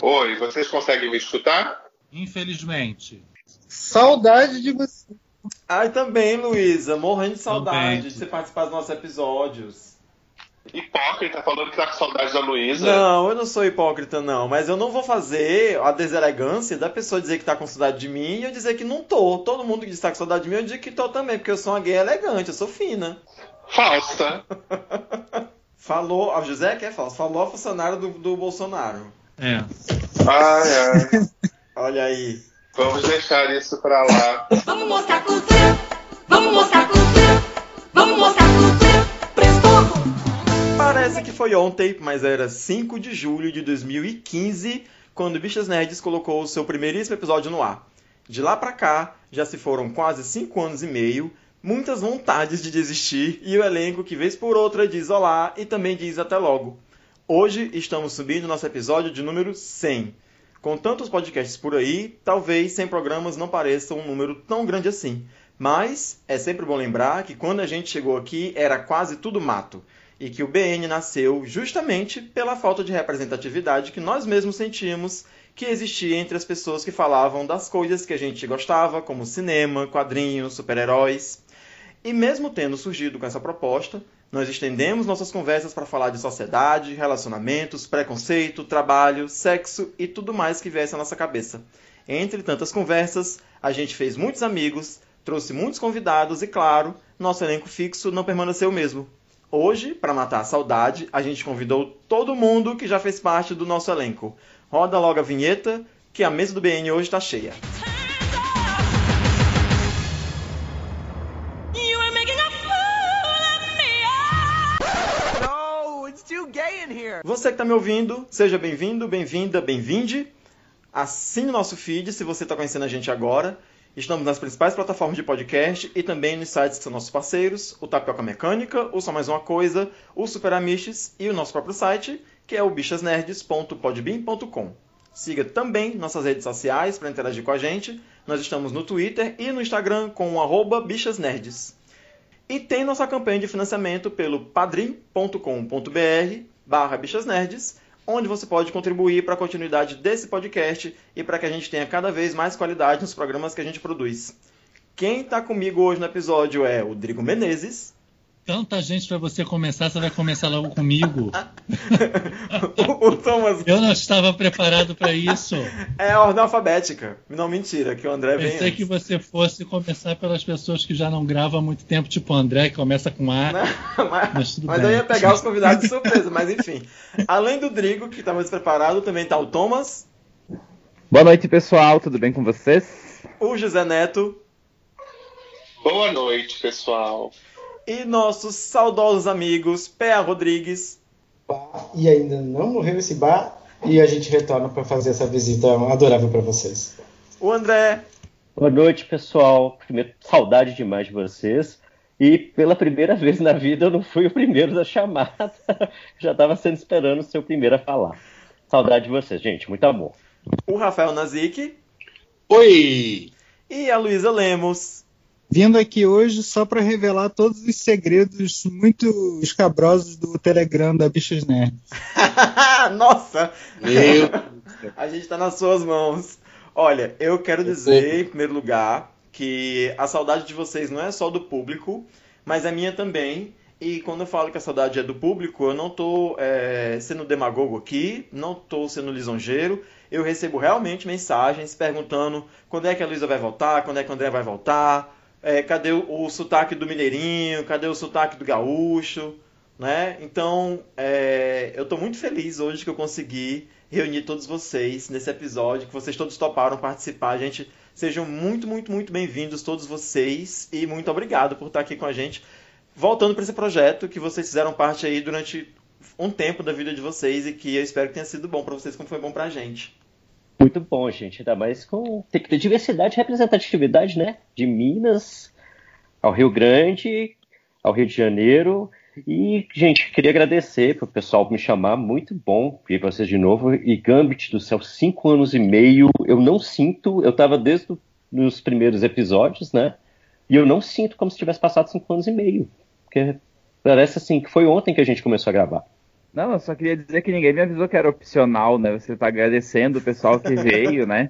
Oi, vocês conseguem me escutar? Infelizmente. Saudade de você. Ai, também, Luísa. Morrendo de saudade Também. de você participar dos nossos episódios. Hipócrita falando que tá com saudade da Luísa. Não, eu não sou hipócrita, não. Mas eu não vou fazer a deselegância da pessoa dizer que tá com saudade de mim e eu dizer que não tô. Todo mundo que diz que tá com saudade de mim, eu digo que tô também, porque eu sou uma gay elegante, eu sou fina. Falsa. Falou, a José que é falso, falou a funcionária do, do Bolsonaro. É. Ai, ai. Olha aí. Vamos deixar isso pra lá. Vamos mostrar cultura, vamos mostrar cultura, vamos mostrar cultura. Prestou? Parece que foi ontem, mas era 5 de julho de 2015, quando Bichas Nerds colocou o seu primeiríssimo episódio no ar. De lá pra cá, já se foram quase 5 anos e meio, muitas vontades de desistir e o elenco que vez por outra diz olá e também diz até logo. Hoje estamos subindo nosso episódio de número 100. Com tantos podcasts por aí, talvez 100 programas não pareçam um número tão grande assim. Mas é sempre bom lembrar que quando a gente chegou aqui era quase tudo mato e que o BN nasceu justamente pela falta de representatividade que nós mesmos sentimos que existia entre as pessoas que falavam das coisas que a gente gostava, como cinema, quadrinhos, super-heróis. E mesmo tendo surgido com essa proposta, nós estendemos nossas conversas para falar de sociedade, relacionamentos, preconceito, trabalho, sexo e tudo mais que viesse à nossa cabeça. Entre tantas conversas, a gente fez muitos amigos, trouxe muitos convidados e, claro, nosso elenco fixo não permaneceu o mesmo. Hoje, para matar a saudade, a gente convidou todo mundo que já fez parte do nosso elenco. Roda logo a vinheta, que a mesa do BN hoje está cheia. Você que está me ouvindo, seja bem-vindo, bem-vinda, bem-vinde. Assine nosso feed se você está conhecendo a gente agora. Estamos nas principais plataformas de podcast e também nos sites que são nossos parceiros, o Tapioca Mecânica, o Só Mais Uma Coisa, o Super Amiches e o nosso próprio site, que é o bichasnerds.podbean.com. Siga também nossas redes sociais para interagir com a gente. Nós estamos no Twitter e no Instagram com o bichasnerds. E tem nossa campanha de financiamento pelo padrim.com.br barra bichasnerds, onde você pode contribuir para a continuidade desse podcast e para que a gente tenha cada vez mais qualidade nos programas que a gente produz. Quem está comigo hoje no episódio é o Drigo Menezes, Tanta gente para você começar, você vai começar logo comigo. o, o Thomas Eu não estava preparado para isso. é a ordem alfabética. Não, mentira, que o André vem Pensei que você fosse começar pelas pessoas que já não gravam há muito tempo, tipo o André, que começa com A. Não, mas, Mas mas eu ia pegar os convidados de surpresa, mas enfim. Além do Drigo, que estava despreparado, também está o Thomas, Boa noite, pessoal. Tudo bem com vocês? o José Neto Boa noite, pessoal. E nossos saudosos amigos Pea Rodrigues. e ainda não morreu esse bar e a gente retorna para fazer essa visita adorável para vocês. O André, Boa noite, pessoal. Primeiro, saudade demais de vocês. E pela primeira vez na vida eu não fui o primeiro da chamada. Já estava sendo esperando ser o primeiro a falar. Saudade de vocês, gente. Muito amor. o Rafael Nazik Oi! e a Luísa Lemos. Vindo aqui hoje só para revelar todos os segredos muito escabrosos do Telegram da Bichas Nerds. Nossa! Meu A gente tá nas suas mãos. Olha, eu quero dizer, em primeiro lugar, que a saudade de vocês não é só do público, mas é minha também. E quando eu falo que a saudade é do público, eu não tô é, sendo demagogo aqui, não tô sendo lisonjeiro. Eu recebo realmente mensagens perguntando quando é que a Luísa vai voltar, quando é que o André vai voltar, é, cadê o, o sotaque do mineirinho, cadê o sotaque do gaúcho, né? Então, é, eu tô muito feliz hoje que eu consegui reunir todos vocês nesse episódio, que vocês todos toparam participar. Gente, sejam muito, muito, muito bem-vindos todos vocês e muito obrigado por estar aqui com a gente. Voltando para esse projeto que vocês fizeram parte aí durante um tempo da vida de vocês e que eu espero que tenha sido bom para vocês como foi bom pra gente. Muito bom, gente. Ainda mais com. Tem que ter diversidade e representatividade, né? De Minas ao Rio Grande, ao Rio de Janeiro. E, gente, queria agradecer pro pessoal me chamar. Muito bom ver vocês de novo. E Gambit do céu, cinco anos e meio. Eu não sinto. Eu tava desde os primeiros episódios, né? E eu não sinto como se tivesse passado cinco anos e meio. Porque parece assim que foi ontem que a gente começou a gravar. Não, eu só queria dizer que ninguém me avisou que era opcional, né? Você tá agradecendo o pessoal que veio, né?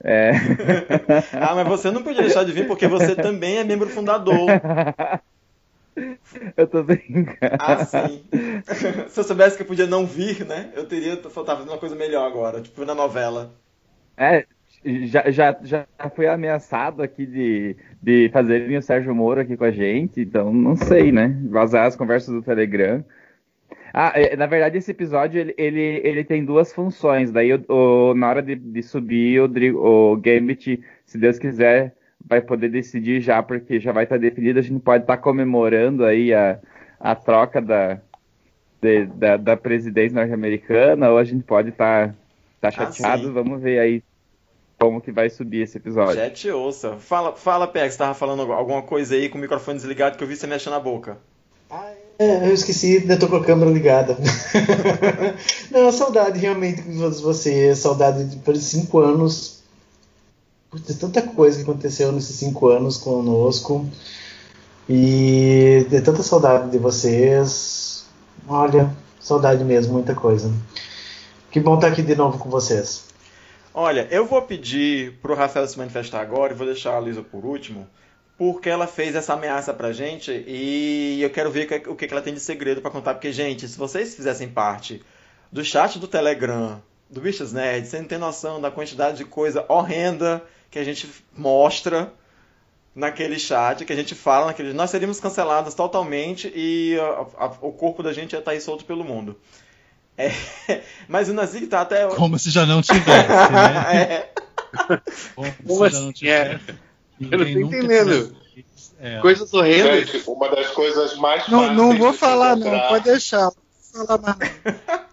É. Ah, mas você não podia deixar de vir porque você também é membro fundador. Eu tô brincando. Ah, sim. Se eu soubesse que eu podia não vir, né? Eu teria só fazendo uma coisa melhor agora, tipo na novela. É, já, já, já fui ameaçado aqui de, de fazerem o Sérgio Moro aqui com a gente, então não sei, né? Vazar as conversas do Telegram. Ah, é, na verdade, esse episódio ele, ele, ele tem duas funções. Daí, o, o- na hora de, de subir, o, o Gambit, se Deus quiser, vai poder decidir já, porque já vai estar definido. A gente pode estar comemorando aí a, a troca da, de- da, da presidência norte-americana, ou a gente pode estar tá, Ah, chateado. sim. Vamos ver aí como que vai subir esse episódio. Já te ouça. Fala, fala, Pex, você tava falando alguma coisa aí com o microfone desligado que eu vi você mexendo na boca. É, eu esqueci, ainda tô com a câmera ligada. Não, saudade realmente de todos vocês, saudade de por cinco anos. Putz, tanta coisa que aconteceu nesses cinco anos conosco. E de tanta saudade de vocês. Olha, saudade mesmo, muita coisa. Que bom estar aqui de novo com vocês. Olha, eu vou pedir pro Rafael se manifestar agora e vou deixar a Luísa por último, porque ela fez essa ameaça pra gente e eu quero ver o que, o que ela tem de segredo pra contar. Porque, gente, se vocês fizessem parte do chat do Telegram, do Bichas Nerd, você não tem noção da quantidade de coisa horrenda que a gente mostra naquele chat, que a gente fala naquele. Nós seríamos cancelados totalmente e a- a- o corpo da gente ia estar aí solto pelo mundo. É, mas o Nazik tá até. Como se já não tivesse, né? É. Como, Como se já não assim? É. tivesse. Eu não Ninguém tô entendendo. É. Coisas horrendas. Gente, uma das coisas mais Não, fáceis não vou falar, não, pode deixar. Não vou falar mais.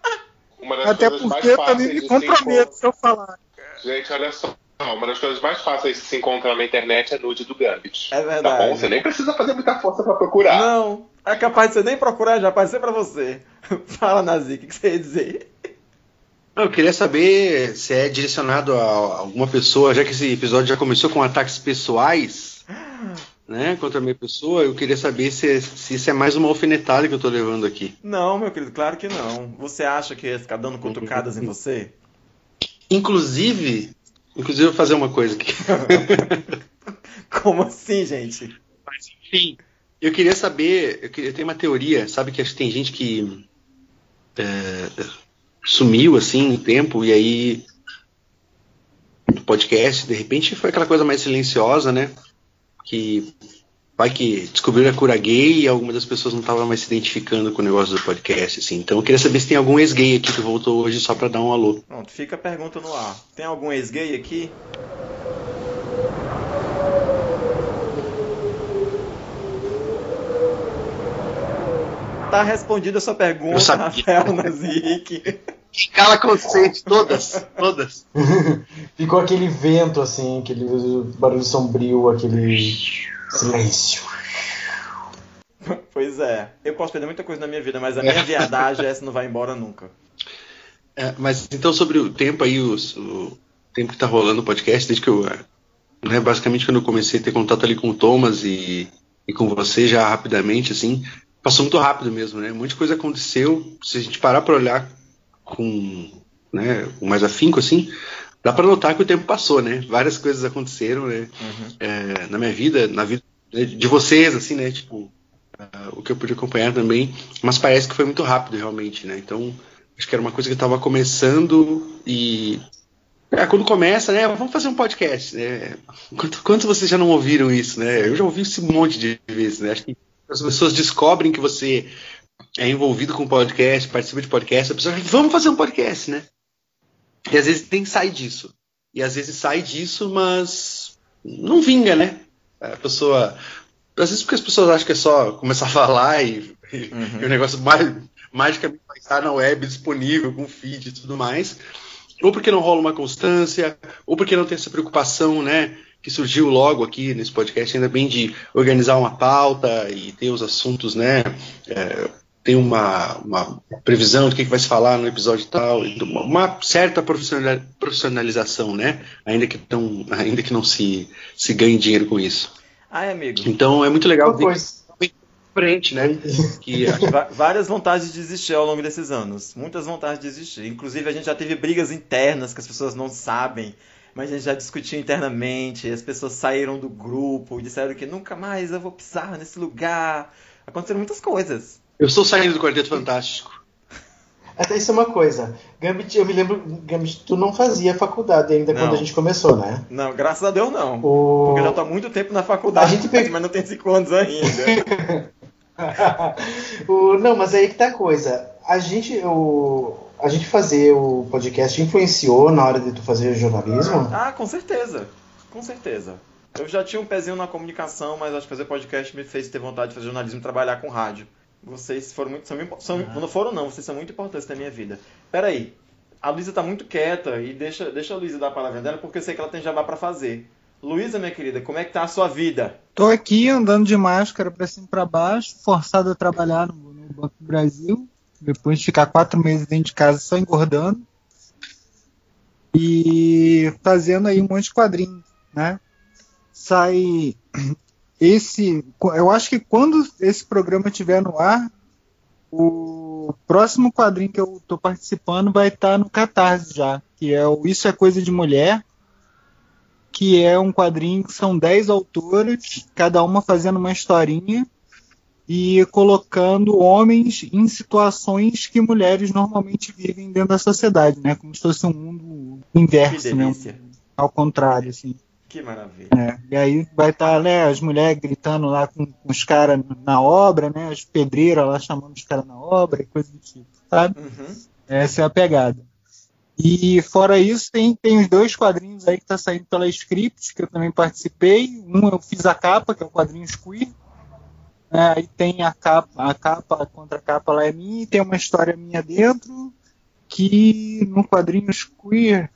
Uma das Até coisas mais porque eu também fáceis me de se comprometo se eu falar. Gente, olha só. Uma das coisas mais fáceis de se encontrar na internet é nude do Gambit. É Tá verdade. bom? Você nem precisa fazer muita força pra procurar. Não, é capaz de você nem procurar, já aparecer pra você. Fala, Nazik, o que você ia dizer? Eu queria saber se é direcionado a alguma pessoa, já que esse episódio já começou com ataques pessoais, né, contra a minha pessoa, eu queria saber se, se isso é mais uma alfinetada que eu tô levando aqui. Não, meu querido, claro que não. Você acha que ia ficar dando cutucadas em você? Inclusive, inclusive eu vou fazer uma coisa aqui. Como assim, gente? Mas enfim, eu queria saber, eu, queria, eu tenho uma teoria, sabe que acho que tem gente que é, sumiu assim no tempo e aí podcast, de repente foi aquela coisa mais silenciosa, né? Que vai que descobriram a cura gay e algumas das pessoas não estavam mais se identificando com o negócio do podcast, assim. Então eu queria saber se tem algum ex-gay aqui que voltou hoje só pra dar um alô. Pronto, fica a pergunta no ar. Tem algum ex-gay aqui? Tá respondida a sua pergunta. Rafael Nazik. Cala consciente, todas, todas. Ficou aquele vento assim, aquele barulho sombrio, aquele silêncio. Pois é, eu posso perder muita coisa na minha vida, mas a minha viadagem essa não vai embora nunca. É, mas então sobre o tempo aí, os- o, tempo que tá rolando o podcast, desde que eu. Né, basicamente quando eu comecei a ter contato ali com o Thomas e, e com você já rapidamente, assim, passou muito rápido mesmo, né? Muita coisa aconteceu. Se a gente parar pra olhar com, né, com mais afinco, assim, dá pra notar que o tempo passou, né? Várias coisas aconteceram, né? É, na minha vida, na vida de vocês, assim, né? Tipo, ah, o que eu pude acompanhar também, mas parece que foi muito rápido realmente, né? Então, acho que era uma coisa que estava começando e é, quando começa, né? Vamos fazer um podcast, né? Quanto, quanto vocês já não ouviram isso, né? Eu já ouvi isso um monte de vezes, né? Acho que as pessoas descobrem que você é envolvido com podcast, participa de podcast, a pessoa fala, vamos fazer um podcast, né? E às vezes tem que sair disso. E às vezes sai disso, mas não vinga, né? A pessoa. Às vezes porque as pessoas acham que é só começar a falar e, e- e o negócio ma- magicamente vai estar na web disponível, com feed e tudo mais. Ou porque não rola uma constância, ou porque não tem essa preocupação, né? Que surgiu logo aqui nesse podcast, ainda bem de organizar uma pauta e ter os assuntos, né? é, tem uma, uma previsão do que, que vai se falar no episódio e tal, e uma, certa profissional- profissionalização, né? Ainda que não, ainda que não se, se ganhe dinheiro com isso. Ai, amigo. Então é muito legal ver frente, né? Que Várias vontades de desistir ao longo desses anos. Muitas vontades de desistir. Inclusive, a gente já teve brigas internas que as pessoas não sabem. Mas a gente já discutiu internamente. As pessoas saíram do grupo e disseram que nunca mais eu vou pisar nesse lugar. Aconteceram muitas coisas. eu estou saindo do Quarteto Fantástico. Até isso é uma coisa. Gambit, eu me lembro, Gambit, tu não fazia faculdade ainda Não. quando a gente começou, né? Não, graças a Deus não. O... Porque eu já tô há muito tempo na faculdade, A gente pega- mas não tem 5 anos ainda. o, não, mas aí que tá a coisa. A gente, o, a gente fazer o podcast influenciou na hora de tu fazer jornalismo? Ah, com certeza. Com certeza. Eu já tinha um pezinho na comunicação, mas acho que fazer podcast me fez ter vontade de fazer jornalismo e trabalhar com rádio. Vocês foram muito. São, são, Não foram, não, vocês são muito importantes na minha vida. Peraí. A Luísa tá muito quieta e deixa, deixa a Luísa dar a palavra dela, porque eu sei que ela tem jabá pra fazer. Luísa, minha querida, como é que tá a sua vida? Tô aqui andando de máscara pra cima e pra baixo, forçado a trabalhar no, no Banco do Brasil, depois de ficar quatro meses dentro de casa só engordando. E fazendo aí um monte de quadrinhos, né? Sai esse. Eu acho que quando esse programa estiver no ar, o próximo quadrinho que eu tô participando vai estar no Catarse já, que é o Isso é Coisa de Mulher, que é um quadrinho que são 10 autoras, cada uma fazendo uma historinha e colocando homens em situações que mulheres normalmente vivem dentro da sociedade, né? Como se fosse um mundo inverso, né? Ao contrário, assim. Que maravilha. É, e aí vai estar né, as mulheres gritando lá com, com os caras na obra, né? As pedreiras lá chamando os caras na obra e coisa do tipo, sabe? Uhum. Essa é a pegada. E fora isso, tem, tem os dois quadrinhos aí que tá saindo pela Script, que eu também participei. Um eu fiz a capa, que é o quadrinho Queer. É, aí tem a capa, a capa, a contracapa lá é minha, e tem uma história minha dentro, que no quadrinho Queer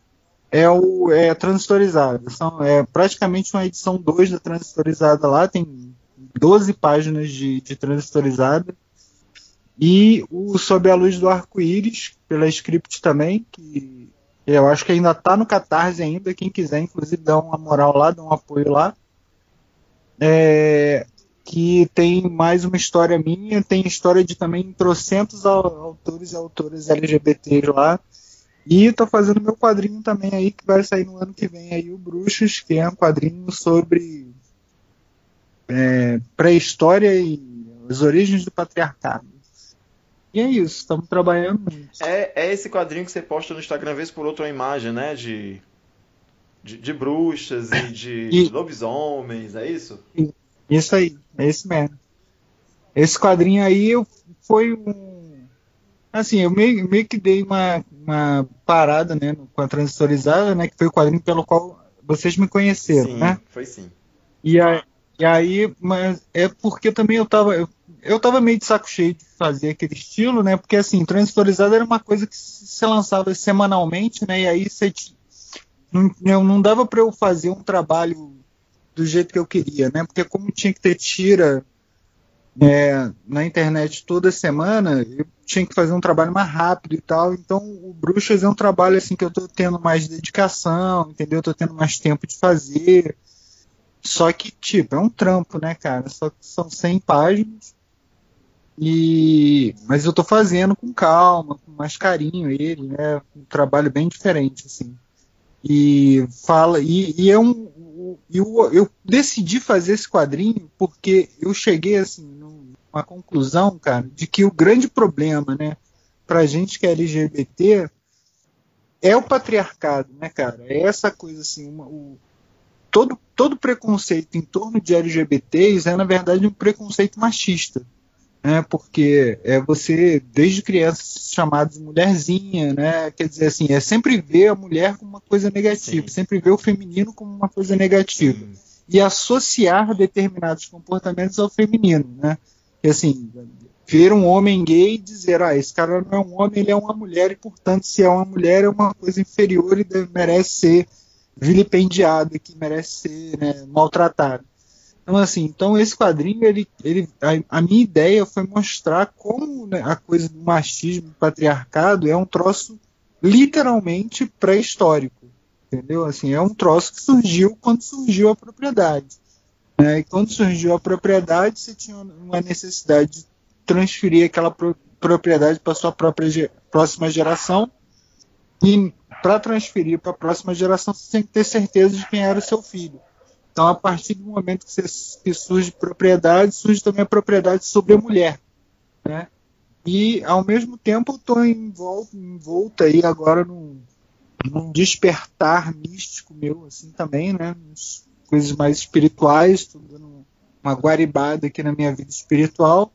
é o é transistorizado. São, é praticamente uma edição 2 da transistorizada lá, tem 12 páginas de, de transistorizada. E o Sob a Luz do Arco-Íris, pela Script também, que eu acho que ainda está no Catarse ainda, quem quiser, inclusive, dá uma moral lá, dá um apoio lá. É, que tem mais uma história minha, tem história de também trocentos au- autores e autoras LGBTs lá. E tô fazendo meu quadrinho também aí, que vai sair no ano que vem aí, o Bruxos, que é um quadrinho sobre é, pré-história e as origens do patriarcado. E é isso, estamos trabalhando muito. É, é esse quadrinho que você posta no Instagram, vez por outra, uma imagem, né? De, de, de bruxas e de E- lobisomens, é isso? Isso aí, é esse mesmo. Esse quadrinho aí foi um. Assim, eu meio, meio que dei uma, uma parada né, com a transistorizada, né? Que foi o quadrinho pelo qual vocês me conheceram, sim, né? foi sim. E, a- e aí, mas é porque também eu tava. Eu, eu tava meio de saco cheio de fazer aquele estilo, né? Porque assim, transistorizada era uma coisa que se lançava semanalmente, né? E aí você. não não dava para eu fazer um trabalho do jeito que eu queria, né? Porque como tinha que ter tira é, na internet toda semana, eu tinha que fazer um trabalho mais rápido e tal. Então, o Bruxas é um trabalho assim que eu tô tendo mais dedicação, entendeu? Eu tô tendo mais tempo de fazer. Só que, tipo, é um trampo, né, cara? Só que são 100 páginas. E... Mas eu tô fazendo com calma, com mais carinho ele, né? Um trabalho bem diferente, assim. E fala. E, e é um. Eu, eu decidi fazer esse quadrinho porque eu cheguei, assim, numa conclusão, cara, de que o grande problema, né, pra gente que é LGBT é o patriarcado, né, cara? É essa coisa assim, uma- o, todo, todo preconceito em torno de LGBTs é, na verdade, um preconceito machista. Né, porque é você, desde criança, chamado de mulherzinha, né? Quer dizer assim, é sempre ver a mulher como uma coisa negativa, Sim. sempre ver o feminino como uma coisa negativa Sim. e associar determinados comportamentos ao feminino, né? Que assim, ver um homem gay e dizer, ah, esse cara não é um homem, ele é uma mulher, e portanto, se é uma mulher, é uma coisa inferior e merece ser vilipendiado, que merece ser né, maltratado. Então, assim, então esse quadrinho, ele, ele, a, a minha ideia foi mostrar como né, a coisa do machismo, do patriarcado, é um troço literalmente pré-histórico entendeu? Assim, é um troço que surgiu quando surgiu a propriedade. Né? E quando surgiu a propriedade, você tinha uma necessidade de transferir aquela pro- propriedade para sua própria ge- próxima geração. E para transferir para a próxima geração, você tem que ter certeza de quem era o seu filho. Então, a partir do momento que, você, que surge propriedade, surge também a propriedade sobre a mulher. Né? E, ao mesmo tempo, estou envolto, envolto aí agora num, num despertar místico meu, assim, também, né? Coisas mais espirituais, estou dando uma guaribada aqui na minha vida espiritual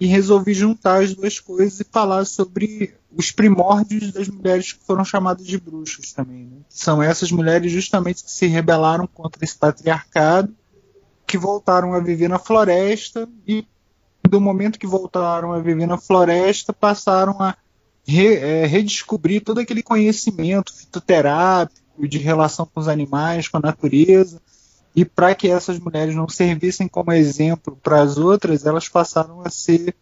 e resolvi juntar as duas coisas e falar sobre os primórdios das mulheres que foram chamadas de bruxas também. Né? São essas mulheres justamente que se rebelaram contra esse patriarcado, que voltaram a viver na floresta e do momento que voltaram a viver na floresta passaram a re- é, redescobrir todo aquele conhecimento fitoterápico de relação com os animais, com a natureza. E para que essas mulheres não servissem como exemplo para as outras, elas passaram a ser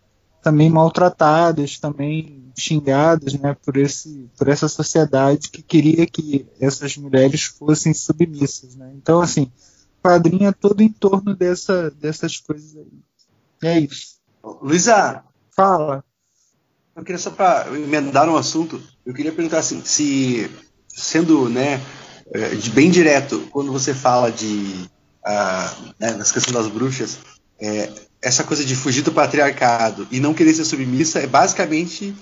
também maltratadas, também xingadas, né, por esse, por essa sociedade que queria que essas mulheres fossem submissas, né. Então, assim, quadrinho é todo em torno dessa, dessas coisas aí. É isso. Luísa, Fala. eu queria só para emendar um assunto, eu queria perguntar assim, se sendo, né, eh, bem direto, quando você fala de ah, né, nas questões das bruxas, eh, essa coisa de fugir do patriarcado e não querer ser submissa é basicamente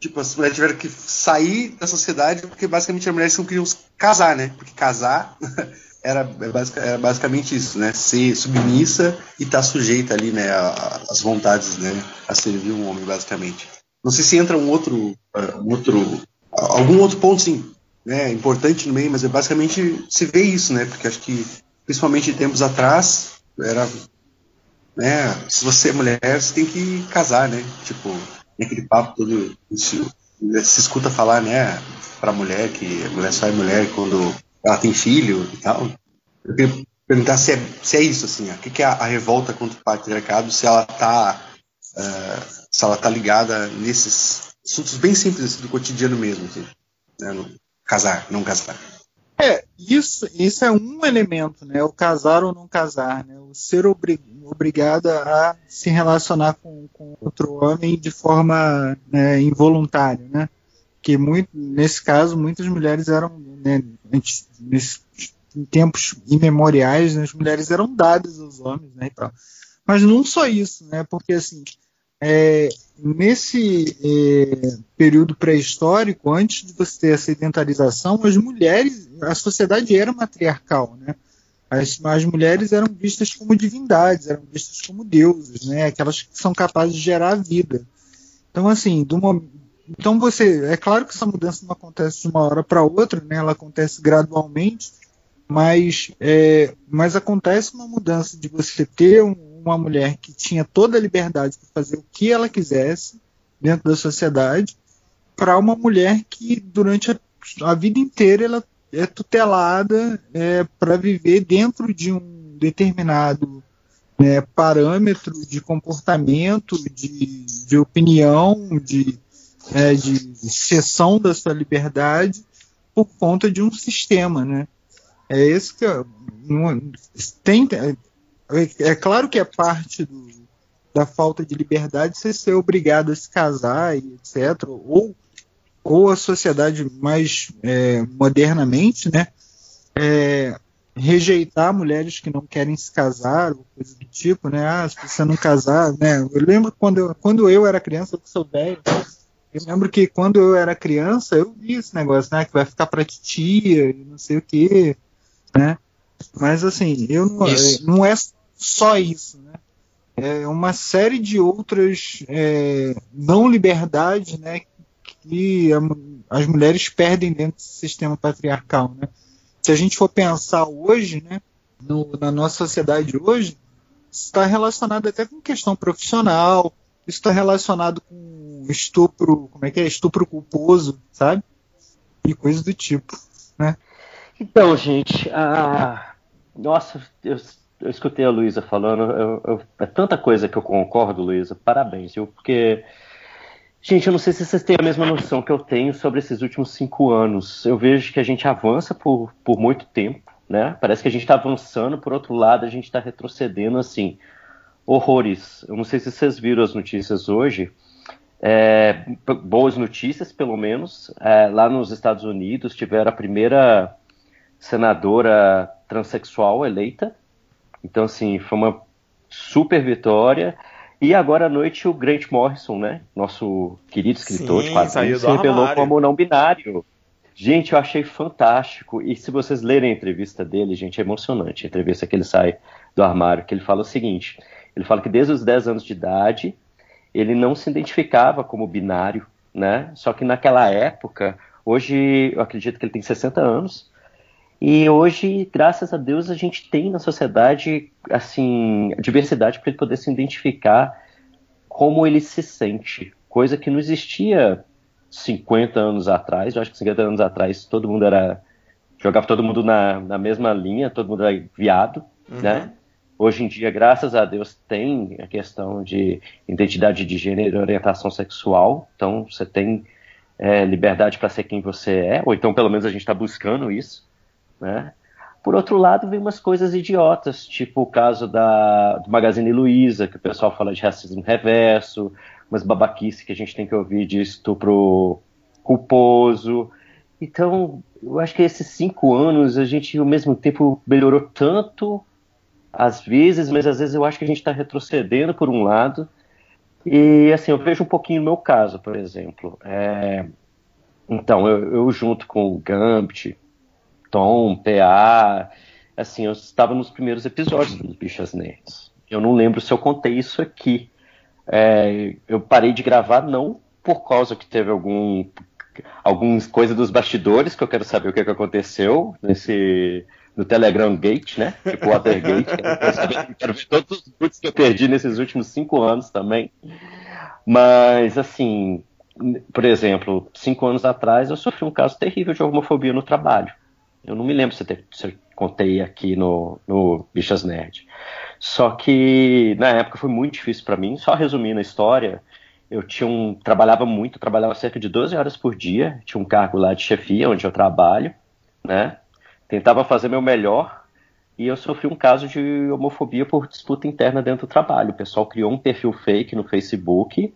tipo as mulheres tiveram que sair da sociedade porque basicamente as mulheres não queriam casar, né? Porque casar era, é era basicamente isso, né? Ser submissa e estar sujeita ali, né? Às vontades, né? A servir um homem, basicamente. Não sei se entra um outro, ah, um outro, algum outro ponto, sim, né? Importante no meio, mas é basicamente se vê isso, né? Porque acho que principalmente tempos atrás era, né? Se você é mulher, você tem que casar, né? Tipo, aquele papo todo isso, se escuta falar, né? Para mulher que a mulher só é mulher quando ela tem filho e tal. Eu queria perguntar se é, se é isso, assim, o que, que é a, a revolta contra o patriarcado, se ela tá, ah, se ela tá ligada nesses assuntos bem simples assim, do cotidiano mesmo, assim, né? No- casar, não casar. É, isso, isso é um elemento, né? O casar ou não casar, né? O ser obri obrigado a se relacionar com, com outro homem de forma né, involuntária, né? Que muito, nesse caso, muitas mulheres eram, né, antes- em tempos imemoriais, né, as mulheres eram dadas aos homens, né? Mas não só isso, né? Porque assim, é, nesse é, período pré-histórico, antes de você ter a sedentarização, as mulheres, a sociedade era matriarcal, né? As, as mulheres eram vistas como divindades, eram vistas como deuses, né? Aquelas que são capazes de gerar vida. Então, assim, mo- então você, é claro que essa mudança não acontece de uma hora para outra, né? Ela acontece gradualmente, mas, é, mas acontece uma mudança de você ter um- uma mulher que tinha toda a liberdade para fazer o que ela quisesse dentro da sociedade, para uma mulher que durante a, a vida inteira ela é tutelada é, para viver dentro de um determinado né, parâmetro de comportamento, de, de opinião, de, é, de cessão da sua liberdade por conta de um sistema, né? É esse que não- tem é, é claro que é parte do, da falta de liberdade você ser obrigado a se casar e etc. Ou, ou a sociedade mais é, modernamente, né? é, rejeitar mulheres que não querem se casar, ou coisa do tipo, né? Ah, se você não casar, né? Eu lembro quando eu, quando eu era criança, eu que sou velho, eu lembro que quando eu era criança, eu vi esse negócio, né? Que vai ficar pra titia e não sei o quê, né? Mas assim, eu não, Isso. não é só isso, né? É uma série de outras é, não liberdades, né? Que a as mulheres perdem dentro desse sistema patriarcal, né? Se a gente for pensar hoje, né? no- na nossa sociedade hoje, está relacionado até com questão profissional, isso está relacionado com estupro, como é que é? Estupro culposo, sabe? E coisas do tipo, né? Então, gente, a... nossa, eu, eu escutei a Luísa falando, eu- eu- é tanta coisa que eu concordo, Luísa, parabéns, viu? Porque, gente, eu não sei se vocês têm a mesma noção que eu tenho sobre esses últimos cinco anos. Eu vejo que a gente avança por, por muito tempo, né? Parece que a gente está avançando, por outro lado, a gente está retrocedendo, assim, horrores. Eu não sei se vocês viram as notícias hoje, é, boas notícias, pelo menos. É, lá nos Estados Unidos tiveram a primeira senadora transexual eleita. Então, assim, foi uma super vitória. E agora à noite o Grant Morrison, né? Nosso querido escritor Sim, de quadrinhos, se revelou armário. como não binário. Gente, eu achei fantástico. E se vocês lerem a entrevista dele, gente, é emocionante. A entrevista que ele sai do armário, que ele fala o seguinte: ele fala que desde os 10 anos de idade ele não se identificava como binário, né? Só que naquela época, hoje eu acredito que ele tem 60 anos, e hoje, graças a Deus, a gente tem na sociedade assim diversidade para ele poder se identificar como ele se sente, coisa que não existia 50 anos atrás. Eu acho que 50 anos atrás todo mundo era jogava todo mundo na, na mesma linha, todo mundo era viado, Uhum. né? Hoje em dia, graças a Deus, tem a questão de identidade de gênero e orientação sexual. Então, você tem é, liberdade para ser quem você é, ou então, pelo menos, a gente está buscando isso. Né? Por outro lado, vem umas coisas idiotas, tipo o caso da, do Magazine Luiza, que o pessoal fala de racismo reverso, umas babaquices que a gente tem que ouvir de estupro culposo. Então, eu acho que esses cinco anos a gente, ao mesmo tempo, melhorou tanto às vezes, mas às vezes eu acho que a gente está retrocedendo por um lado. E assim, eu vejo um pouquinho no meu caso, por exemplo. É, Então, eu, eu junto com o Gambit, Tom, PA, assim, eu estava nos primeiros episódios dos Bichas Nerds. Eu não lembro se eu contei isso aqui. É, eu parei de gravar não por causa que teve algum algumas coisas dos bastidores que eu quero saber o que, que aconteceu nesse no Telegram Gate, né? Tipo Watergate. Quero, ver todos os boots que eu perdi nesses últimos cinco anos também. Mas assim, por exemplo, cinco anos atrás eu sofri um caso terrível de homofobia no trabalho. Eu não me lembro se eu, se eu contei aqui no, no Bichas Nerd. Só que na época foi muito difícil para mim. Só resumindo a história, eu tinha um, trabalhava muito, trabalhava cerca de 12 horas por dia, tinha um cargo lá de chefia onde eu trabalho, né? Tentava fazer meu melhor e eu sofri um caso de homofobia por disputa interna dentro do trabalho. O pessoal criou um perfil fake no Facebook,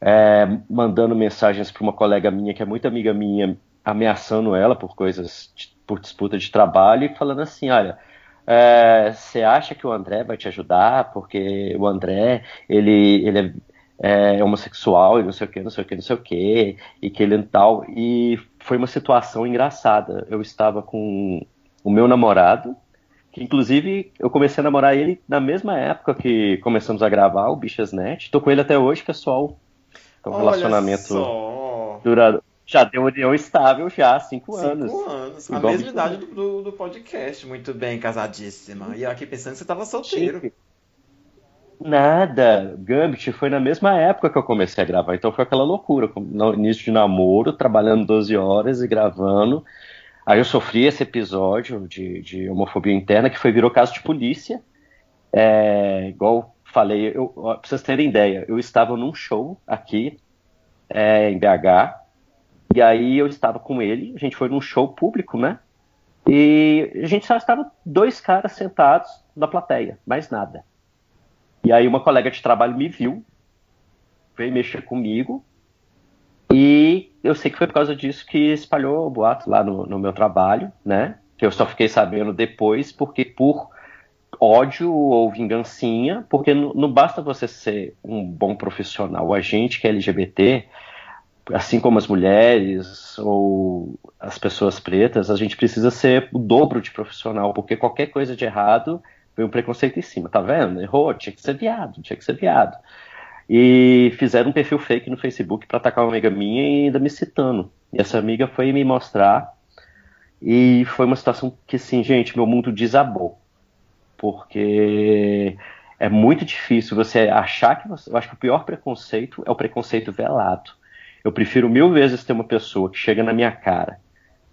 é, mandando mensagens para uma colega minha que é muito amiga minha, ameaçando ela por coisas, de- por disputa de trabalho e falando assim, olha, é, você acha que o André vai te ajudar? Porque o André, ele, ele é, é homossexual e não sei o que, não sei o que, não sei o que, e que ele tal. E foi uma situação engraçada. Eu estava com o meu namorado, que inclusive eu comecei a namorar ele na mesma época que começamos a gravar o Bichas Net. Tô com ele até hoje, pessoal. Então, um Olha relacionamento duradouro. Já deu união estável já há cinco, Cinco anos. anos. A mesma idade do, do, do podcast. Muito bem, casadíssima. E eu aqui pensando que você tava solteiro. Gente, Nada, Gambit foi na mesma época que eu comecei a gravar, então foi aquela loucura, no início de namoro, trabalhando 12 horas e gravando. Aí eu sofri esse episódio de, de homofobia interna, que foi virou caso de polícia. É, igual falei, eu, pra vocês terem ideia, eu estava num show aqui é, em BH, e aí eu estava com ele, a gente foi num show público, né? E a gente só estava dois caras sentados na plateia, mais nada. E aí uma colega de trabalho me viu, veio mexer comigo, e eu sei que foi por causa disso que espalhou o boato lá no, no meu trabalho, né? Que eu só fiquei sabendo depois, porque por ódio ou vingancinha, porque não, não basta você ser um bom profissional. A gente que é LGBT, assim como as mulheres ou as pessoas pretas, a gente precisa ser o dobro de profissional, porque qualquer coisa de errado vem um preconceito em cima, tá vendo? Errou, tinha que ser viado, tinha que ser viado. E fizeram um perfil fake no Facebook para atacar uma amiga minha e ainda me citando. E essa amiga foi me mostrar e foi uma situação que, assim, gente, meu mundo desabou. Porque é muito difícil você achar que você. Eu acho que o pior preconceito é o preconceito velado. Eu prefiro mil vezes ter uma pessoa que chega na minha cara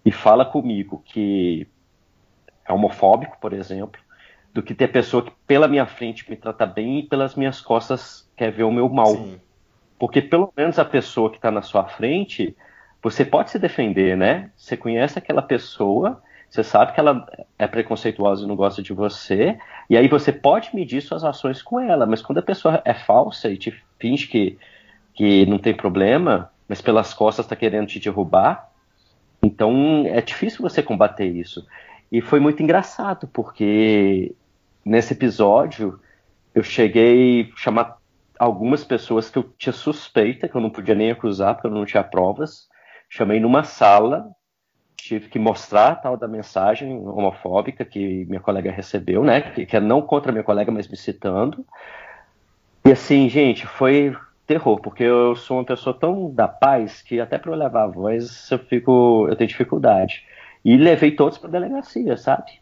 e fala comigo que é homofóbico, por exemplo, do que ter pessoa que pela minha frente me trata bem e pelas minhas costas quer ver o meu mal. Sim. Porque pelo menos a pessoa que está na sua frente, você pode se defender, né? Você conhece aquela pessoa, Você sabe que ela é preconceituosa e não gosta de você, e aí você pode medir suas ações com ela, mas quando a pessoa é falsa e te finge que, que não tem problema, mas pelas costas está querendo te derrubar, então é difícil você combater isso. E foi muito engraçado, porque nesse episódio eu cheguei a chamar algumas pessoas que eu tinha suspeita, que eu não podia nem acusar, porque eu não tinha provas. Chamei numa sala, tive que mostrar a tal da mensagem homofóbica que minha colega recebeu, né? Que, que é não contra minha colega, mas me citando. E assim, gente, foi terror, porque eu sou uma pessoa tão da paz que até para eu levar a voz eu fico, eu tenho dificuldade. E levei todos para delegacia, sabe?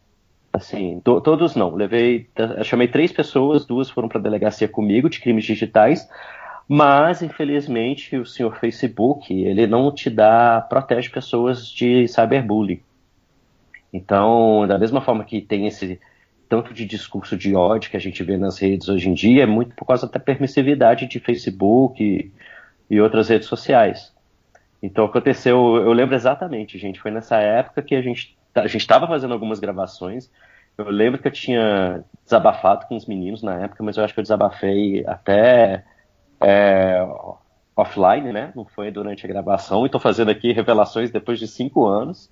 Assim, to, todos não. Levei, chamei três pessoas, duas foram para delegacia comigo de crimes digitais, mas infelizmente o senhor Facebook ele não te dá protege pessoas de cyberbullying. Então, da mesma forma que tem esse tanto de discurso de ódio que a gente vê nas redes hoje em dia, é muito por causa da permissividade de Facebook e, e outras redes sociais. Então aconteceu, eu lembro exatamente, gente, foi nessa época que a gente a gente estava fazendo algumas gravações. Eu lembro que eu tinha desabafado com os meninos na época, mas eu acho que eu desabafei até é, offline, né? Não foi durante a gravação. E estou fazendo aqui revelações depois de cinco anos.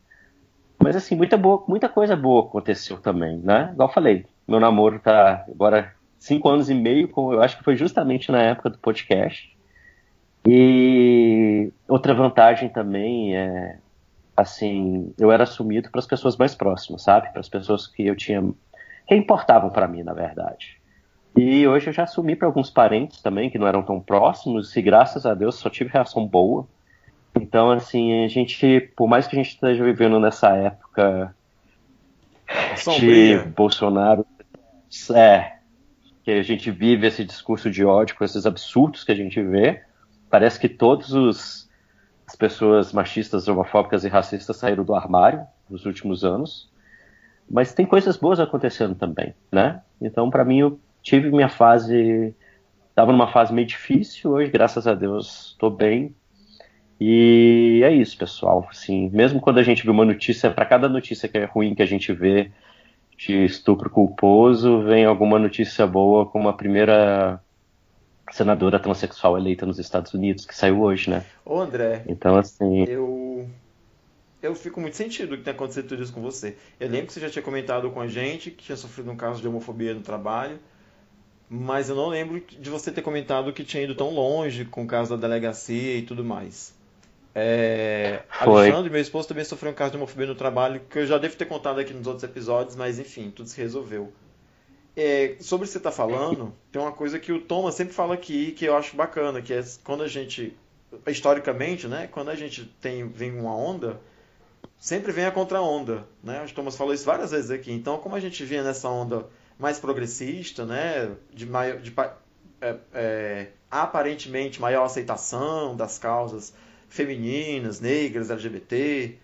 Mas assim, muita, boa, muita coisa boa aconteceu também, né? Igual eu falei, meu namoro tá agora cinco anos e meio, eu acho que foi justamente na época do podcast. E outra vantagem também é, assim, eu era assumido para as pessoas mais próximas, sabe? Para as pessoas que eu tinha, que importavam para mim, na verdade. E hoje eu já assumi para alguns parentes também que não eram tão próximos e graças a Deus só tive reação boa. Então, assim, a gente, por mais que a gente esteja vivendo nessa época Sombria. de Bolsonaro, é, que a gente vive esse discurso de ódio com esses absurdos que a gente vê, parece que todos os as pessoas machistas, homofóbicas e racistas saíram do armário nos últimos anos. Mas tem coisas boas acontecendo também, né? Então, para mim, eu tive minha fase, estava numa fase meio difícil. Hoje, graças a Deus, estou bem. E é isso, pessoal. Assim, mesmo quando a gente vê uma notícia, para cada notícia que é ruim que a gente vê de estupro culposo, vem alguma notícia boa, como a primeira senadora transexual eleita nos Estados Unidos, que saiu hoje, né? Ô André, Então, assim, eu eu fico muito sentido que tenha acontecido tudo isso com você. Eu lembro que você já tinha comentado com a gente que tinha sofrido um caso de homofobia no trabalho, mas eu não lembro de você ter comentado que tinha ido tão longe com o caso da delegacia e tudo mais. É, Foi. Alexandre, meu esposo, também sofreu um caso de homofobia no trabalho, que eu já devo ter contado aqui nos outros episódios, mas enfim, tudo se resolveu. É, sobre o que você está falando, tem uma coisa que o Thomas sempre fala aqui que eu acho bacana, que é quando a gente, historicamente, né, quando a gente tem vem uma onda, sempre vem a contra-onda, né? O Thomas falou isso várias vezes aqui. Então, como a gente vinha nessa onda mais progressista, né, de, maior, de é, é, aparentemente maior aceitação das causas femininas, negras, LGBT,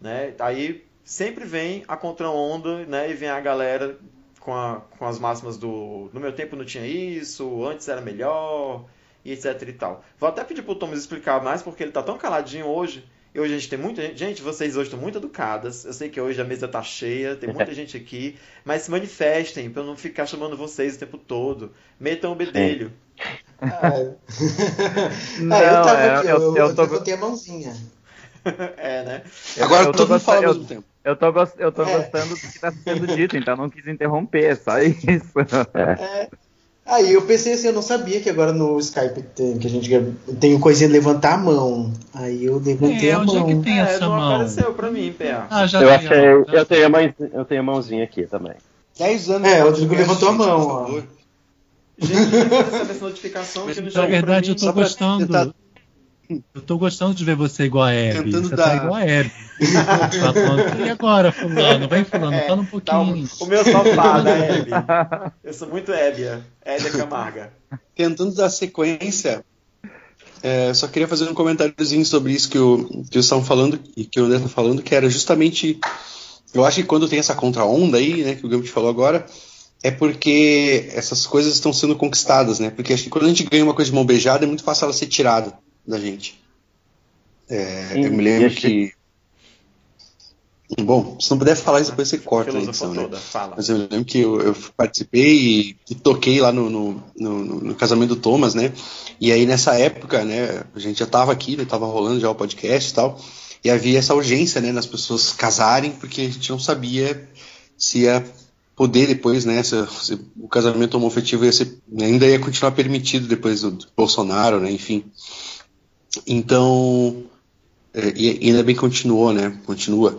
né? Aí sempre vem a contra-onda, né? E vem a galera com, a- com as máximas do no meu tempo não tinha isso, antes era melhor, e etc e tal. Vou até pedir pro Thomas explicar mais, porque ele tá tão caladinho hoje. E hoje a gente tem muita gente. Gente, vocês hoje estão muito educadas. Eu sei que hoje a mesa tá cheia, tem muita gente aqui. Mas se manifestem pra eu não ficar chamando vocês o tempo todo. Metam o bedelho. Ah, Não, ah, eu tava é, aqui, eu- eu, eu, eu tô- levantei a mãozinha. É, né? Agora eu tô todo mundo gostando- fala ao eu- mesmo tempo. Eu tô, gos- eu tô É. gostando do que está sendo dito, então não quis interromper, só isso. É. Aí eu pensei assim, eu não sabia que agora no Skype tem, que a gente tem o coisinha de levantar a mão. Aí eu levantei É, a onde é mão. que tem É, essa não mão? apareceu pra mim, PA. Ah, já eu achei, ó. eu tenho a mãe, eu tenho a mãozinha aqui também. 10 anos. É, o Rodrigo levantou a mão, ó. Gente, eu não recebi essa notificação que não Na verdade, eu tô gostando. tentar- Eu tô gostando de ver você igual a Abby. Tentando Você dar- tá igual a Abby. Tá falando, e agora, fulano? Vem, fulano, É, fala um Tá, pouquinho. o, o meu safado, a Hebe. Eu sou muito Hébia. Hébia Camarga. Tentando dar sequência, é, só queria fazer um comentáriozinho sobre isso que, o, que vocês estavam falando e que o André tá falando, que era justamente. Eu acho que quando tem essa contra-onda aí, né, que o Gambit falou agora, é porque essas coisas estão sendo conquistadas, né? Porque acho que quando a gente ganha uma coisa de mão beijada, é muito fácil ela ser tirada da gente. É, Sim, eu me lembro acho que. Bom, se não puder falar isso, depois você corta Filosofou edição, né? toda, fala. Mas eu lembro que eu, eu participei e, e toquei lá no, no, no- no casamento do Thomas, né? E aí nessa época, né, a gente já tava aqui, né, tava rolando já o podcast e tal, e havia essa urgência, né, nas pessoas casarem, porque a gente não sabia se ia poder depois, né, se, se o casamento homoafetivo ia ser, ainda ia continuar permitido depois do, do Bolsonaro, né, enfim. Então, é, e ainda bem continuou, né? Continua.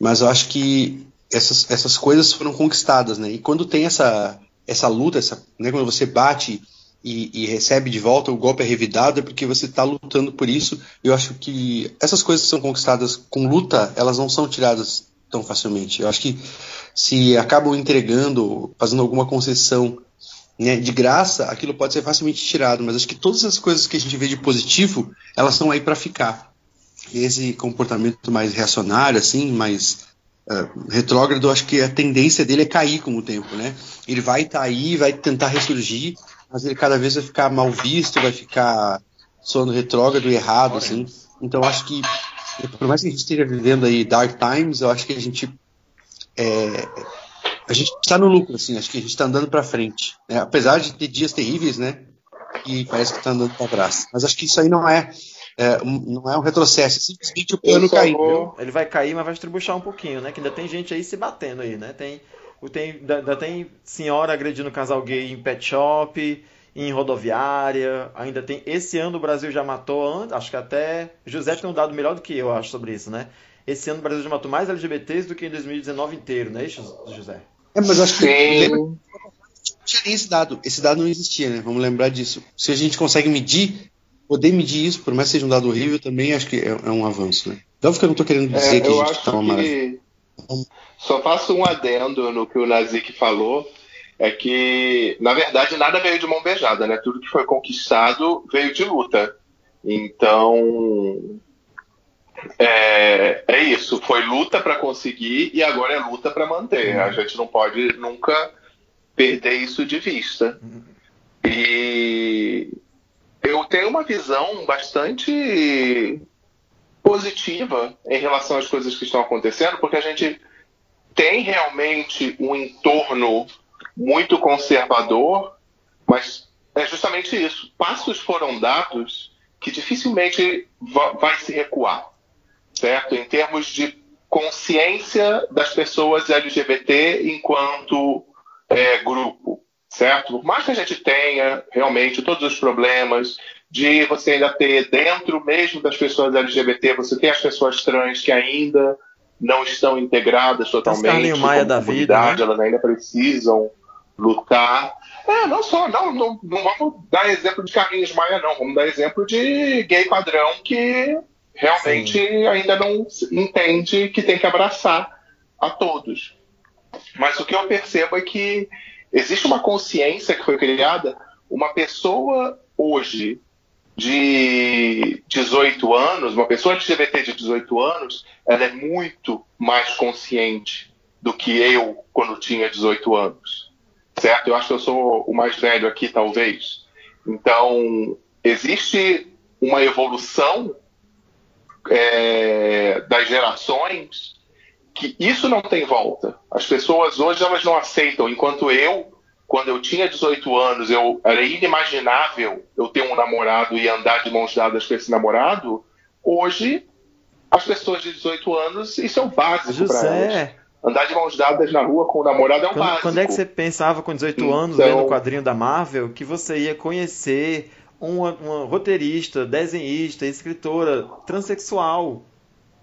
Mas eu acho que essas, essas coisas foram conquistadas, né? E quando tem essa, essa luta, essa, né, quando você bate e, e recebe de volta, o golpe é revidado, é porque você está lutando por isso. Eu acho que essas coisas que são conquistadas com luta, elas não são tiradas tão facilmente. Eu acho que se acabam entregando, fazendo alguma concessão né, de graça, aquilo pode ser facilmente tirado. Mas acho que todas as coisas que a gente vê de positivo, elas estão aí para ficar. E esse comportamento mais reacionário, assim, mais ah, retrógrado, acho que a tendência dele é cair com o tempo, né? Ele vai estar aí, vai tentar ressurgir, mas ele cada vez vai ficar mal visto, vai ficar soando retrógrado e errado, assim. Então acho que, por mais que a gente esteja vivendo aí dark times, eu acho que a gente é, a gente está no lucro, assim, acho que a gente está andando para frente, né? apesar de ter dias terríveis, né? E parece que está andando para trás. Mas acho que isso aí não é, é, um- não é um retrocesso, é simplesmente o plano caindo. vou- Ele vai cair, mas vai estribuchar um pouquinho, né? Que ainda tem gente aí se batendo aí, né? Tem, o- tem, ainda ainda tem senhora agredindo casal gay em pet shop, em rodoviária. Ainda tem. Esse ano o Brasil já matou, acho que até. José tem um dado melhor do que eu, acho, sobre isso, né? Esse ano o Brasil já matou mais LGBTs do que em 2019 inteiro, não é isso, José? É, mas eu acho que lembra tinha nem esse dado. Esse dado não existia, né? Vamos lembrar disso. Se a gente consegue medir, poder medir isso, por mais que seja um dado horrível, também acho que é, é um avanço, né? Óbvio que eu não estou querendo dizer É, que a gente está uma maravilha. que só faço um adendo no que o Nazik falou, é que na verdade nada veio de mão beijada, né? Tudo que foi conquistado veio de luta. Então é, é isso, foi luta para conseguir e agora é luta para manter. A gente não pode nunca perder isso de vista. E eu tenho uma visão bastante positiva em relação às coisas que estão acontecendo, porque a gente tem realmente um entorno muito conservador, mas é justamente isso. Passos foram dados que dificilmente va- vai se recuar, certo? Em termos de consciência das pessoas LGBT enquanto é, grupo, certo? Por mais que a gente tenha realmente todos os problemas de você ainda ter dentro mesmo das pessoas LGBT, você tem as pessoas trans que ainda não estão integradas totalmente Maia da vida, né? elas ainda precisam lutar. É, não só, não, não, não vamos dar exemplo de Carlinhos Maia, não, vamos dar exemplo de gay padrão que realmente ainda não entende que tem que abraçar a todos. Mas o que eu percebo é que existe uma consciência que foi criada, uma pessoa hoje de 18 anos, uma pessoa LGBT de 18 anos, ela é muito mais consciente do que eu quando tinha 18 anos. Certo? Eu acho que eu sou o mais velho aqui, talvez. Então, existe uma evolução é, das gerações que isso não tem volta. As pessoas hoje elas não aceitam, enquanto eu, quando eu tinha 18 anos, eu era inimaginável eu ter um namorado e andar de mãos dadas com esse namorado. Hoje, as pessoas de 18 anos, isso é o básico para elas. Andar de mãos dadas na rua com o namorado é o quando, básico. quando é que você pensava com 18 anos, Então- lendo o quadrinho da Marvel, que você ia conhecer uma, uma roteirista, desenhista, escritora transexual?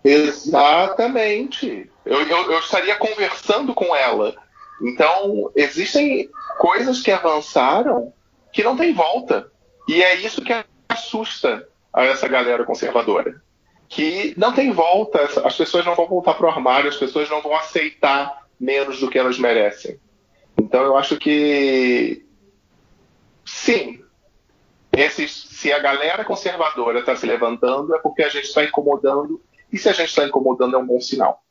Exatamente. Eu, eu, eu estaria conversando com ela. Então, existem coisas que avançaram que não tem volta. E é isso que assusta a essa galera conservadora. Que não tem volta, as pessoas não vão voltar para o armário, as pessoas não vão aceitar menos do que elas merecem. Então, eu acho que. Sim. Esses, se a galera conservadora está se levantando, é porque a gente está incomodando. E se a gente está incomodando, é um bom sinal.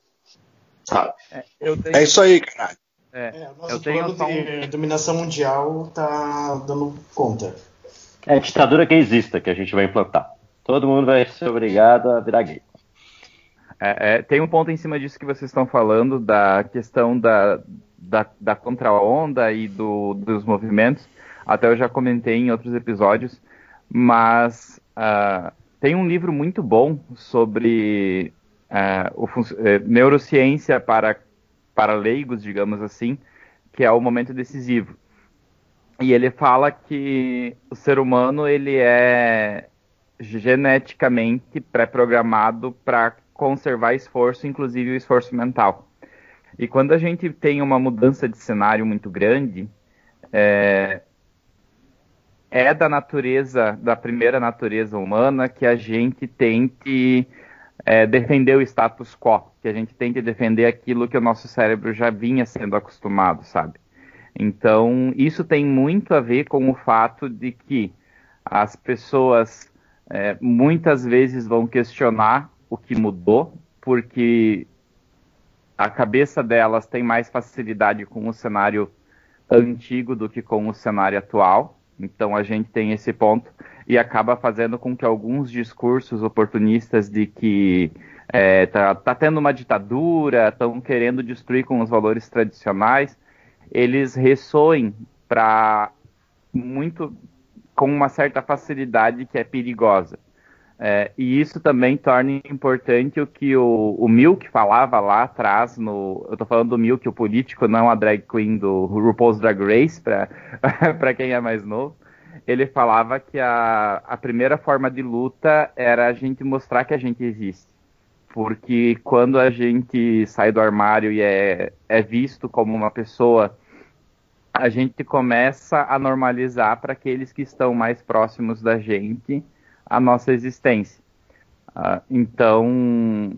Sabe? Eu tenho, É isso aí, cara. é, É, o eu nosso tenho plano só um, de dominação mundial tá dando conta. É a ditadura gaysista que a gente vai implantar. Todo mundo vai ser obrigado a virar gay. É, é, tem um ponto em cima disso que vocês estão falando, da questão da, da, da contra-onda e do, dos movimentos. Até eu já comentei em outros episódios, mas uh, tem um livro muito bom sobre uh, neurociência para, para leigos, digamos assim, que é o momento decisivo. E ele fala que o ser humano ele é geneticamente pré-programado para conservar esforço, inclusive o esforço mental. E quando a gente tem uma mudança de cenário muito grande, é, é da natureza, da primeira natureza humana, que a gente tente é, defender o status quo, que a gente tente defender aquilo que o nosso cérebro já vinha sendo acostumado, sabe? Então, isso tem muito a ver com o fato de que as pessoas é, muitas vezes vão questionar o que mudou, porque a cabeça delas tem mais facilidade com o cenário antigo do que com o cenário atual. Então a gente tem esse ponto e acaba fazendo com que alguns discursos oportunistas de que é, tá, tá tendo uma ditadura, estão querendo destruir com os valores tradicionais, eles ressoem para muito com uma certa facilidade que é perigosa. É, e isso também torna importante o que o, o Milk falava lá atrás, no, eu estou falando do Milk, o político, não a drag queen do RuPaul's Drag Race, para quem é mais novo. Ele falava que a, a primeira forma de luta era a gente mostrar que a gente existe. Porque quando a gente sai do armário e é, é visto como uma pessoa a gente começa a normalizar para aqueles que estão mais próximos da gente a nossa existência. Uh, então,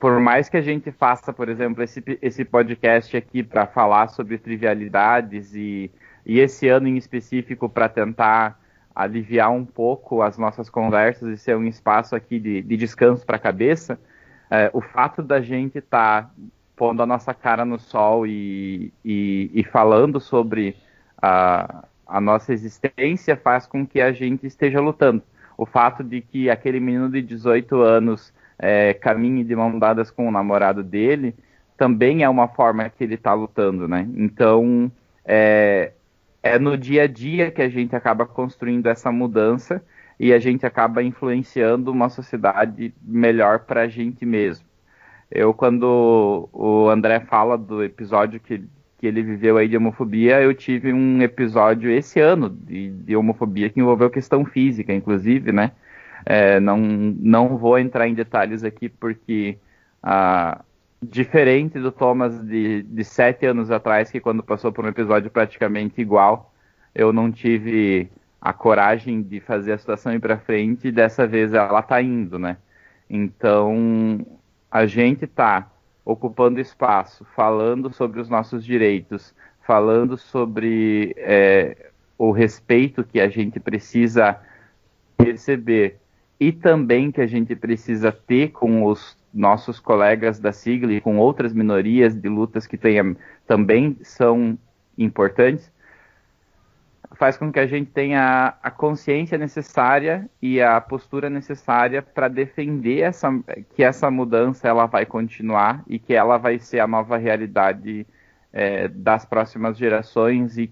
por mais que a gente faça, por exemplo, esse, esse podcast aqui para falar sobre trivialidades e, e esse ano em específico para tentar aliviar um pouco as nossas conversas e ser um espaço aqui de, de descanso para a cabeça, uh, o fato da gente estar tá pondo a nossa cara no sol e, e, e falando sobre a, a nossa existência faz com que a gente esteja lutando. O fato de que aquele menino de 18 anos é, caminhe de mão dadas com o namorado dele também é uma forma que ele está lutando, né? Então, é, é no dia a dia que a gente acaba construindo essa mudança e a gente acaba influenciando uma sociedade melhor para a gente mesmo. Eu, quando o André fala do episódio que, que ele viveu aí de homofobia, eu tive um episódio esse ano de, de homofobia que envolveu questão física, inclusive, né? É, não, não vou entrar em detalhes aqui porque, ah, diferente do Thomas de, de sete anos atrás, que quando passou por um episódio praticamente igual, eu não tive a coragem de fazer a situação ir para frente, e dessa vez ela tá indo, né? Então, a gente está ocupando espaço, falando sobre os nossos direitos, falando sobre é, o respeito que a gente precisa receber e também que a gente precisa ter com os nossos colegas da sigla e com outras minorias de lutas que tenha, também são importantes, faz com que a gente tenha a consciência necessária e a postura necessária para defender essa, que essa mudança ela vai continuar e que ela vai ser a nova realidade é, das próximas gerações e,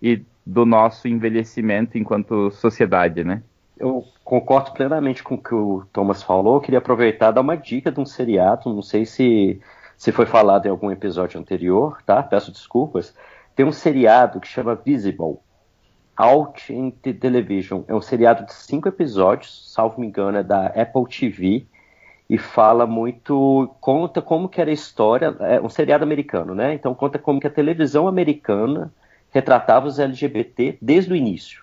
e do nosso envelhecimento enquanto sociedade, né? Eu concordo plenamente com o que o Thomas falou. Eu queria aproveitar e dar uma dica de um seriado. Não sei se, se foi falado em algum episódio anterior, tá? Peço desculpas. Tem um seriado que chama Visible Out in the Television. É um seriado de cinco episódios, salvo me engano, é da Apple TV e fala muito, conta como que era a história, é um seriado americano, né? Então conta como que a televisão americana retratava os LGBT desde o início.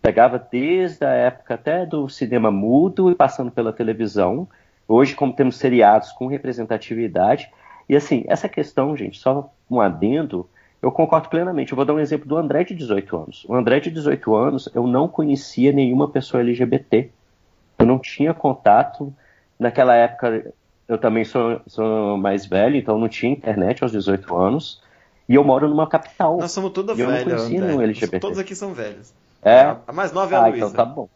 Pegava desde a época até do cinema mudo e passando pela televisão. Hoje, como temos seriados com representatividade, e assim, essa questão, gente, só um adendo, eu concordo plenamente. Eu vou dar um exemplo do André de 18 anos. O André de 18 anos, eu não conhecia nenhuma pessoa LGBT. Eu não tinha contato. Naquela época, eu também sou, sou mais velho, então não tinha internet aos 18 anos. E eu moro numa capital. Nós somos toda velha, velhos. Eu não conhecia André. nenhum LGBT. Todos aqui são velhos. É? A mais nova é a ah, Luísa. então tá bom.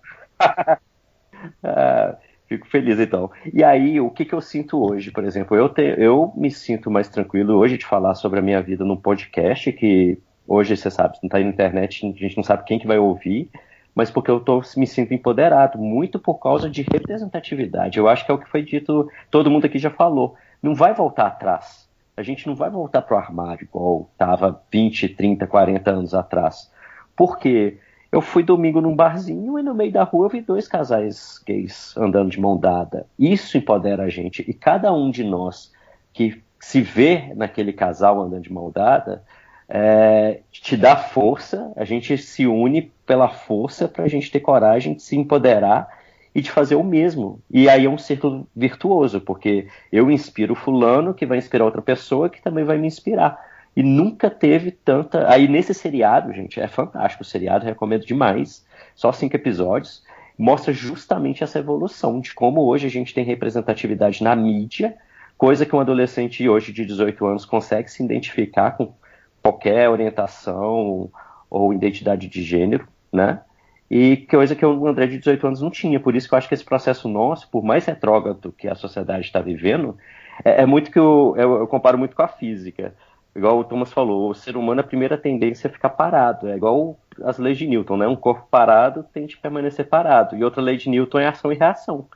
Ah, Fico feliz então. E aí, o que, que eu sinto hoje, por exemplo? Eu, te, eu me sinto mais tranquilo hoje de falar sobre a minha vida num podcast, que hoje, você sabe, não tá na internet, a gente não sabe quem que vai ouvir, mas porque eu tô, me sinto empoderado, muito por causa de representatividade. Eu acho que é o que foi dito, todo mundo aqui já falou. Não vai voltar atrás. A gente não vai voltar pro armário igual estava 20, 30, 40 anos atrás. Por quê? Eu fui domingo num barzinho e no meio da rua eu vi dois casais gays andando de mão dada. Isso empodera a gente. E cada um de nós que se vê naquele casal andando de mão dada é, te dá força. A gente se une pela força para a gente ter coragem de se empoderar e de fazer o mesmo. E aí é um círculo virtuoso, porque eu inspiro fulano que vai inspirar outra pessoa que também vai me inspirar. E nunca teve tanta. Aí nesse seriado, gente, é fantástico o seriado, recomendo demais. Só cinco episódios. Mostra justamente essa evolução de como hoje a gente tem representatividade na mídia, coisa que um adolescente hoje de 18 anos consegue se identificar com qualquer orientação ou identidade de gênero, né? E coisa que o André de 18 anos não tinha. Por isso que eu acho que esse processo nosso, por mais retrógrado que a sociedade está vivendo, é, é, muito que eu, eu, eu comparo muito com a física igual o Thomas falou, o ser humano, a primeira tendência é ficar parado. É igual as leis de Newton, né? Um corpo parado tende a permanecer parado. E outra lei de Newton é ação e reação.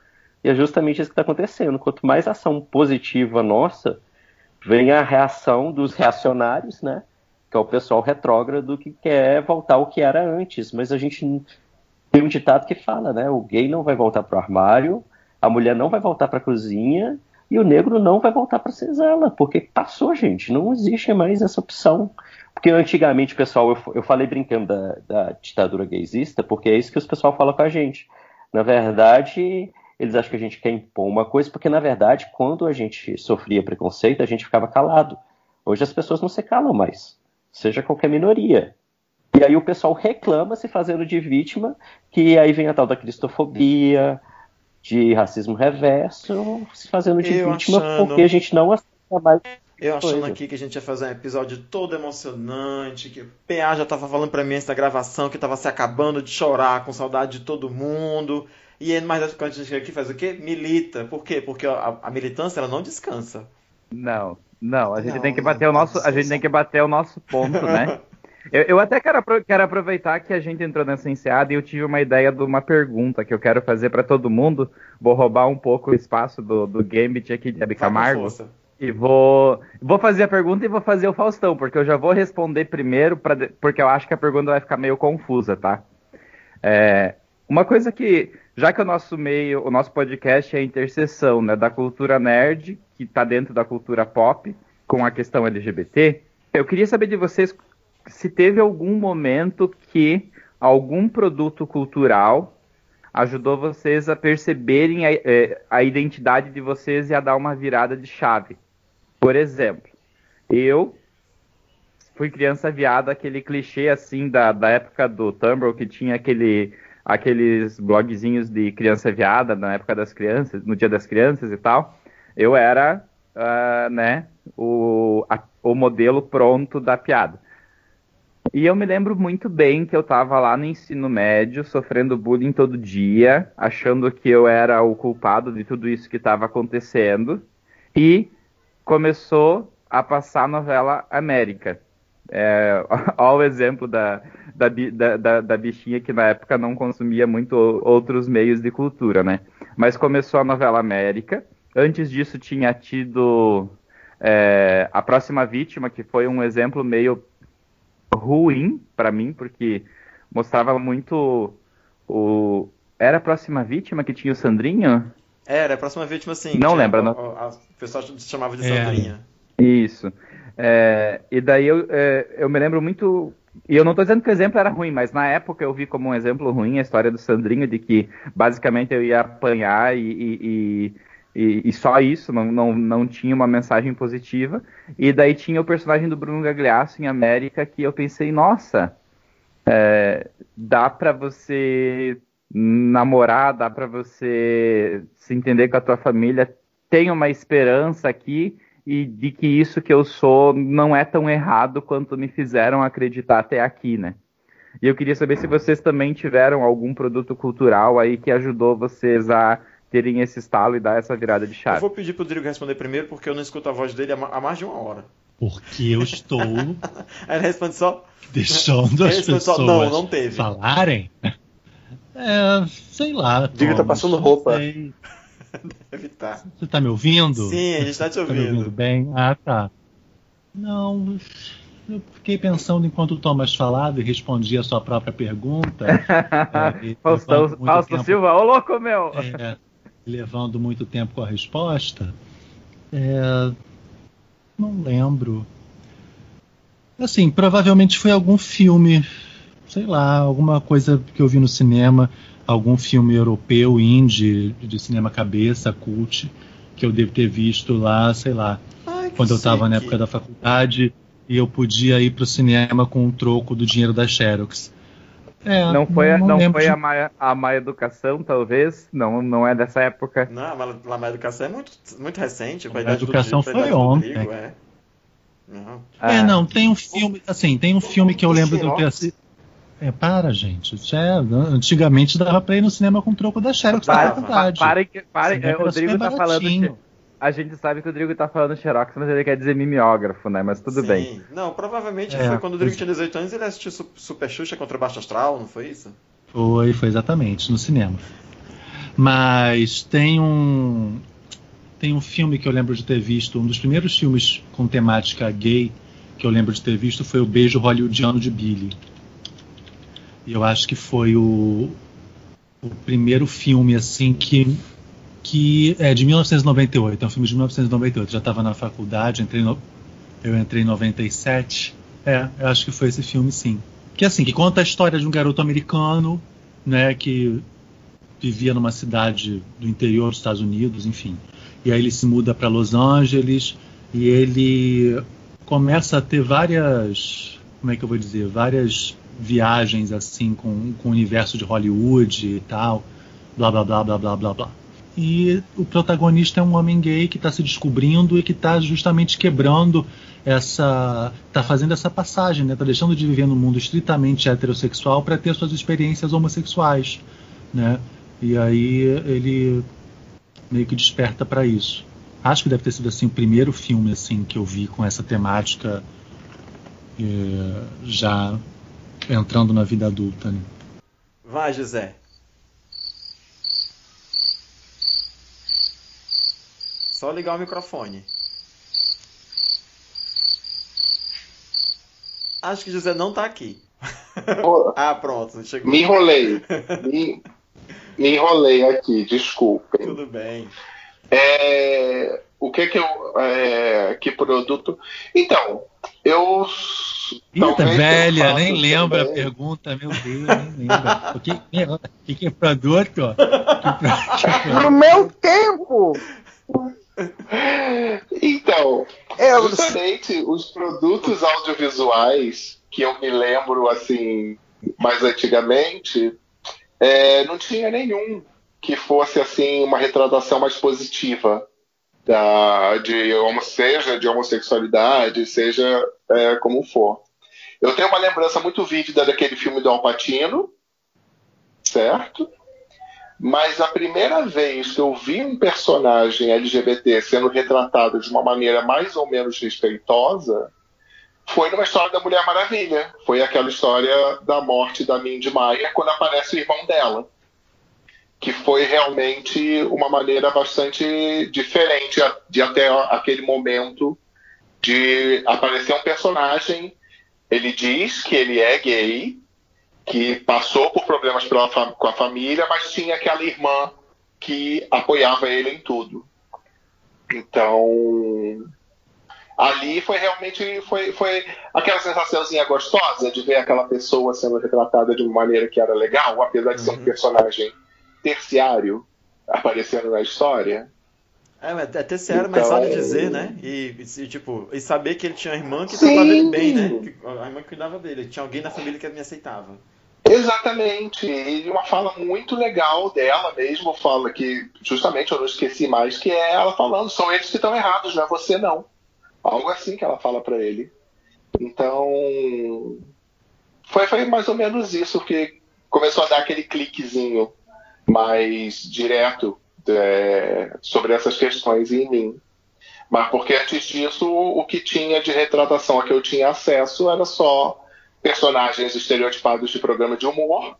E é justamente isso que está acontecendo. Quanto mais ação positiva nossa, vem a reação dos reacionários, né? Que é o pessoal retrógrado que quer voltar ao que era antes. Mas a gente tem um ditado que fala, né? O gay não vai voltar para o armário, a mulher não vai voltar para a cozinha e o negro não vai voltar para senzala, porque passou, gente, não existe mais essa opção. Porque antigamente, pessoal, eu, eu falei brincando da, da ditadura gaysista, porque é isso que os pessoal fala com a gente. Na verdade, eles acham que a gente quer impor uma coisa, porque na verdade, quando a gente sofria preconceito, a gente ficava calado. Hoje as pessoas não se calam mais, seja qualquer minoria. E aí o pessoal reclama se fazendo de vítima, que aí vem a tal da cristofobia, de racismo reverso, se fazendo de Eu vítima achando- porque a gente não aceita mais. Eu achando coisa. aqui que a gente ia fazer um episódio todo emocionante, que o PA já tava falando pra mim antes da gravação que tava se acabando de chorar, com saudade de todo mundo. E mas quando a gente chega aqui faz o quê? Milita. Por quê? Porque a, a militância ela não descansa. Não, não, a gente Não, tem que não, bater o nosso, a gente tem que bater o nosso ponto, né? Eu, eu até quero, quero aproveitar que a gente entrou nessa enseada e eu tive uma ideia de uma pergunta que eu quero fazer para todo mundo. Vou roubar um pouco o espaço do, do Gambit aqui de Abby Camargo. E vou, vou fazer a pergunta e vou fazer o Faustão, porque eu já vou responder primeiro, pra, porque eu acho que a pergunta vai ficar meio confusa, tá? É, uma coisa que, já que o nosso meio, o nosso podcast é a interseção né, da cultura nerd, que está dentro da cultura pop, com a questão LGBT, eu queria saber de vocês se teve algum momento que algum produto cultural ajudou vocês a perceberem a, eh, a identidade de vocês e a dar uma virada de chave. Por exemplo, eu fui criança viada, aquele clichê assim da, da época do Tumblr que tinha aquele, aqueles blogzinhos de criança viada na época das crianças, no dia das crianças e tal. Eu era, ah, né, o, a- o modelo pronto da piada. E eu me lembro muito bem que eu tava lá no ensino médio, sofrendo bullying todo dia, achando que eu era o culpado de tudo isso que estava acontecendo. E começou a passar a novela América. É, olha o exemplo da, da, da, da, bichinha que na época não consumia muito outros meios de cultura, né? Mas começou a novela América. Antes disso tinha tido é, A Próxima Vítima, que foi um exemplo meio ruim pra mim, porque mostrava muito o... Era a Próxima Vítima que tinha o Sandrinho? Era, a próxima vítima sim. Não lembra, não? O, a- o pessoal chamava de É. Sandrinha. Isso. É, e daí eu, é, eu me lembro muito. E eu não estou dizendo que o exemplo era ruim, mas na época eu vi como um exemplo ruim a história do Sandrinho, de que basicamente eu ia apanhar e, e, e- e- e só isso, não, não, não tinha uma mensagem positiva. E daí tinha o personagem do Bruno Gagliasso em América, que eu pensei, nossa, é, dá pra você namorar, dá pra você se entender com a tua família, tem uma esperança aqui e de que isso que eu sou não é tão errado quanto me fizeram acreditar até aqui, né? E eu queria saber se vocês também tiveram algum produto cultural aí que ajudou vocês a terem esse estalo e dar essa virada de Eu chave. vou pedir pro Drigo responder primeiro, porque eu não escuto a voz dele há ma- há mais de uma hora. Porque eu estou Aí ele responde só. deixando as pessoas não, não teve. falarem. É, sei lá. Diga, tá passando roupa. sei. Deve tá. Você tá me ouvindo? Sim, a gente tá te Tá me ouvindo ouvindo. bem? Ah, tá. Não, eu fiquei pensando enquanto o Thomas falava e respondia a sua própria pergunta. é, Faustão, Fausto tempo- Silva, ô louco meu! é, levando muito tempo com a resposta. É, não lembro. Assim, provavelmente foi algum filme, sei lá, alguma coisa que eu vi no cinema, algum filme europeu, indie, de cinema cabeça, cult, que eu devo ter visto lá, sei lá, Ai, quando eu estava na época da faculdade e eu podia ir pro cinema com o troco do dinheiro da Xerox. É, Não foi, a, não lembro foi de- a, má, a má educação, talvez? Não, não é dessa época. Não, mas a má educação é muito, muito recente. com A do educação a foi do ontem. Drigo, é. Não. É, Ah, não, tem um filme, assim, tem um filme que eu lembro Xerox? assistido. É, para, gente. Já, antigamente dava pra ir no cinema com troco da Xerox, Para, na pa- verdade. parem que- parem, Cinema é, o era Rodrigo tá falando. baratinho. xe- A gente sabe que o Rodrigo tá falando Xerox, mas ele quer dizer mimeógrafo, né? Mas tudo Sim. bem. Não, provavelmente É, foi quando o Drigo tinha 18 anos ele assistiu Su- Super Xuxa contra o Baixo Astral, não foi isso? Foi, foi exatamente, no cinema. Mas tem um. Tem um filme que eu lembro de ter visto, um dos primeiros filmes com temática gay que eu lembro de ter visto foi o Beijo Hollywoodiano de Billy. E eu acho que foi o, o primeiro filme assim que que é de 1998, é um filme de 1998. Já estava na faculdade, entrei no- eu entrei em 97. É, eu acho que foi esse filme sim. Que assim, que conta a história de um garoto americano, né, que vivia numa cidade do interior dos Estados Unidos, enfim. E aí ele se muda para Los Angeles e ele começa a ter várias, como é que eu vou dizer, várias viagens assim com, com o universo de Hollywood e tal, blá blá blá blá blá blá blá. E o protagonista é um homem gay que está se descobrindo e que está justamente quebrando essa, está fazendo essa passagem, né? Tá deixando de viver num mundo estritamente heterossexual para ter suas experiências homossexuais, né? E aí ele meio que desperta para isso. Acho que deve ter sido assim o primeiro filme assim que eu vi com essa temática eh, já entrando na vida adulta. Né? Vai, José. Só ligar o microfone. Acho que José não tá aqui. ah, pronto, chegou. Me enrolei. Me, me enrolei aqui, desculpem. Tudo bem. É, o que que eu. é, que produto. Então, eu. Eita, talvez eu velha, nem lembra a também- pergunta, meu Deus, nem lembra. O que, que, que é produto? Que pro- No meu tempo, Então, eu justamente os produtos audiovisuais que eu me lembro assim mais antigamente, é, não tinha nenhum que fosse assim uma retratação mais positiva da, de homo- seja de homossexualidade, seja é, como for. Eu tenho uma lembrança muito vívida daquele filme do Al Pacino, certo? Mas a primeira vez que eu vi um personagem LGBT sendo retratado de uma maneira mais ou menos respeitosa foi numa história da Mulher Maravilha. Foi aquela história da morte da Mindy Maia quando aparece o irmão dela. Que foi realmente uma maneira bastante diferente de até aquele momento de aparecer um personagem. Ele diz que ele é gay, que passou por problemas pela com a família, mas tinha aquela irmã que apoiava ele em tudo. Então, ali foi realmente foi, foi aquela sensaçãozinha gostosa de ver aquela pessoa sendo retratada de uma maneira que era legal, apesar de ser um personagem terciário aparecendo na história. É, mas é terciário, mas Então- vale dizer, né? E, e, tipo, e saber que ele tinha uma irmã que Sim. tratava ele bem, né? Que a irmã que cuidava dele. Tinha alguém na família que me aceitava. Exatamente, e uma fala muito legal dela mesmo, fala que, justamente eu não esqueci mais, que é ela falando, são eles que estão errados, não é você não. Algo assim que ela fala pra ele. Então, foi, foi mais ou menos isso que começou a dar aquele cliquezinho mais direto é, sobre essas questões em mim. Mas porque antes disso, o que tinha de retratação a que eu tinha acesso era só personagens estereotipados de programa de humor,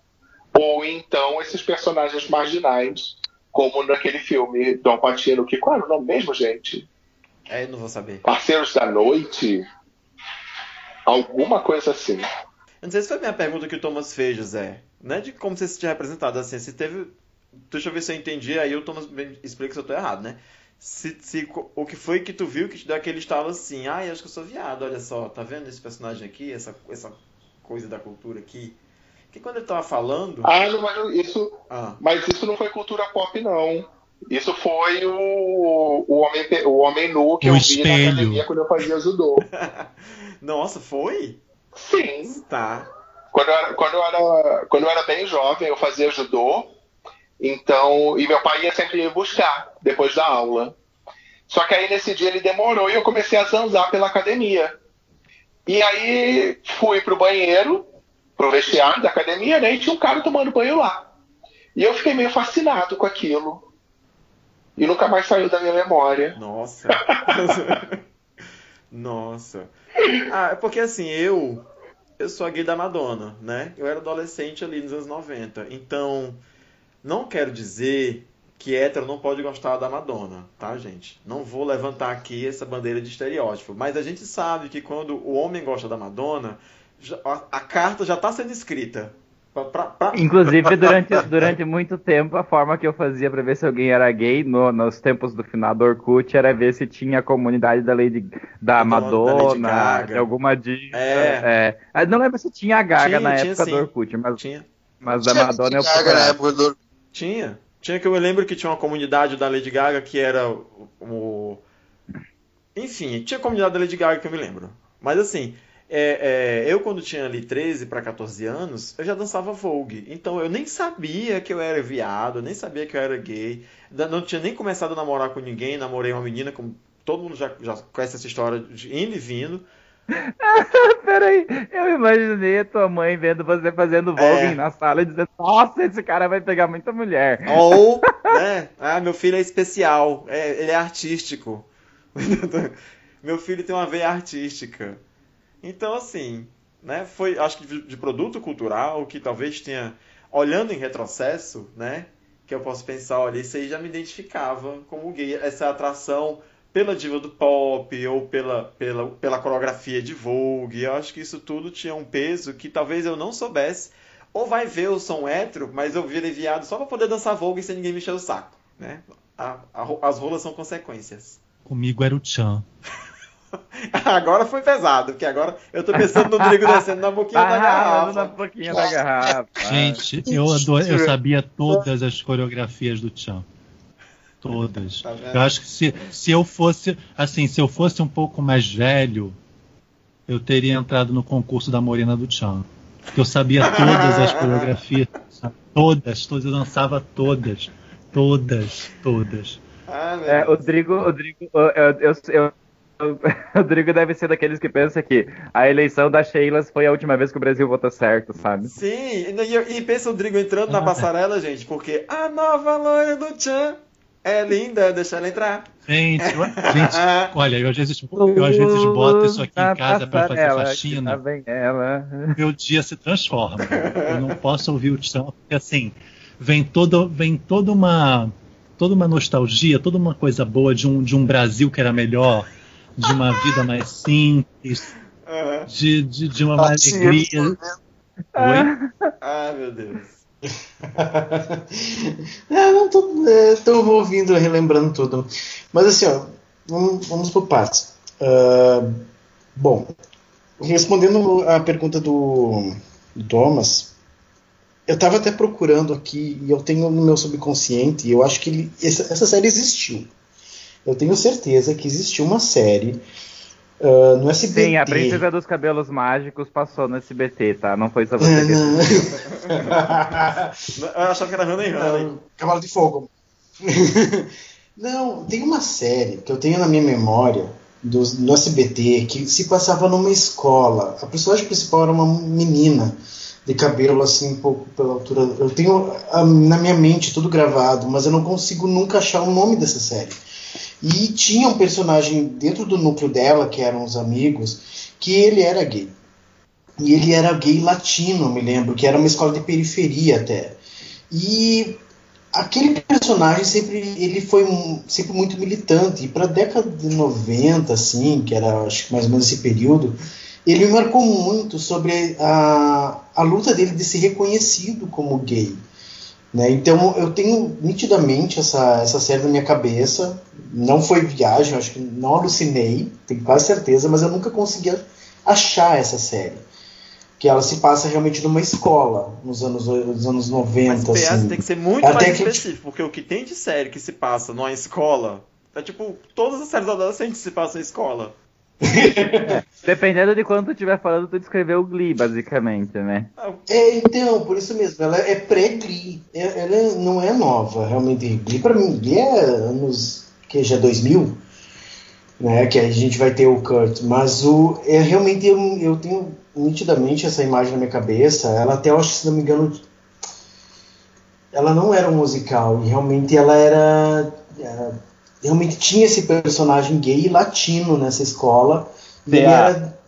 ou então esses personagens marginais, como naquele filme do Alpatino, que qual era o nome mesmo, gente? É, não vou saber. Parceiros da Noite? Alguma coisa assim. Eu não sei se foi a minha pergunta que o Thomas fez, José. Não é de como você se tinha representado, assim, se teve... Deixa eu ver se eu entendi, aí o Thomas explica se eu tô errado, né? Se, se, o que foi que tu viu que te deu aquele estalo assim, ai, acho que eu sou viado, olha só, tá vendo esse personagem aqui, essa, essa coisa da cultura aqui? Que quando ele tava falando... Ah, não, mas isso, Ah, mas isso não foi cultura pop, não. Isso foi o, o, homem, o homem nu que O eu vi na espelho. academia quando eu fazia judô. Nossa, foi? Sim. Tá. Quando eu, era, quando, eu era, quando eu era bem jovem, eu fazia judô. Então, e meu pai ia sempre me buscar depois da aula. Só que aí nesse dia ele demorou e eu comecei a zanzar pela academia. E aí fui pro banheiro, pro vestiário da academia, né? E tinha um cara tomando banho lá. E eu fiquei meio fascinado com aquilo. E nunca mais saiu da minha memória. Nossa. Nossa. Ah, é porque assim, eu eu sou a gay da Madonna, né? Eu era adolescente ali nos anos 90. Então, não quero dizer que hétero não pode gostar da Madonna, tá, gente? Não vou levantar aqui essa bandeira de estereótipo, mas a gente sabe que quando o homem gosta da Madonna, a, a carta já tá sendo escrita. Pra, pra- pra- Inclusive, durante, durante muito tempo, a forma que eu fazia pra ver se alguém era gay no- nos tempos do final do Orkut era ver se tinha a comunidade da Lady da Da Madonna, Lady Gaga. de alguma dica. É. Ah, Não lembro se tinha a Gaga Tinha, na tinha época sim. do Orkut, mas, Tinha. mas da Tinha Madonna eu Lady Gaga na época do Tinha. Tinha que eu lembro que tinha uma comunidade da Lady Gaga que era o. Enfim, tinha comunidade da Lady Gaga que eu me lembro. Mas assim, é, é, eu quando tinha ali 13 para 14 anos, eu já dançava Vogue. Então eu nem sabia que eu era viado, nem sabia que eu era gay. Não tinha nem começado a namorar com ninguém, namorei uma menina, como todo mundo já, já conhece essa história de indo e vindo. Peraí, eu imaginei a tua mãe vendo você fazendo voguing É. na sala e dizendo, nossa, esse cara vai pegar muita mulher. Ou, né? Ah, meu filho é especial, é, ele é artístico. meu filho tem uma veia artística. Então, assim, né? Foi, acho que de, produto cultural que talvez tenha, olhando em retrocesso, né? Que eu posso pensar, olha, isso aí já me identificava como gay, essa atração pela diva do pop ou pela, pela, pela coreografia de Vogue. Eu acho que isso tudo tinha um peso que talvez eu não soubesse. Ou vai ver eu sou um hétero, mas eu virei viado só pra poder dançar Vogue sem ninguém me encher o saco, né? A- a as rolas são consequências. Comigo era o Chan. Agora foi pesado, porque agora eu tô pensando no Drigo descendo na boquinha da na garrafa. boquinha da garrafa. Gente, eu, adoro, eu sabia todas as coreografias do Chan. Todas. Tá? Eu acho que se, se eu fosse, assim, se eu fosse um pouco mais velho, eu teria entrado no concurso da Morena do Chan. Porque eu sabia todas as coreografias. Todas, todas, eu dançava todas. Todas, todas. Ah, É. Rodrigo, Rodrigo, eu, eu, eu- eu- o Rodrigo deve ser daqueles que pensa que a eleição da Sheila foi a última vez que o Brasil votou certo, sabe? Sim, e, e pensa o Drigo entrando na passarela, gente, porque a nova loira do Chan é linda, deixa ela entrar. Gente, gente, olha, eu às vezes, eu às vezes boto isso aqui em casa para fazer que faxina. Vem ela. meu dia se transforma. Eu não posso ouvir o Tchan, porque assim, vem toda, vem toda uma toda uma nostalgia, toda uma coisa boa de um, de um Brasil que era melhor, de uma vida mais simples, de, de, de uma alegria. Oi? Ah, meu Deus. Ah, não tô, é, tô ouvindo, relembrando tudo. Mas assim, ó, vamos, vamos por partes. Ah, bom, respondendo a pergunta do, do Thomas, eu estava até procurando aqui, e eu tenho no meu subconsciente, e eu acho que ele- essa, essa série existiu. Eu tenho certeza que existiu uma série ah, no SBT. Sim, a Princesa dos Cabelos Mágicos passou no SBT, tá? Não foi só você que não. Eu achava que era Honey Honey. Não, Cavalo de Fogo. Não, tem uma série que eu tenho na minha memória dos, no SBT que se passava numa escola. A personagem principal era uma menina. de cabelo assim um pouco pela altura. Eu tenho ah, na minha mente tudo gravado, mas eu não consigo nunca achar o nome dessa série. E tinha um personagem dentro do núcleo dela, que eram os amigos, que ele era gay. E ele era gay latino, me lembro, que era uma escola de periferia até. E aquele personagem sempre ele foi um, sempre muito militante. E para a década de 90, assim, que era acho que mais ou menos esse período, ele me marcou muito sobre a, a luta dele de ser reconhecido como gay. Né? Então eu tenho nitidamente essa, essa série na minha cabeça. Não foi viagem, acho que não alucinei, tenho quase certeza, mas eu nunca consegui achar essa série. Que ela se passa realmente numa escola, nos anos, nos anos 90. Mas PS assim. tem que ser muito Até mais que- específico, porque o que tem de série que se passa numa escola é tipo, todas as séries adolescentes se passam em escola. Dependendo de quanto tu estiver falando, tu descreveu o Glee, basicamente, né? É, então, por isso mesmo, ela é pré-Glee. É- Ela é- não é nova, realmente. Glee, pra mim, Glee é anos que já 2000, né? Que aí a gente vai ter o Kurt. Mas o, é, realmente eu, eu tenho nitidamente essa imagem na minha cabeça. Ela até, eu acho, se não me engano, ela não era um musical. E realmente ela era. era- realmente tinha esse personagem gay e latino nessa escola. E ele era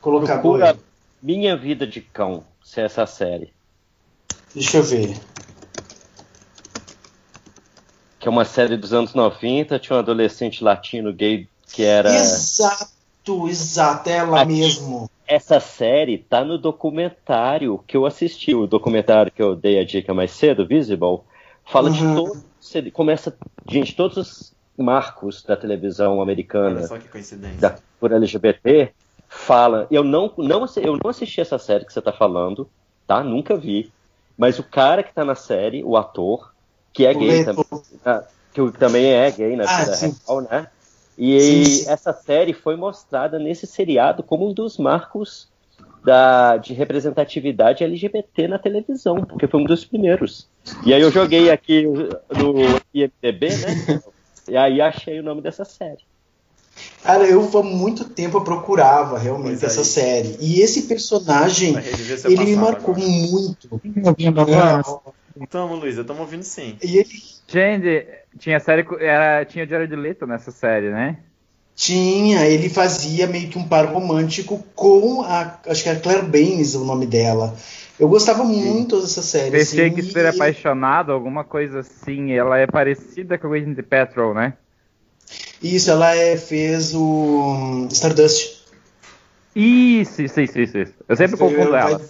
colocado. Procura Minha Vida de Cão, se é essa série. Deixa eu ver. Que é uma série dos anos 90, tinha um adolescente latino gay que era. Exato, exato, ela Aqui. mesmo. Essa série tá no documentário que eu assisti, o documentário que eu dei a dica mais cedo, Visible, fala de Uhum. todo. ele Começa, gente, todos os marcos da televisão americana Olha só que coincidência. da, por LGBT fala. Eu não, não, eu não assisti essa série que você tá falando, tá? Nunca vi. Mas o cara que tá na série, o ator, que é O gay também, ah, que também é gay na Ah, vida sim. real, né? E sim. essa série foi mostrada nesse seriado como um dos marcos da, de representatividade LGBT na televisão, porque foi um dos primeiros. E aí eu joguei aqui no IMDB, né? E aí achei o nome dessa série. Cara, eu há muito tempo eu procurava realmente essa série. E esse personagem, ele me marcou agora. muito. Ouvindo agora? Tamo, Luiz, estamos ouvindo sim. E ele Gente, tinha série. Era, tinha o Jared Leto nessa série, né? tinha, ele fazia meio que um par romântico com a. Acho que era Claire Baines o nome dela. Eu gostava muito dessa série. Fez assim, Shakespeare e- apaixonado, alguma coisa assim. Ela é parecida com a Gwyneth Petrol, né? Isso, ela é, fez o Stardust. Isso, isso, isso, isso. Eu sempre confundo Vai- elas.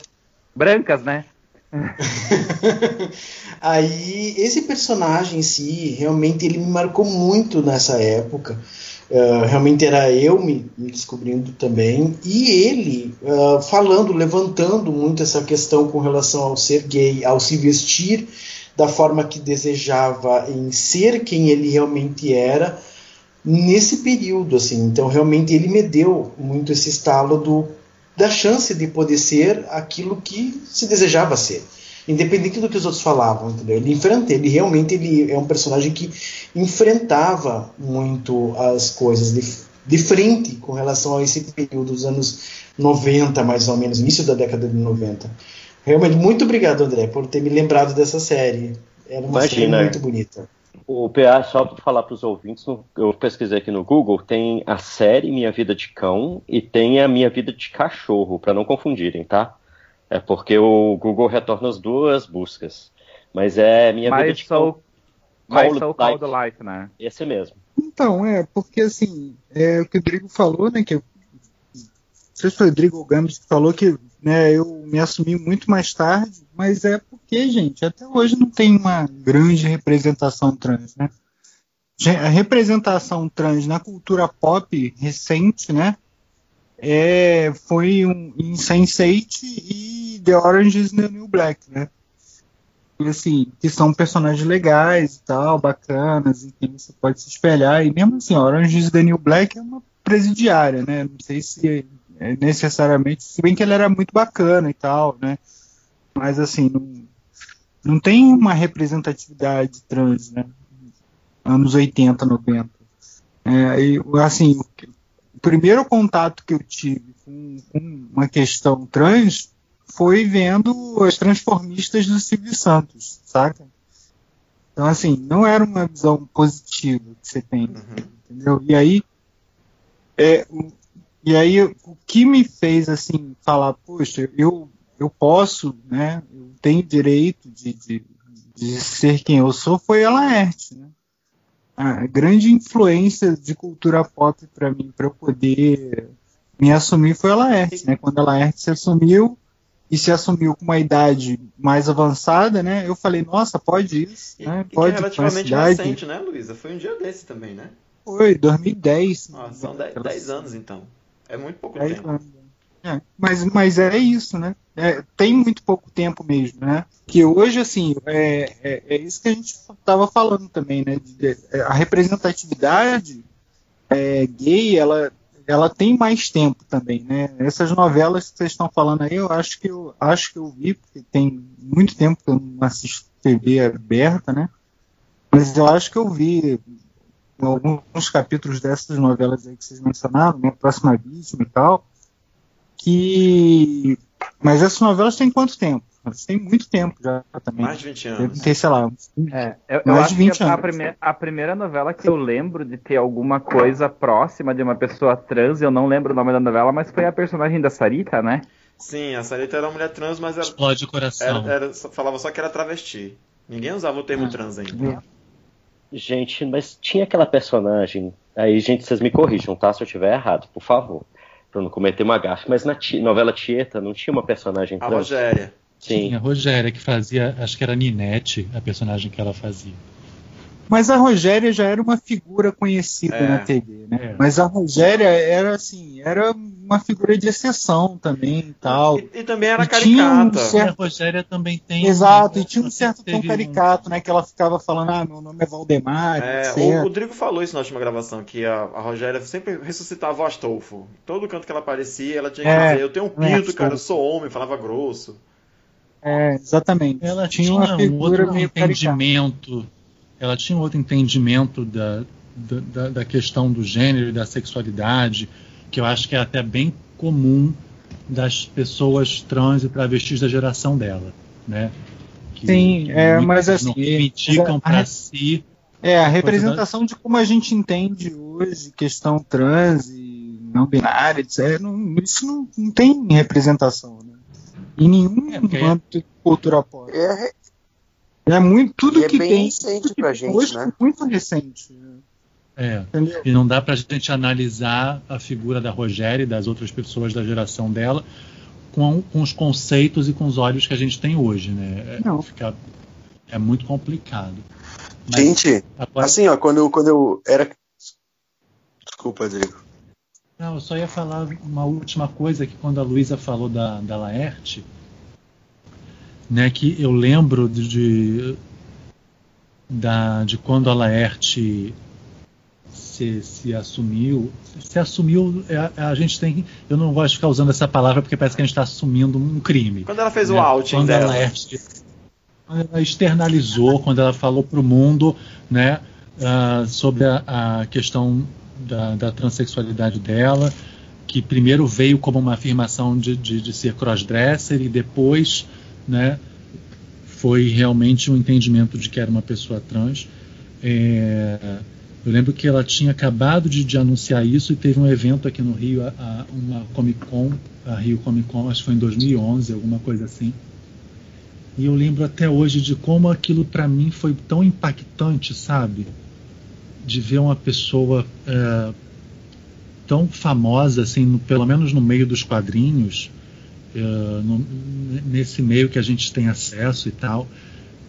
Brancas, né? Aí, esse personagem em si, realmente ele me marcou muito nessa época. Uh, realmente era eu me, me descobrindo também. E ele uh, falando, levantando muito essa questão com relação ao ser gay, ao se vestir da forma que desejava, em ser quem ele realmente era nesse período. assim Então, realmente, ele me deu muito esse estalo do, da chance de poder ser aquilo que se desejava ser independente do que os outros falavam, entendeu? Ele enfrenta, ele realmente ele é um personagem que enfrentava muito as coisas de, de frente com relação a esse período dos anos 90, mais ou menos, início da década de 90. Realmente, muito obrigado, André, por ter me lembrado dessa série. Era uma série Imagina. muito bonita. O PA, só para falar para os ouvintes, eu pesquisei aqui no Google, tem a série Minha Vida de Cão e tem a Minha Vida de Cachorro, para não confundirem, tá? É porque o Google retorna as duas buscas. Mas é Minha Vida Mais de sou, mais Call sou Life. Call the Life, né? Esse mesmo. Então, é, porque assim, é o que o Rodrigo falou, né? Que eu- não sei se foi o Rodrigo Gambit que falou que né, eu me assumi muito mais tarde, mas é porque, gente, até hoje não tem uma grande representação trans, né? A representação trans na cultura pop recente, né? É, foi um, em Sense8 e The Orange is the New Black, né? E, assim, que são personagens legais e tal, bacanas, em quem você pode se espelhar. E mesmo assim, Orange is the New Black é uma presidiária, né? Não sei se é necessariamente, se bem que ele era muito bacana e tal, né? Mas assim, não, não tem uma representatividade trans, né? Anos 80, 90. É, e, assim, primeiro contato que eu tive com, com uma questão trans foi vendo as transformistas do Silvio Santos, saca? Então, assim, não era uma visão positiva que você tem, entendeu? E aí, é, o- e aí o que me fez, assim, falar, poxa, eu, eu posso, né, eu tenho direito de, de, de ser quem eu sou, foi a Laerte, né? A grande influência de cultura pop para mim, para eu poder me assumir, foi a Laerte, né? Quando a Laerte se assumiu, e se assumiu com uma idade mais avançada, né? Eu falei, nossa, pode isso, né? E que é Pode com essa relativamente recente, né, Luísa? Foi um dia desse também, né? Foi, 2010. Ah, são 10 anos, então. É muito pouco 10 tempo. anos. É, mas, mas é isso, né? É, tem muito pouco tempo mesmo, né? Que hoje, assim, é, é, é isso que a gente estava falando também, né? De- de- a representatividade é, gay, ela, ela tem mais tempo também, né? Essas novelas que vocês estão falando aí, eu acho que eu acho que eu vi, porque tem muito tempo que eu não assisto TV aberta, né? Mas eu acho que eu vi alguns capítulos dessas novelas aí que vocês mencionaram, né? Próxima Vítima e tal. Que. Mas essas novelas têm quanto tempo? Elas têm muito tempo já também. Mais de 20 anos. Ter, sei lá, uns É, eu, eu Mais acho de 20 que a, a anos. primeira, a primeira novela que eu lembro de ter alguma coisa próxima de uma pessoa trans, eu não lembro o nome da novela, mas foi a personagem da Sarita, né? Sim, a Sarita era uma mulher trans, mas era, Explode o coração. era- era- falava só que era travesti. Ninguém usava o termo trans ainda. Gente, mas tinha aquela personagem. Aí, gente, vocês me corrijam, tá? Se eu tiver errado, por favor. Pra eu não cometer uma gafe. Mas na novela Tieta não tinha uma personagem A trans? Rogéria. Sim. Tinha a Rogéria, que fazia, acho que era Ninete, a personagem que ela fazia. Mas a Rogéria já era uma figura conhecida É. na TV, né? É. Mas a Rogéria era assim, era uma figura de exceção também e tal. E, e também era E tinha um caricata. certo- a Rogéria também tem. Exato, e tinha um certo tom teve um- caricato, né? Que ela ficava falando, ah, meu nome é Valdemar, É, etc. o Rodrigo falou isso na última gravação, que a, a Rogéria sempre ressuscitava o Astolfo. Todo canto que ela aparecia, ela tinha que É, dizer, eu tenho um é, pinto, cara, eu sou homem, falava grosso. É, exatamente. Ela tinha, tinha, uma um figura outro meio caricata. Ela tinha outro entendimento da, da, da- da questão do gênero e da sexualidade, que eu acho que é até bem comum das pessoas trans e travestis da geração dela, né? Que, Sim, que é, mas assim, a- para si É, a representação de como a gente entende hoje questão trans e não binária, etc. não- isso não, não tem representação, né? Em nenhum É, porque- âmbito de cultura pop. É, É muito tudo e é que bem tem recente tem gente, hoje né? é muito recente. É, Entendeu? e não dá pra gente analisar a figura da Rogéria e das outras pessoas da geração dela com, com os conceitos e com os olhos que a gente tem hoje, né? É, Não. fica- é muito complicado. Mas Gente, agora- assim, ó, quando eu, quando eu era. Desculpa, Rodrigo. Não, eu só ia falar uma última coisa que quando a Luísa falou da, da Laerte, né, que eu lembro de, de, da, de quando a Laerte se, se assumiu. Se assumiu, é, a gente tem. Eu não gosto de ficar usando essa palavra porque parece que a gente está assumindo um crime. Quando ela fez o né? outing quando dela. A Laerte, ela externalizou, quando ela falou para o mundo né, ah, sobre a, a questão da, da transexualidade dela, que primeiro veio como uma afirmação de, de, de ser crossdresser e depois né, foi realmente um entendimento de que era uma pessoa trans. É, eu lembro que ela tinha acabado de, de anunciar isso e teve um evento aqui no Rio, a, a- uma Comic Con, a Rio Comic Con, acho que foi em 2011, alguma coisa assim. E eu lembro até hoje de como aquilo para mim foi tão impactante, sabe? De ver uma pessoa é, tão famosa, assim, no- pelo menos no meio dos quadrinhos, é, no- nesse meio que a gente tem acesso e tal.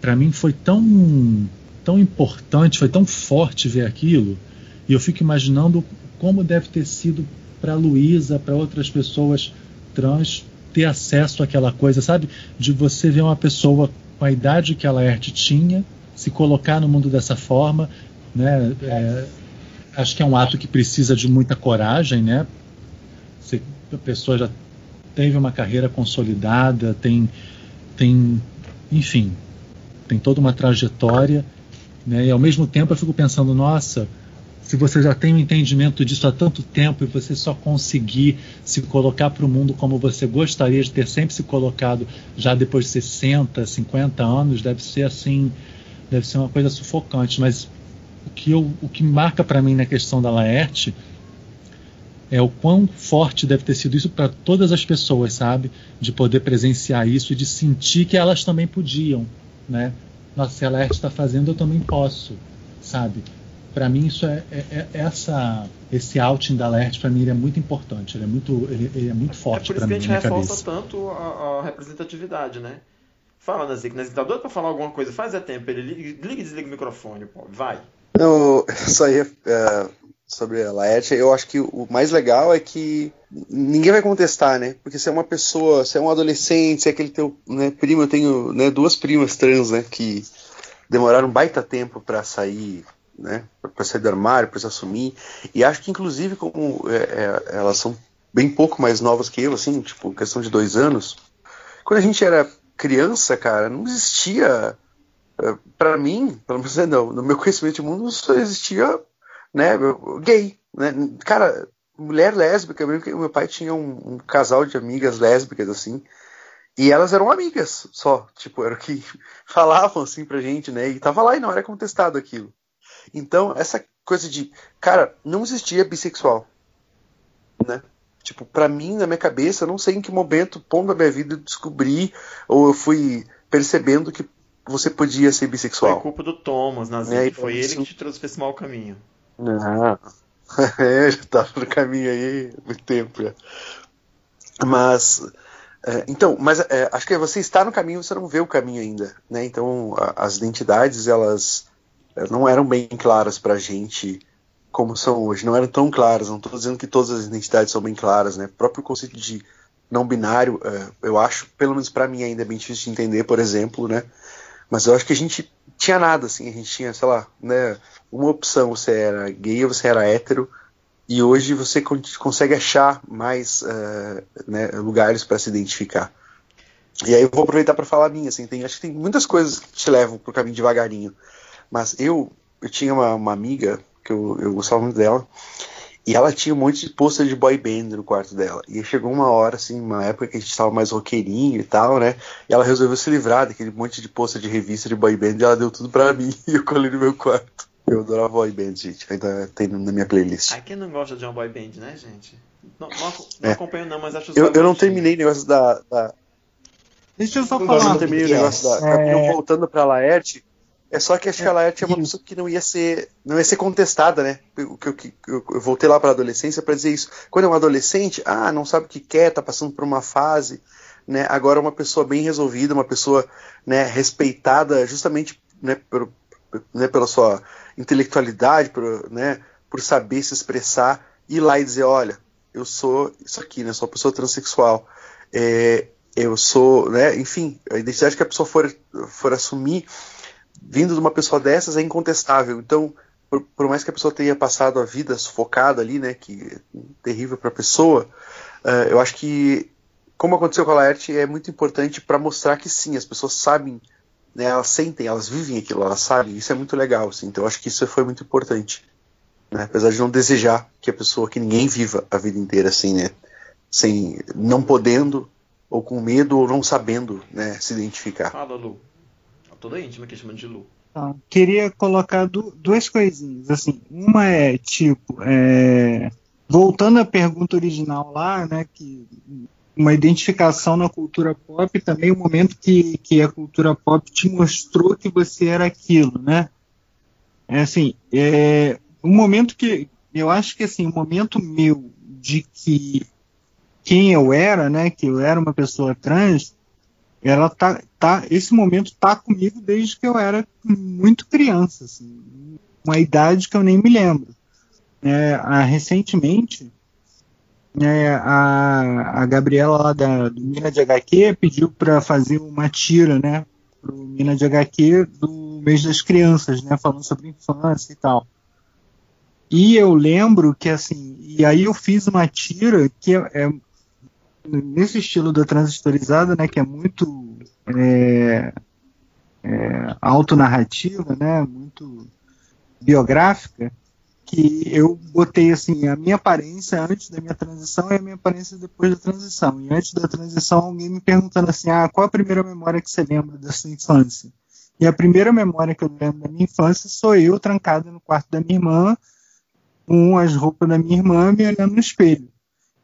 Para mim foi tão, tão importante, foi tão forte ver aquilo. E eu fico imaginando como deve ter sido para Luísa, para outras pessoas trans ter acesso àquela coisa, sabe? De você ver uma pessoa com a idade que a Laerte tinha, se colocar no mundo dessa forma, né? É, acho que é um ato que precisa de muita coragem, né? Você, a pessoa já teve uma carreira consolidada, tem, tem, enfim, tem toda uma trajetória, né? E ao mesmo tempo eu fico pensando, nossa, se você já tem um entendimento disso há tanto tempo e você só conseguir se colocar para o mundo como você gostaria de ter sempre se colocado já depois de 60, 50 anos, deve ser assim, deve ser uma coisa sufocante. Mas o que, eu, o que marca para mim na questão da Laerte é o quão forte deve ter sido isso para todas as pessoas, sabe? De poder presenciar isso e de sentir que elas também podiam, né? Nossa, se a Laerte está fazendo, eu também posso, sabe? Para mim isso é, é, é, essa esse outing da Laerte para mim ele é muito importante, ele é muito ele, ele é muito forte para mim. É por isso que a gente reforça cabeça. tanto a, a, representatividade, né? Fala, Nazik, Nazik tá doido para falar alguma coisa, faz é tempo, ele liga, liga e desliga o microfone, pô, vai. Eu só ia uh, sobre a Laerte, eu acho que o mais legal é que ninguém vai contestar, né? Porque se é uma pessoa, se é um adolescente, se é aquele teu né, primo, eu tenho né, duas primas trans, né? Que demoraram um baita tempo para sair, né? Para sair do armário, para se assumir. E acho que inclusive como é, é, elas são bem pouco mais novas que eu, assim, tipo questão de dois anos. Quando a gente era criança, cara, não existia para mim, pelo menos não, no meu conhecimento de mundo, só existia né, gay. Né? Cara, mulher lésbica, mesmo meu pai tinha um, um, casal de amigas lésbicas, assim, e elas eram amigas só, tipo, era o que falavam, assim, pra gente, né, e tava lá e não era contestado aquilo. Então, essa coisa de, cara, não existia bissexual, né, tipo, pra mim, na minha cabeça, eu não sei em que momento, ponto da minha vida, eu descobri, ou eu fui percebendo que você podia ser bissexual. Foi culpa do Thomas, Nazik, é, foi ele que te trouxe pra esse mau caminho. Não. é, já estava no caminho aí há muito tempo já. Mas. É, então, mas é, acho que você está no caminho, você não vê o caminho ainda, né? Então, a, as identidades elas é, não eram bem claras para a gente como são hoje, não eram tão claras. Não estou dizendo que todas as identidades são bem claras, né? O próprio conceito de não binário, é, eu acho, pelo menos para mim ainda é bem difícil de entender, por exemplo, né? Mas eu acho que a gente tinha nada, assim, a gente tinha, sei lá, né, uma opção, você era gay ou você era hétero, e hoje você consegue achar mais uh, né, lugares para se identificar. E aí eu vou aproveitar para falar a minha, assim, tem, acho que tem muitas coisas que te levam pro caminho devagarinho, mas eu, eu tinha uma, uma amiga, que eu, eu gostava muito dela, e ela tinha um monte de pôster de boy band no quarto dela. E chegou uma hora, assim, uma época que a gente estava mais roqueirinho e tal, né? E ela resolveu se livrar daquele monte de pôster de revista de boy band e ela deu tudo pra mim e eu colei no meu quarto. Eu adorava boy band, gente. Ainda tem na minha playlist. Ai, quem não gosta de uma boy band, né, gente? Não, não, não é. acompanho não, mas acho Eu, eu não terminei o negócio da, da... Deixa eu só falar. Eu não terminei o negócio da... É... Voltando pra Laerte, é só que acho que a Laerte é uma pessoa que não ia ser, não ia ser contestada, né? Eu, eu, eu, eu voltei lá para a adolescência para dizer isso. Quando é um adolescente, ah, não sabe o que quer, tá passando por uma fase, né? Agora é uma pessoa bem resolvida, uma pessoa, né, respeitada justamente, né, por, né, pela sua intelectualidade, por, né, por saber se expressar, ir lá e dizer, olha, eu sou isso aqui, né? Sou uma pessoa transexual. É, eu sou, né? Enfim, a identidade que a pessoa for, for assumir vindo de uma pessoa dessas é incontestável. Então, por, por, mais que a pessoa tenha passado a vida sufocada ali, né, que é terrível para a pessoa, uh, eu acho que, como aconteceu com a Laerte, é muito importante para mostrar que sim, as pessoas sabem, né, elas sentem, elas vivem aquilo, elas sabem. Isso é muito legal. Assim, então, eu acho que isso foi muito importante. Né, apesar de não desejar que a pessoa, que ninguém viva a vida inteira assim, né, sem, não podendo, ou com medo, ou não sabendo né, se identificar. Fala, Lu toda íntima que chama de Lu. Tá. Queria colocar du duas coisinhas. Assim, uma é tipo, é, voltando à pergunta original lá, né, que uma identificação na cultura pop também o um momento que, que a cultura pop te mostrou que você era aquilo, né? É assim, é um momento que eu acho que assim, o um momento meu de que quem eu era, né, que eu era uma pessoa trans, ela tá, tá, esse momento tá comigo desde que eu era muito criança, assim, uma idade que eu nem me lembro. É, a, recentemente, é, a, a Gabriela lá da, do Mina de HQ pediu para fazer uma tira, né, pro Mina de HQ do mês das crianças, né, falando sobre infância e tal. E eu lembro que assim, e aí eu fiz uma tira que é, é nesse estilo da transistorizada, né, que é muito é, é, autonarrativa, né, muito biográfica, que eu botei assim a minha aparência antes da minha transição e a minha aparência depois da transição. E antes da transição, alguém me perguntando assim: ah, qual a primeira memória que você lembra da sua infância? E a primeira memória que eu lembro da minha infância sou eu trancado no quarto da minha irmã, com as roupas da minha irmã me olhando no espelho.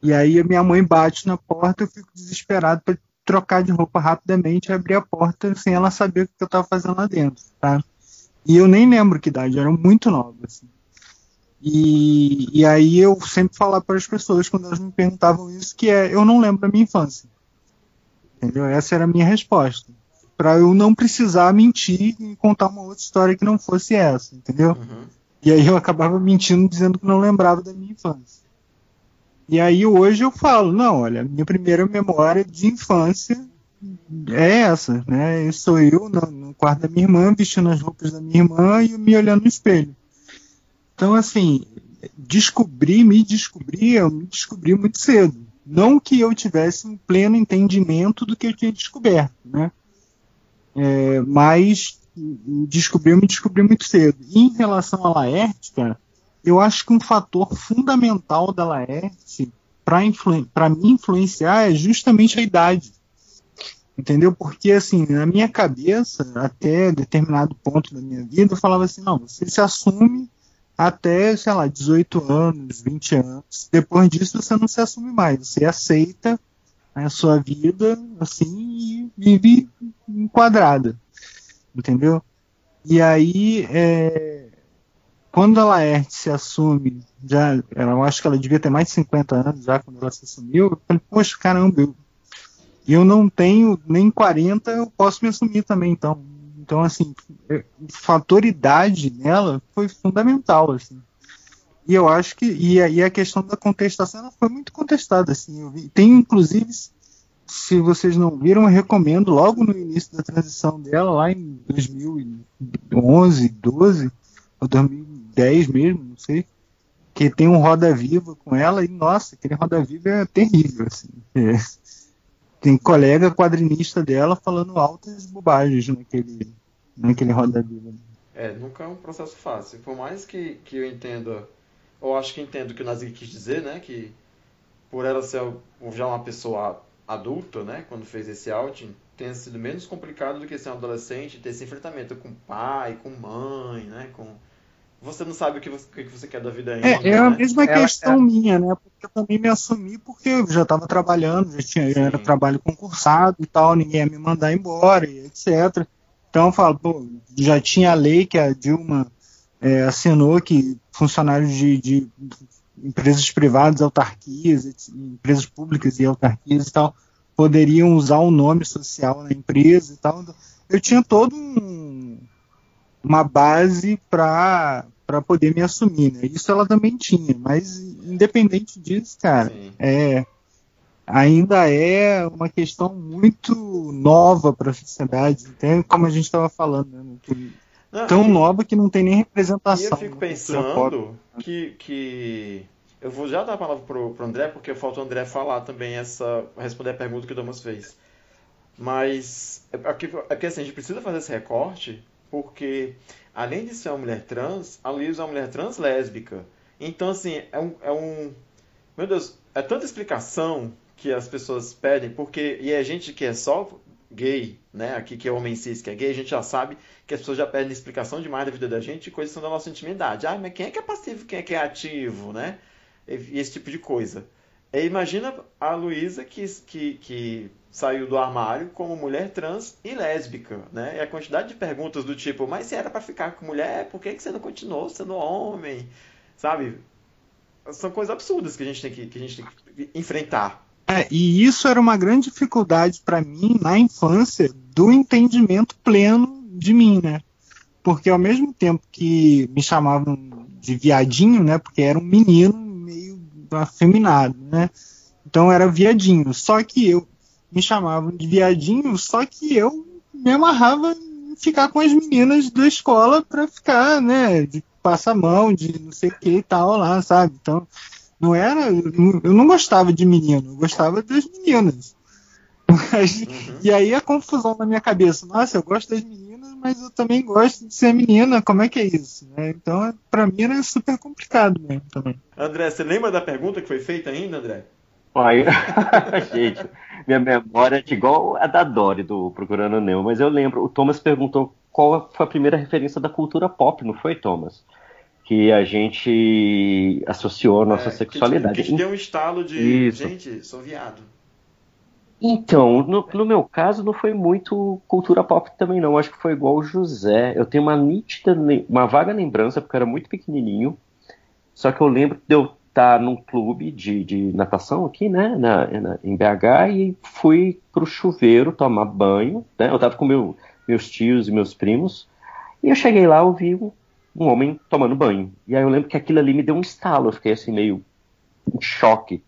E aí a minha mãe bate na porta, eu fico desesperado para trocar de roupa rapidamente e abrir a porta sem ela saber o que eu estava fazendo lá dentro, tá? E eu nem lembro que idade, eu era muito nova, assim. E, e aí eu sempre falava para as pessoas quando elas me perguntavam isso que é, eu não lembro da minha infância. Entendeu? Essa era a minha resposta. Para eu não precisar mentir e contar uma outra história que não fosse essa, entendeu? Uhum. E aí eu acabava mentindo dizendo que não lembrava da minha infância. E aí hoje eu falo, não, olha, minha primeira memória de infância é essa, né? Sou eu no, no quarto da minha irmã, vestindo as roupas da minha irmã e me olhando no espelho. Então, assim, descobrir, me descobrir, eu me descobri muito cedo. Não que eu tivesse um pleno entendimento do que eu tinha descoberto, né? É, mas descobri, eu me descobri muito cedo. E em relação à Laerte, cara, eu acho que um fator fundamental da Laerte para me influenciar é justamente a idade. Entendeu? Porque, assim, na minha cabeça, até determinado ponto da minha vida, eu falava assim: não, você se assume até, sei lá, 18 anos, 20 anos. Depois disso, você não se assume mais. Você aceita a sua vida, assim, e vive enquadrada. Entendeu? E aí, é, quando a Laerte se assume, já, eu acho que ela devia ter mais de 50 anos já quando ela se assumiu, eu falei, poxa, caramba, eu, eu não tenho nem 40, eu posso me assumir também, então. Então, assim, o fator idade nela foi fundamental, assim. E eu acho que, e aí a questão da contestação, ela foi muito contestada, assim. Vi, tem, inclusive, se vocês não viram, eu recomendo, logo no início da transição dela, lá em 2011, 12, ou 2010 mesmo, não sei, que tem um Roda Viva com ela, e nossa, aquele Roda Viva é terrível, assim. É tem colega quadrinista dela falando altas bobagens naquele, naquele Roda Viva. É, nunca é um processo fácil. Por mais que, que eu entenda, ou acho que entendo o que o Nazi quis dizer, né? Que por ela ser já uma pessoa adulta, né? Quando fez esse outing, tenha sido menos complicado do que ser um adolescente ter esse enfrentamento com pai, com mãe, né? Com você não sabe o que você, o que você quer da vida ainda. É, é a né? mesma questão minha, né? Porque eu também me assumi porque eu já estava trabalhando, já tinha já era trabalho concursado e tal, ninguém ia me mandar embora, e etc. Então eu falo, pô, já tinha a lei que a Dilma é, assinou que funcionários de, de empresas privadas, autarquias, empresas públicas e autarquias e tal, poderiam usar o nome social na empresa e tal. Eu tinha todo um, uma base para para poder me assumir, né? Isso ela também tinha, mas independente disso, cara, Sim. é ainda é uma questão muito nova para a sociedade, até como a gente estava falando, né? Que, Não, tão e- nova que não tem nem E representação. eu fico pop. pensando que, que. Eu vou já dar a palavra pro, pro André, porque falta o André falar também essa. responder a pergunta que o Damas fez. Mas. É porque, é porque assim, a gente precisa fazer esse recorte, porque além de ser uma mulher trans, a Luísa é uma mulher trans lésbica. Então, assim, é um, é um. Meu Deus, é tanta explicação que as pessoas pedem, porque. E a gente que é só gay, né? Aqui que é homem cis, que é gay, a gente já sabe que as pessoas já pedem explicação demais da vida da gente e coisas são da nossa intimidade. Ah, mas quem é que é passivo, quem é que é ativo, né? E esse tipo de coisa. E imagina a Luísa que, que, que saiu do armário como mulher trans e lésbica, né? E a quantidade de perguntas do tipo, mas se era pra ficar com mulher, por que, que você não continuou sendo homem? Sabe? São coisas absurdas que a gente tem que, que, a gente tem que enfrentar. É, e isso era uma grande dificuldade para mim na infância do entendimento pleno de mim, né? Porque ao mesmo tempo que me chamavam de viadinho, né? Porque era um menino afeminado, né? Então era viadinho. Só que eu me chamavam de viadinho, só que eu me amarrava em ficar com as meninas da escola para ficar, né? De passamão, de não sei o que e tal lá, sabe? Então não era. Eu não gostava de menino, eu gostava das meninas. Mas, Uhum. E aí a confusão na minha cabeça. Nossa, eu gosto das meninas, mas eu também gosto de ser menina. Como é que é isso? né? Então, pra mim era super complicado mesmo também. André, você lembra da pergunta que foi feita ainda, André? Ai, gente, minha memória é igual a da Dory do Procurando Nemo, mas eu lembro, o Thomas perguntou qual foi a primeira referência da cultura pop, não foi, Thomas? Que a gente associou a nossa É, que sexualidade. Que te deu um estalo de. Isso. Gente, sou viado. Então, no, no meu caso, não foi muito cultura pop também, não. Acho que foi igual o José. Eu tenho uma nítida, uma vaga lembrança, porque eu era muito pequenininho. Só que eu lembro de eu estar num clube de, de natação aqui, né, na- na- em BH, e fui pro chuveiro tomar banho. Né? Eu tava com meu- meus tios e meus primos. E eu cheguei lá, eu vi um, um homem tomando banho. E aí eu lembro que aquilo ali me deu um estalo. Eu fiquei assim, meio em choque.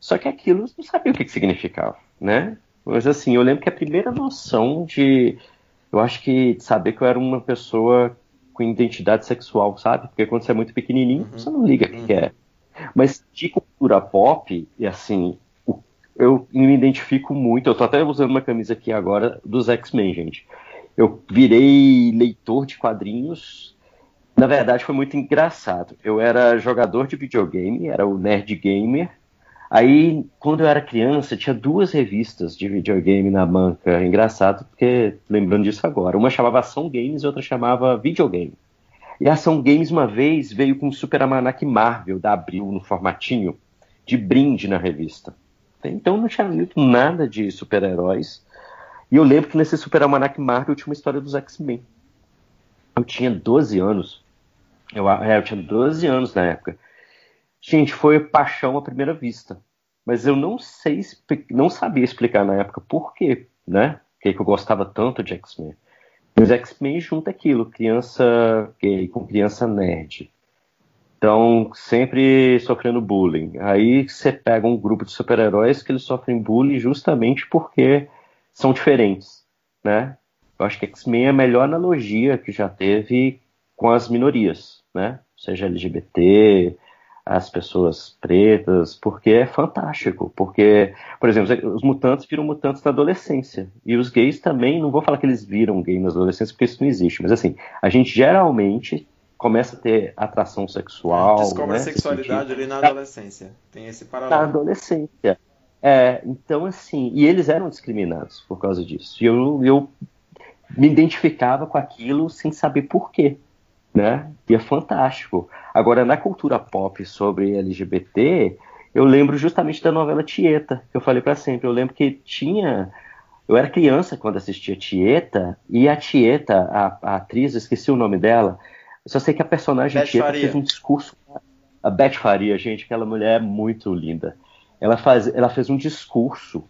Só que aquilo eu não sabia o que, que significava, né? Mas assim, eu lembro que a primeira noção de. Eu acho que de saber que eu era uma pessoa com identidade sexual, sabe? Porque quando você é muito pequenininho, você não liga o que, que é. Mas de cultura pop, e assim, eu me identifico muito. Eu tô até usando uma camisa aqui agora dos X-Men, gente. Eu virei leitor de quadrinhos. Na verdade, foi muito engraçado. Eu era jogador de videogame, era o nerd gamer. Aí, quando eu era criança, tinha duas revistas de videogame na banca. Engraçado, porque lembrando disso agora. Uma chamava Ação Games e outra chamava Videogame. E a Ação Games, uma vez, veio com o Super Marvel da Abril no formatinho de brinde na revista. Então não tinha nada de super-heróis. E eu lembro que nesse Super Almanac Marvel tinha uma história dos X-Men. Eu tinha 12 anos. Eu, é, eu tinha 12 anos na época. Gente, foi paixão à primeira vista. Mas eu não sei, não sabia explicar na época por quê, né? Por que que eu gostava tanto de X-Men. Mas X-Men junta aquilo, criança gay com criança nerd. Então, sempre sofrendo bullying. Aí você pega um grupo de super-heróis que eles sofrem bullying justamente porque são diferentes, né? Eu acho que X-Men é a melhor analogia que já teve com as minorias, né? Seja LGBT, as pessoas pretas, porque é fantástico. Porque, por exemplo, os mutantes viram mutantes na adolescência. E os gays também, não vou falar que eles viram gay na adolescência, porque isso não existe. Mas assim, a gente geralmente começa a ter atração sexual. Descobre né, a se sexualidade ali na adolescência. Tem esse na paralelo. adolescência. É, então assim, e eles eram discriminados por causa disso. E eu, eu me identificava com aquilo sem saber por quê, né? E é fantástico. Agora, na cultura pop sobre LGBT, eu lembro justamente da novela Tieta, que eu falei pra sempre. Eu lembro que tinha. Eu era criança quando assistia Tieta, e a Tieta, a, a atriz, esqueci o nome dela, eu só sei que a personagem Beth Tieta Faria. fez um discurso. A Beth Faria, gente, aquela mulher é muito linda. Ela, faz, ela fez um discurso,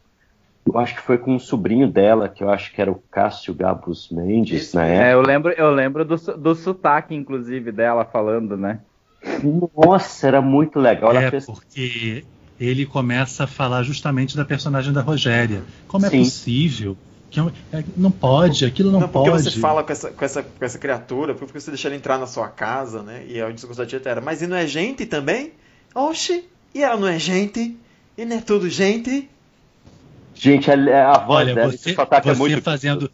eu acho que foi com um sobrinho dela, que eu acho que era o Cássio Gabus Mendes, na época. É, eu lembro, eu lembro do, do sotaque, inclusive, dela falando, né? Nossa, era muito legal. Ela É, fez porque ele começa a falar justamente da personagem da Rogéria. Como é Sim. possível? Que é é- não pode, aquilo não, Não, porque pode. você fala com essa, com, essa, com essa criatura, porque você deixa ela entrar na sua casa, né? E aí o discurso da Tieta era, mas e não é gente também? Oxi, e ela não é gente? E não é tudo gente? Gente, a, a voz Olha, dela, você, sotaque é você muito. fazendo.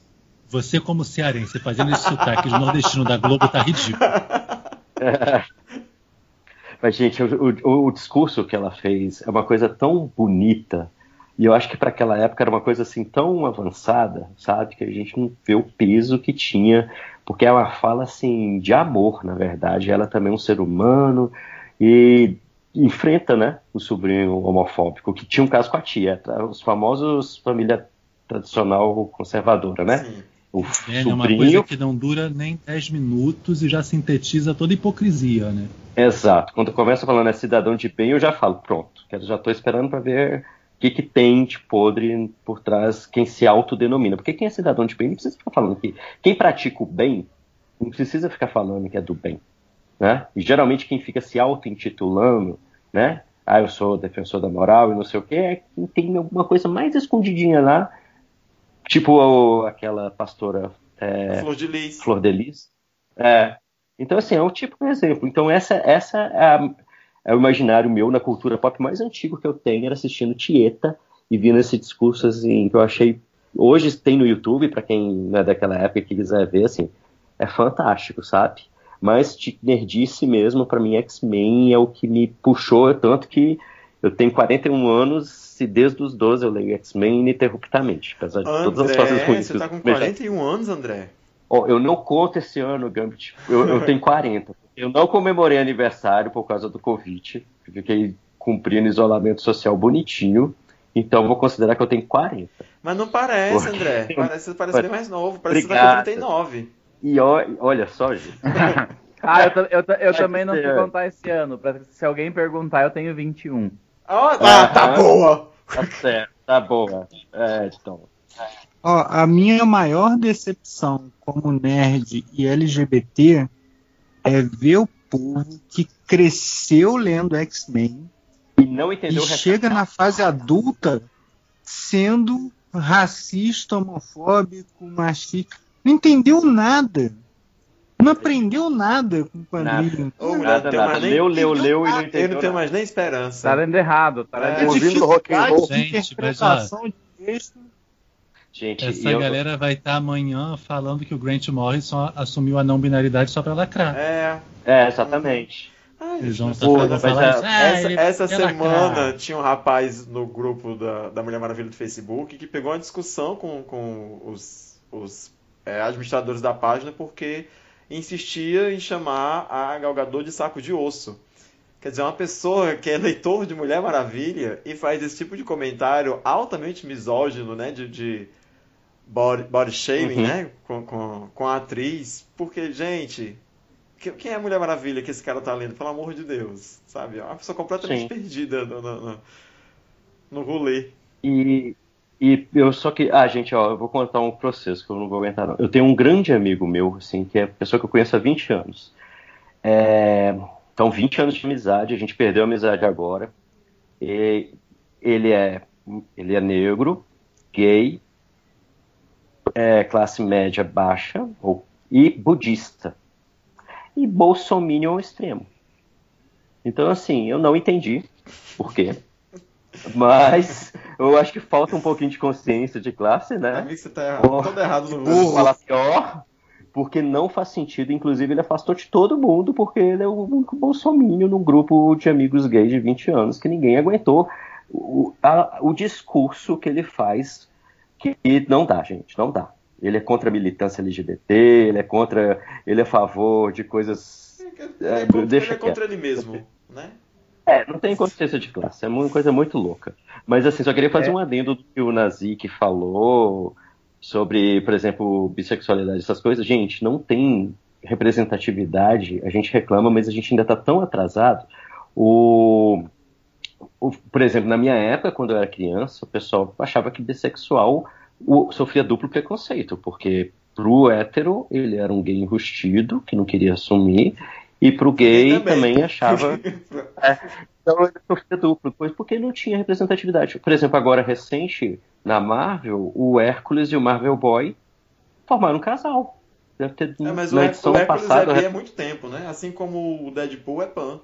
Você, como cearense, fazendo esse sotaque de nordestino da Globo, tá ridículo. Mas, gente, o, o- o discurso que ela fez é uma coisa tão bonita. E eu acho que para aquela época era uma coisa assim tão avançada, sabe? Que a gente não vê o peso que tinha. Porque é uma fala assim de amor, na verdade. Ela também é um ser humano e enfrenta, né, o sobrinho homofóbico, que tinha um caso com a tia, tá? os famosos família tradicional conservadora, né? Sim. O É uma sobrinho coisa que não dura nem 10 minutos e já sintetiza toda a hipocrisia, né? Exato. Quando começa falando é cidadão de bem, eu já falo, pronto. que Eu já estou esperando para ver o que, que tem de podre por trás quem se autodenomina. Porque quem é cidadão de bem não precisa ficar falando que. Quem pratica o bem não precisa ficar falando que é do bem. Né? E geralmente quem fica se auto-intitulando, né? Ah, eu sou defensor da moral e não sei o que, é quem tem alguma coisa mais escondidinha lá. Tipo o- aquela pastora é, Flor de Lis. Flor de Lis. É. Então, assim, é um tipo de exemplo. Então, essa, essa é, a- é o imaginário meu na cultura pop mais antigo que eu tenho, era assistindo Tieta e vindo esse discurso assim que eu achei hoje tem no YouTube para quem não é daquela época que quiser ver assim é fantástico sabe mas de nerdice mesmo para mim X-Men é o que me puxou tanto que eu tenho 41 anos e desde os 12 eu leio X-Men ininterruptamente apesar de todas as coisas ruins você tá com que eu já- 41 anos, André? Ó, eu não conto esse ano, Gambit. Eu, eu tenho 40. Eu não comemorei aniversário por causa do Covid. Fiquei cumprindo isolamento social bonitinho. Então vou considerar que eu tenho 40. Mas não parece, Porra. André. Parece, parece bem mais novo. Parece que você tá com 39. E olha só, gente. Ah, eu, eu, eu também não fui contar esse ano. Pra, se alguém perguntar, eu tenho 21. Ah, tá, tá boa. Tá certo, tá boa. É, então. Ó, a minha maior decepção como nerd e LGBT é ver o povo que cresceu lendo X-Men E não e entendeu o recado. chega na fase adulta sendo racista, homofóbico, machista. Não entendeu nada. Não aprendeu nada com o mulher, Nada, não nada. mais nem... Leu, leu, leu e não Eu não entendeu. tenho nada. mais nem esperança. Tá lendo errado, tá lendo É. Ouvindo rock and roll. Gente, mas. Gente, Essa e eu- galera vai estar amanhã falando que o Grant Morrison assumiu a não binaridade só pra lacrar. É. É, exatamente. Ai, Eles vão mas estar Pô, falando mas falar a- isso. Ah, Essa, ele essa semana lacrar. tinha um rapaz no grupo da, da Mulher Maravilha do Facebook que pegou uma discussão com, com os, os é, administradores da página porque insistia em chamar a Gal Gadot de saco de osso. Quer dizer, uma pessoa que é leitor de Mulher Maravilha e faz esse tipo de comentário altamente misógino, né, de, de body, body shaming, Uhum. né, com, com, com a atriz, porque, gente, que- quem é a Mulher Maravilha que esse cara tá lendo? Pelo amor de Deus, sabe? É uma pessoa completamente Sim. perdida no, no, no, no rolê. E, e eu só que. Ah, gente, ó, eu vou contar um processo que eu não vou aguentar, não. Eu tenho um grande amigo meu, assim, que é pessoa que eu conheço há 20 anos. É, então, 20 anos de amizade, a gente perdeu a amizade agora. E ele é, ele é negro, gay, é, classe média baixa ou, e budista. E bolsominion extremo. Então, assim, eu não entendi por quê. Mas eu acho que falta um pouquinho de consciência de classe, né? Amigo, você tá errado, todo errado no mundo. falar pior, porque não faz sentido. Inclusive, ele afastou de todo mundo, porque ele é o único bolsomínio num grupo de amigos gays de 20 anos que ninguém aguentou o, a- o discurso que ele faz, que não dá, gente, não dá. Ele é contra a militância LGBT, ele é contra. Ele é a favor de coisas. Ele é É, contra, deixa ele é contra ele mesmo, né? É, não tem consciência de classe, é uma coisa muito louca. Mas assim, só queria fazer É. um adendo do que o Nazik falou sobre, por exemplo, bissexualidade, essas coisas. Gente, não tem representatividade, a gente reclama, mas a gente ainda está tão atrasado. O, o- por exemplo, na minha época, quando eu era criança, o pessoal achava que bissexual o- sofria duplo preconceito, porque pro hétero ele era um gay enrustido, que não queria assumir, e pro gay também achava. Então ele sofria duplo, pois porque não tinha representatividade. Por exemplo, agora recente, na Marvel, o Hércules e o Marvel Boy formaram um casal. Deve ter É, mas o, na Hé- edição o Hércules passada. é gay há muito tempo, né? Assim como o Deadpool é pan.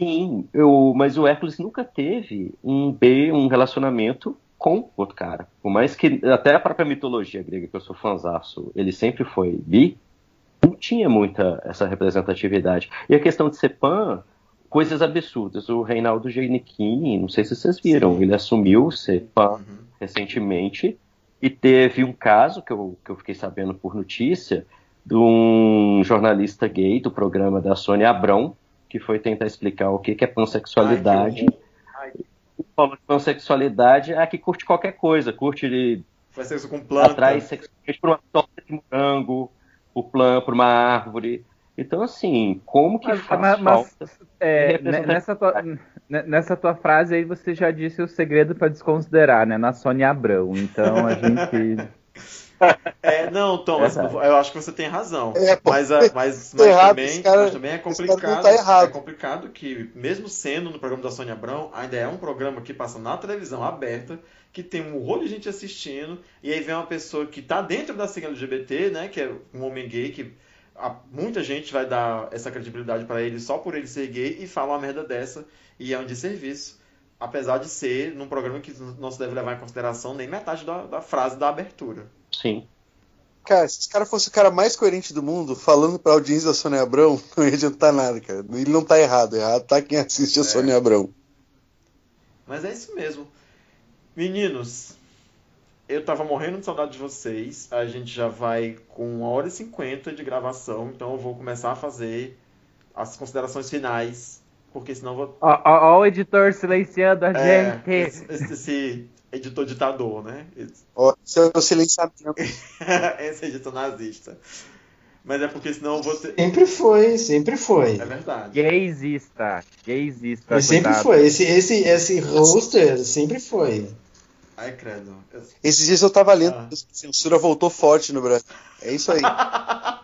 Sim, eu, mas o Hércules nunca teve um B, um relacionamento com outro cara. Por mais que até a própria mitologia grega, que eu sou fãzaço, ele sempre foi bi, não tinha muita essa representatividade. E a questão de ser pan, coisas absurdas. O Reinaldo Giannichini, não sei se vocês viram, Sim. ele assumiu ser pan Uhum. recentemente e teve um caso que eu, que eu fiquei sabendo por notícia de um jornalista gay do programa da Sônia Abrão que foi tentar explicar o que, que é pansexualidade. Ai, Falou que pansexualidade é a que curte qualquer coisa, curte de Faz sexo com planta. atrai sexualmente por uma torta de morango, por, plan, por uma árvore. Então, assim, como que Mas, faz mas- mas, falta? é, ne- nessa, tua, ne- nessa tua frase aí você já disse o segredo para desconsiderar, né? Na Sônia Abrão. Então a gente. É, não, Thomas, Verdade. eu acho que você tem razão. É, pô. mas, a- mas, Tá mas errado, também, cara- mas também é cara complicado. tá errado. É complicado que, mesmo sendo no programa da Sônia Abrão, ainda é um programa que passa na televisão aberta, que tem um rolo de gente assistindo, e aí vem uma pessoa que tá dentro da sigla LGBT, né? Que é um homem gay, que a- muita gente vai dar essa credibilidade pra ele só por ele ser gay e fala uma merda dessa, e é um desserviço. Apesar de ser num programa que não se deve levar em consideração nem metade da, da frase da abertura. Sim. Cara, se esse cara fosse o cara mais coerente do mundo, falando pra audiência da Sônia Abrão, não ia adiantar nada, cara. Ele não tá errado, errado tá quem assiste a É. Sônia Abrão. Mas é isso mesmo. Meninos, eu tava morrendo de saudade de vocês. A gente já vai com 1 hora e 50 de gravação, então eu vou começar a fazer as considerações finais, porque senão eu vou. Ó, ó, ó o editor silenciando a É, gente. esse, esse- esse editor ditador, né? Esse, é o silenciamento. esse editor nazista. Mas é porque senão eu vou ter. Sempre foi, sempre foi. É verdade. Gaysista. Gaysista. Mas sempre foi. Esse, esse, esse roster sempre foi. Ai, credo. Eu- Esses dias eu tava lendo, Ah. a censura voltou forte no Brasil. É isso aí.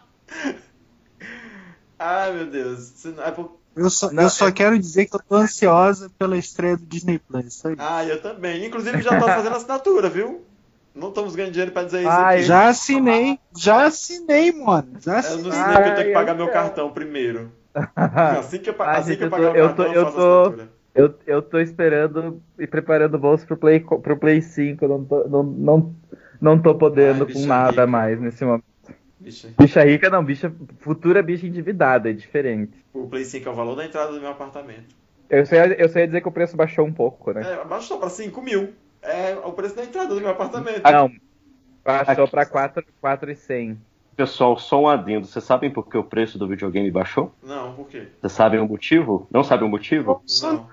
Ai, meu Deus. É Eu só, Não, eu só é- quero dizer que eu tô ansiosa pela estreia do Disney Plus. Isso aí. Ah, eu também. Inclusive já tô fazendo assinatura, viu? Não estamos ganhando dinheiro pra dizer isso Ai, aqui. Já assinei, já assinei, mano. Já Eu assinei. não sei que eu tenho que pagar eu meu cartão primeiro. Assim que eu, Ah, assim gente, que eu eu tô- pagar o eu cartão, tô- eu eu faço tô- assinatura. Eu, eu tô esperando e preparando o bolso pro Play, pro Play 5. Não tô, não, não, não tô podendo Ai, com bicha nada rica. mais nesse momento. Vixe, Bicha rica não, bicha, futura bicha endividada, é diferente. o Play 5 é o valor da entrada do meu apartamento. Eu só, ia, eu só ia dizer que o preço baixou um pouco, né? É, baixou pra 5 mil. É o preço da entrada do meu apartamento. Não, baixou pra 4, 4,100. Pessoal, só um adendo. Vocês sabem por que o preço do videogame baixou? Não, por quê? Vocês sabem o motivo? Não sabem o motivo? Não.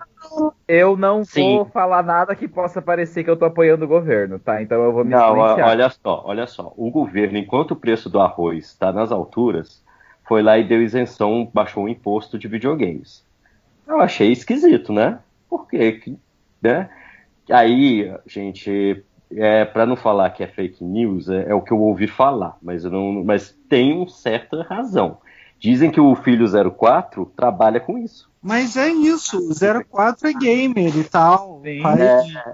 Eu não Sim. vou falar nada que possa parecer que eu tô apoiando o governo, tá? Então eu vou me Não, silenciar. olha só, olha só. O governo, enquanto o preço do arroz está nas alturas, foi lá e deu isenção, baixou o imposto de videogames. Eu achei esquisito, né? Por quê? Né? Aí, gente, é, para não falar que é fake news, é, é o que eu ouvi falar, mas, não, mas tem uma certa razão. Dizem que o filho 04 trabalha com isso. Mas é isso, o 04 é gamer e tal. Sim. faz,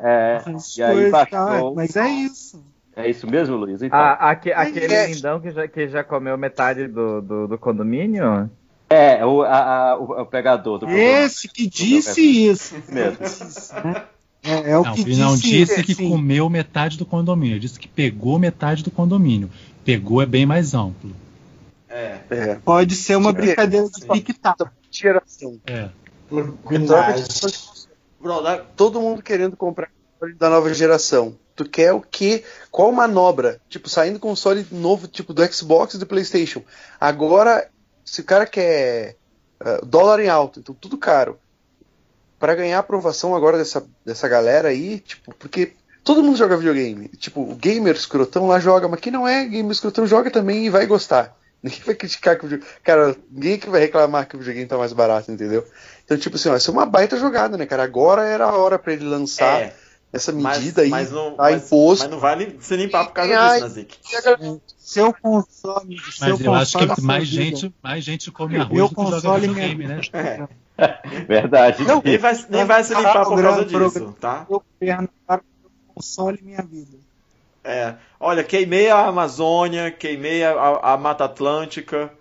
É, faz e aí tal, Mas é isso. é isso mesmo, Luiz? Então, Ah, aque- aquele é. lindão que já, que já comeu metade do, do, do condomínio? é, o, a- a- o, o pegador do Esse que disse isso. mesmo. né? É, é o Não, que ele não disse, disse que assim, comeu metade do condomínio, ele disse que pegou metade do condomínio. Pegou é bem mais amplo. É. É. Pode ser uma brincadeira de tic-tac. Geração. É. Bro, dá- Todo mundo querendo comprar console da nova geração. Tu quer o quê? Qual manobra? Tipo, saindo console novo, tipo do Xbox e do PlayStation. Agora, se o cara quer ah, dólar em alto, então tudo caro. Pra ganhar aprovação agora dessa, dessa galera aí, tipo, porque todo mundo joga videogame. Tipo, o gamer escrotão lá joga, mas quem não é gamer escrotão joga também e vai gostar. Ninguém vai criticar que o videogame. Cara, ninguém que vai reclamar que o videogame tá mais barato, entendeu? Então, tipo assim, ó, isso é uma baita jogada, né, cara? Agora era a hora pra ele lançar é, essa mas, medida aí, mas não, tá mas, imposto. mas não vale se limpar por causa Ai. disso, Nazik. E Seu console. seu Mas eu acho console que mais gente, mais gente come arroz Meu do que joga console videogame, né? É. Verdade. Não, Nem vai, nem vai se limpar por causa disso, tá? Meu governo para o console minha vida. É. Olha, queimei a Amazônia, queimei a, a- a Mata Atlântica,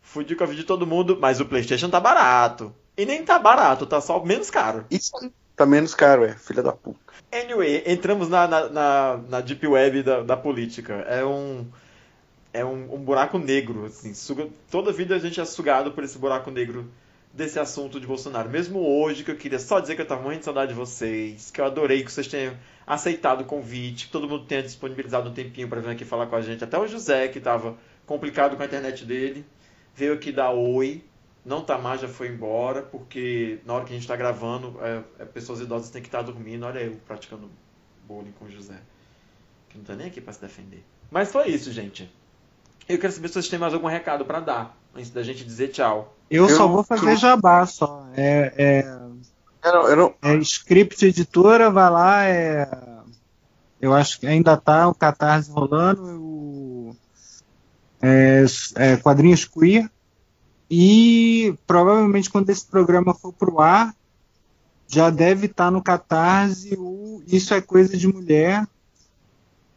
fudi com a vida de todo mundo, mas o PlayStation tá barato. E nem tá barato, tá só menos caro. Isso tá menos caro, é, filha da puta. Anyway, entramos na, na, na, na deep web da, da política. É um é um, um buraco negro, assim. Suga, toda vida a gente é sugado por esse buraco negro desse assunto de Bolsonaro. Mesmo hoje, que eu queria só dizer que eu tava morrendo de saudade de vocês, que eu adorei que vocês tenham aceitado o convite, que todo mundo tenha disponibilizado um tempinho para vir aqui falar com a gente. Até o José, que tava complicado com a internet dele, veio aqui dar oi. Não tá mais, já foi embora, porque na hora que a gente tá gravando, é, é, pessoas idosas têm que estar dormindo. Olha eu praticando bullying com o José. Que não tá nem aqui pra se defender. Mas foi isso, gente. Eu quero saber se vocês têm mais algum recado pra dar, antes da gente dizer tchau. Eu, Eu- só vou fazer jabá só. É, é, Eu não, eu não- é script editora, vai lá, é. Eu acho que ainda tá o Catarse rolando, o, é, é, quadrinhos queer. E provavelmente quando esse programa for pro ar, já deve estar no Catarse o Isso é Coisa de Mulher,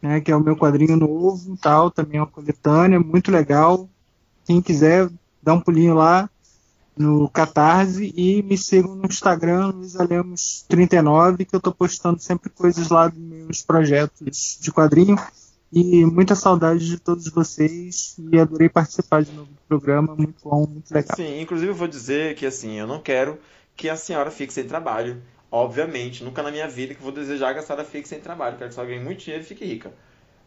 né, que é o meu quadrinho novo, tal, também é uma coletânea, muito legal. Quem quiser, dá um pulinho lá. no Catarse e me sigam no Instagram, luisalemos39, que eu tô postando sempre coisas lá dos meus projetos de quadrinho. E muita saudade de todos vocês e adorei participar de novo do programa, muito bom, muito legal. Sim, inclusive eu vou dizer que assim, eu não quero que a senhora fique sem trabalho. Obviamente, nunca na minha vida que vou desejar que a senhora fique sem trabalho. Quero que senhora ganhe muito dinheiro e fique rica.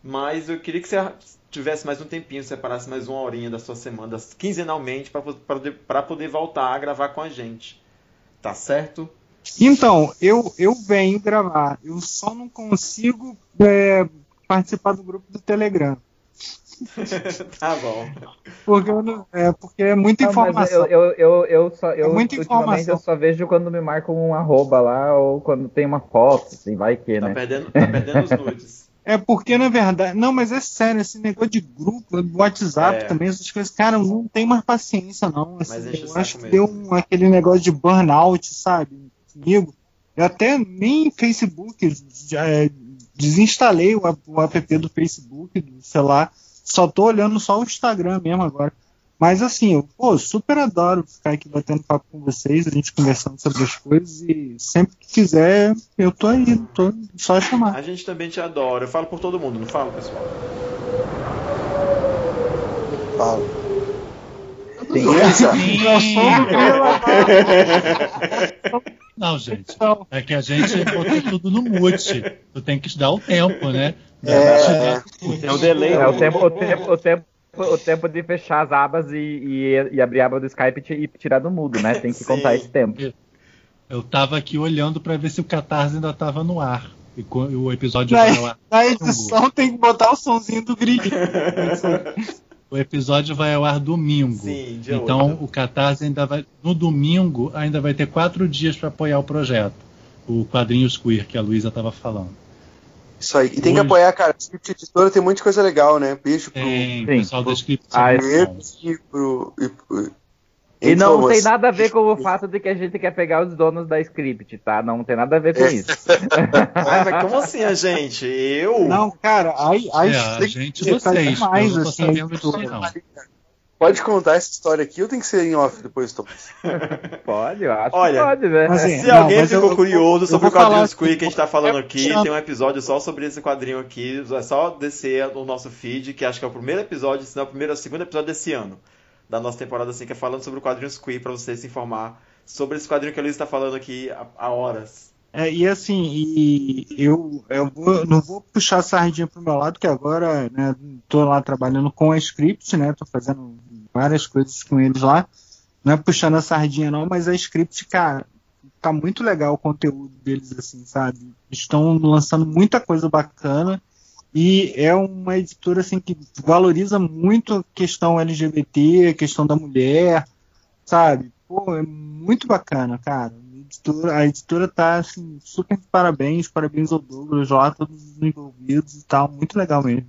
Mas eu queria que você tivesse mais um tempinho, separasse mais uma horinha da sua semana, quinzenalmente, para poder, poder voltar a gravar com a gente. Tá certo? Então, eu, eu venho gravar. Eu só não consigo é, participar do grupo do Telegram. tá bom. Porque, não, é, porque é muita não, informação. Eu, eu, eu, eu, só, eu, é muita informação. eu só vejo quando me marcam um arroba lá ou quando tem uma foto, assim, vai que, tá né? Perdendo, tá perdendo os nudes. É porque, na verdade. Não, mas é sério, esse negócio de grupo, WhatsApp É. também, essas coisas, cara, eu não tem mais paciência, não. Assim, eu acho que mesmo. deu um- aquele negócio de burnout, sabe? Comigo. Eu até nem Facebook já, é, desinstalei o, app- do Facebook, do celular. Só tô olhando só o Instagram mesmo agora. Mas assim, eu pô, super adoro ficar aqui batendo papo com vocês, a gente conversando sobre as coisas e sempre que quiser, eu tô aí, tô só chamar. A gente também te adora. Eu falo por todo mundo, não falo, pessoal? Fala. Sim. Não, gente. É que a gente botou tudo no mute. Tu tem que dar o tempo, né? É, Tem um delay. É o tempo, o tempo, o tempo, o tempo de fechar as abas e, e, e abrir a aba do Skype e ti- tirar do mudo, né? Tem que contar esse tempo. Eu tava aqui olhando pra ver se o Catarse ainda tava no ar. E o episódio Na, vai ao ar. na edição tem que botar o sonzinho do grilinho. O episódio vai ao ar domingo. Sim, dia então 8. o Catarse ainda vai. No domingo ainda vai ter quatro dias para apoiar o projeto. O quadrinhos queer que a Luísa estava falando. Isso aí. E tem que apoiar, cara. Script Editora tem muita coisa legal, né? Beijo pro Tem, pessoal da Script. Ah, e pro. E, pro- E não tem nada a ver com o fato de que a gente quer pegar os donos da script, tá? Não tem nada a ver com isso. Ah, mas como assim a gente? Eu? Não, cara, aí. aí É, a gente, tá vocês. demais, eu não tô assim, sabendo disso, tudo. não. Pode contar essa história aqui ou tem que ser em off depois, Thomas? Pode, eu acho Olha, que pode, né? Assim, Se Não, alguém ficou eu- curioso eu sobre o vou falar quadrinho assim, Squeak que a gente tá falando é aqui, puxando- tem um episódio só sobre esse quadrinho aqui. É só descer no nosso feed, que acho que é o primeiro episódio, se não é o primeiro, é o segundo episódio desse ano. Da nossa temporada, assim, que é falando sobre o quadrinho Squeak, pra você se informar sobre esse quadrinho que a Luiz tá falando aqui há, há horas. É, e assim, e eu, eu vou- não vou puxar a sardinha pro meu lado, que agora, né, tô lá trabalhando com a script, né, tô fazendo várias coisas com eles lá. Não é puxando a sardinha não, mas a script, cara, tá muito legal o conteúdo deles, assim, sabe? Estão lançando muita coisa bacana e é uma editora, assim, que valoriza muito a questão LGBT, a questão da mulher, sabe? Pô, é muito bacana, cara. A editora, a editora tá assim, super parabéns, parabéns ao Douglas lá, todos os envolvidos e tal, muito legal mesmo.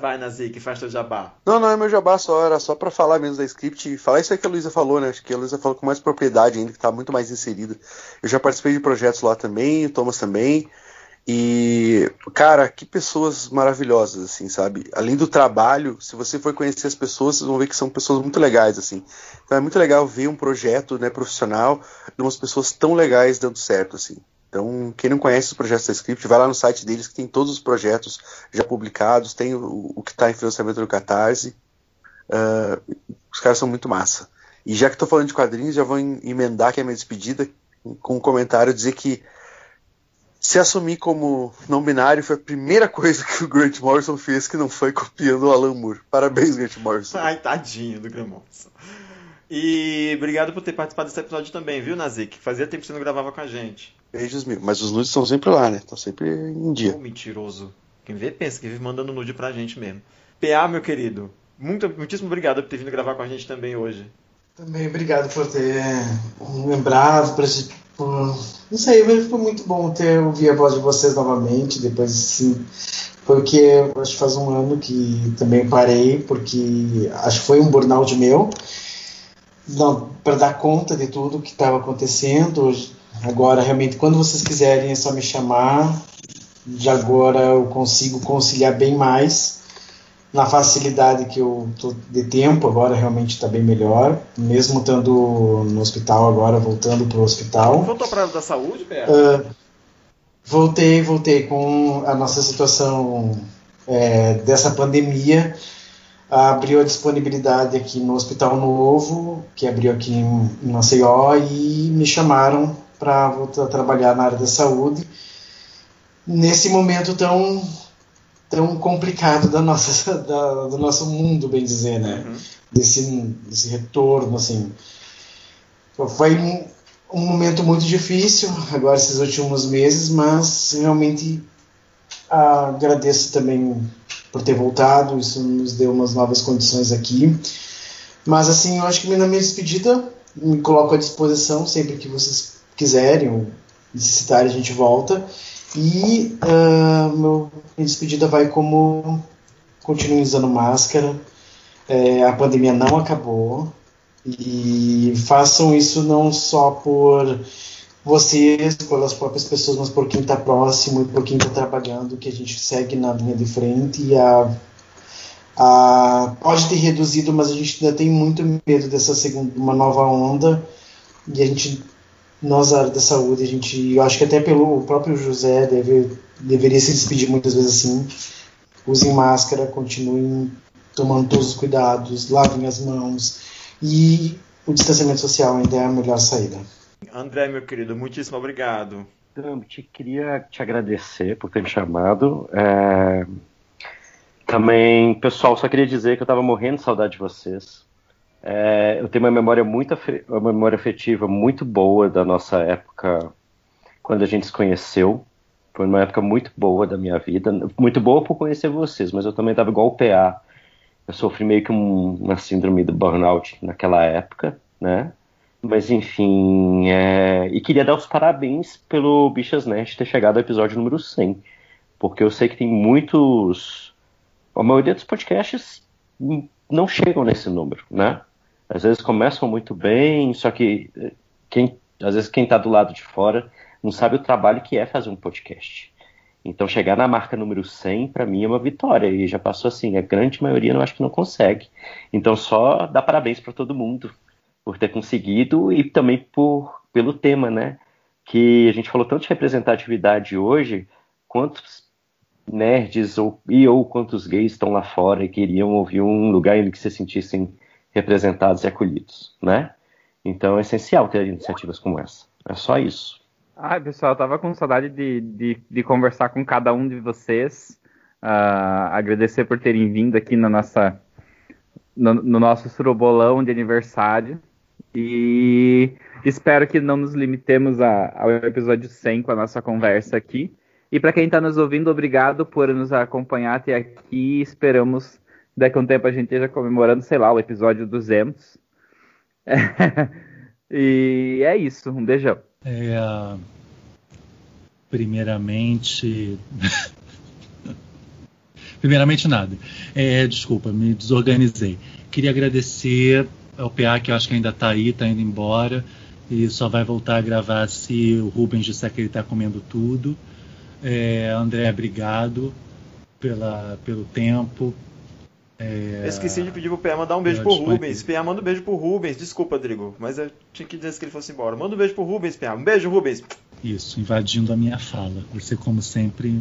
Vai, Nazik, faz teu jabá. Não, não é meu jabá só, era só pra falar mesmo da script e falar isso aí que a Luísa falou, né? Acho que a Luísa falou com mais propriedade ainda, que tá muito mais inserida. Eu já participei de projetos lá também, o Thomas também. E, cara, que pessoas maravilhosas, assim, sabe? Além do trabalho, se você for conhecer as pessoas, vocês vão ver que são pessoas muito legais, assim. Então é muito legal ver um projeto né, profissional de umas pessoas tão legais dando certo, assim. Então, quem não conhece os projetos da Script, vai lá no site deles que tem todos os projetos já publicados, tem o, o que está em financiamento no Catarse. Ah, os caras são muito massa. E já que estou falando de quadrinhos, já vou em- emendar aqui a minha despedida com um comentário dizer que se assumir como não binário foi a primeira coisa que o Grant Morrison fez que não foi copiando o Alan Moore. Parabéns, Grant Morrison. Ai, tadinho do Gramonson. E obrigado por ter participado desse episódio também, viu, Nazik? Fazia tempo que você não gravava com a gente. Beijos mil. Mas os nudes estão sempre lá, né? Estão sempre em dia. Ô, mentiroso. Quem vê pensa que vive mandando nude pra gente mesmo. PA, meu querido, muito, muitíssimo obrigado por ter vindo gravar com a gente também hoje. Também obrigado por ter lembrado, por, esse- por- não sei, mas foi muito bom ter ouvido a voz de vocês novamente. Depois, sim, porque eu acho que faz um ano que também parei, porque acho que foi um burnout meu, para dar conta de tudo que estava acontecendo. Agora, realmente, quando vocês quiserem, é só me chamar. De agora eu consigo conciliar bem mais. na facilidade que eu tô de tempo agora realmente está bem melhor, mesmo estando no hospital agora, voltando para o hospital. Voltou para da saúde, Pé? Uh, voltei, voltei com a nossa situação é, dessa pandemia abriu a disponibilidade aqui no Hospital Novo, que abriu aqui em Maceió, e me chamaram para voltar a trabalhar na área da saúde. Nesse momento tão tão complicado da nossa da, do nosso mundo, bem dizer, né? Uhum. Desse, desse retorno, assim. Foi um, um momento muito difícil agora esses últimos meses, mas realmente agradeço também por ter voltado, isso nos deu umas novas condições aqui. Mas assim, eu acho que na minha despedida me coloco à disposição sempre que vocês quiserem necessitarem, a gente volta. E uh, meu, minha despedida vai como continuem usando máscara. É, a pandemia não acabou. E façam isso não só por vocês, pelas próprias pessoas, mas por quem está próximo e por quem está trabalhando, que a gente segue na linha de frente e a, a, pode ter reduzido, mas a gente ainda tem muito medo dessa segunda, uma nova onda e a gente, nós, a área da saúde, a gente, eu acho que até pelo próprio José deve, deveria se despedir muitas vezes assim, usem máscara, continuem tomando todos os cuidados, lavem as mãos e o distanciamento social ainda é a melhor saída. André, meu querido, muitíssimo obrigado. te queria te agradecer por ter me chamado. É... Também, pessoal, só queria dizer que eu estava morrendo de saudade de vocês. É... eu tenho uma memória muito uma memória afetiva muito boa da nossa época quando a gente se conheceu. Foi uma época muito boa da minha vida, muito boa por conhecer vocês, mas eu também estava igual o PA. Eu sofri meio que um, uma síndrome do burnout naquela época, né? Mas enfim, é... e queria dar os parabéns pelo Bichas Nerd ter chegado ao episódio número 100, porque eu sei que tem muitos. A maioria dos podcasts não chegam nesse número, né? Às vezes começam muito bem, só que eh, quem, às vezes quem está do lado de fora não sabe o trabalho que é fazer um podcast. Então chegar na marca número 100 para mim é uma vitória e já passou assim, a grande maioria não acho que não consegue. Então só dá parabéns para todo mundo por ter conseguido e também por pelo tema, né? Que a gente falou tanto de representatividade hoje, quantos nerds ou, e ou quantos gays estão lá fora e queriam ouvir um lugar em que se sentissem representados e acolhidos, né? Então é essencial ter iniciativas como essa. É só isso. Ah, pessoal, eu tava com saudade de, de, de conversar com cada um de vocês. Uh, agradecer por terem vindo aqui na nossa, no, no nosso surubolão de aniversário. E espero que não nos limitemos a, ao episódio 100 com a nossa conversa aqui. E para quem está nos ouvindo, obrigado por nos acompanhar até aqui. Esperamos daqui a um tempo a gente esteja comemorando, sei lá, o episódio 200. e é isso. Um beijão. É, primeiramente. primeiramente, nada. É, desculpa, me desorganizei. Queria agradecer é o PA que eu acho que ainda está aí, está indo embora e só vai voltar a gravar se o Rubens disser que ele está comendo tudo. É, André, obrigado pela, pelo tempo. É... esqueci de pedir pro PA mandar um beijo pro Rubens. PA, manda um beijo pro Rubens. Desculpa, Rodrigo, mas eu tinha que dizer que ele fosse embora. Manda um beijo pro Rubens, PA. Um beijo, Rubens. Isso, invadindo a minha fala. Você, como sempre,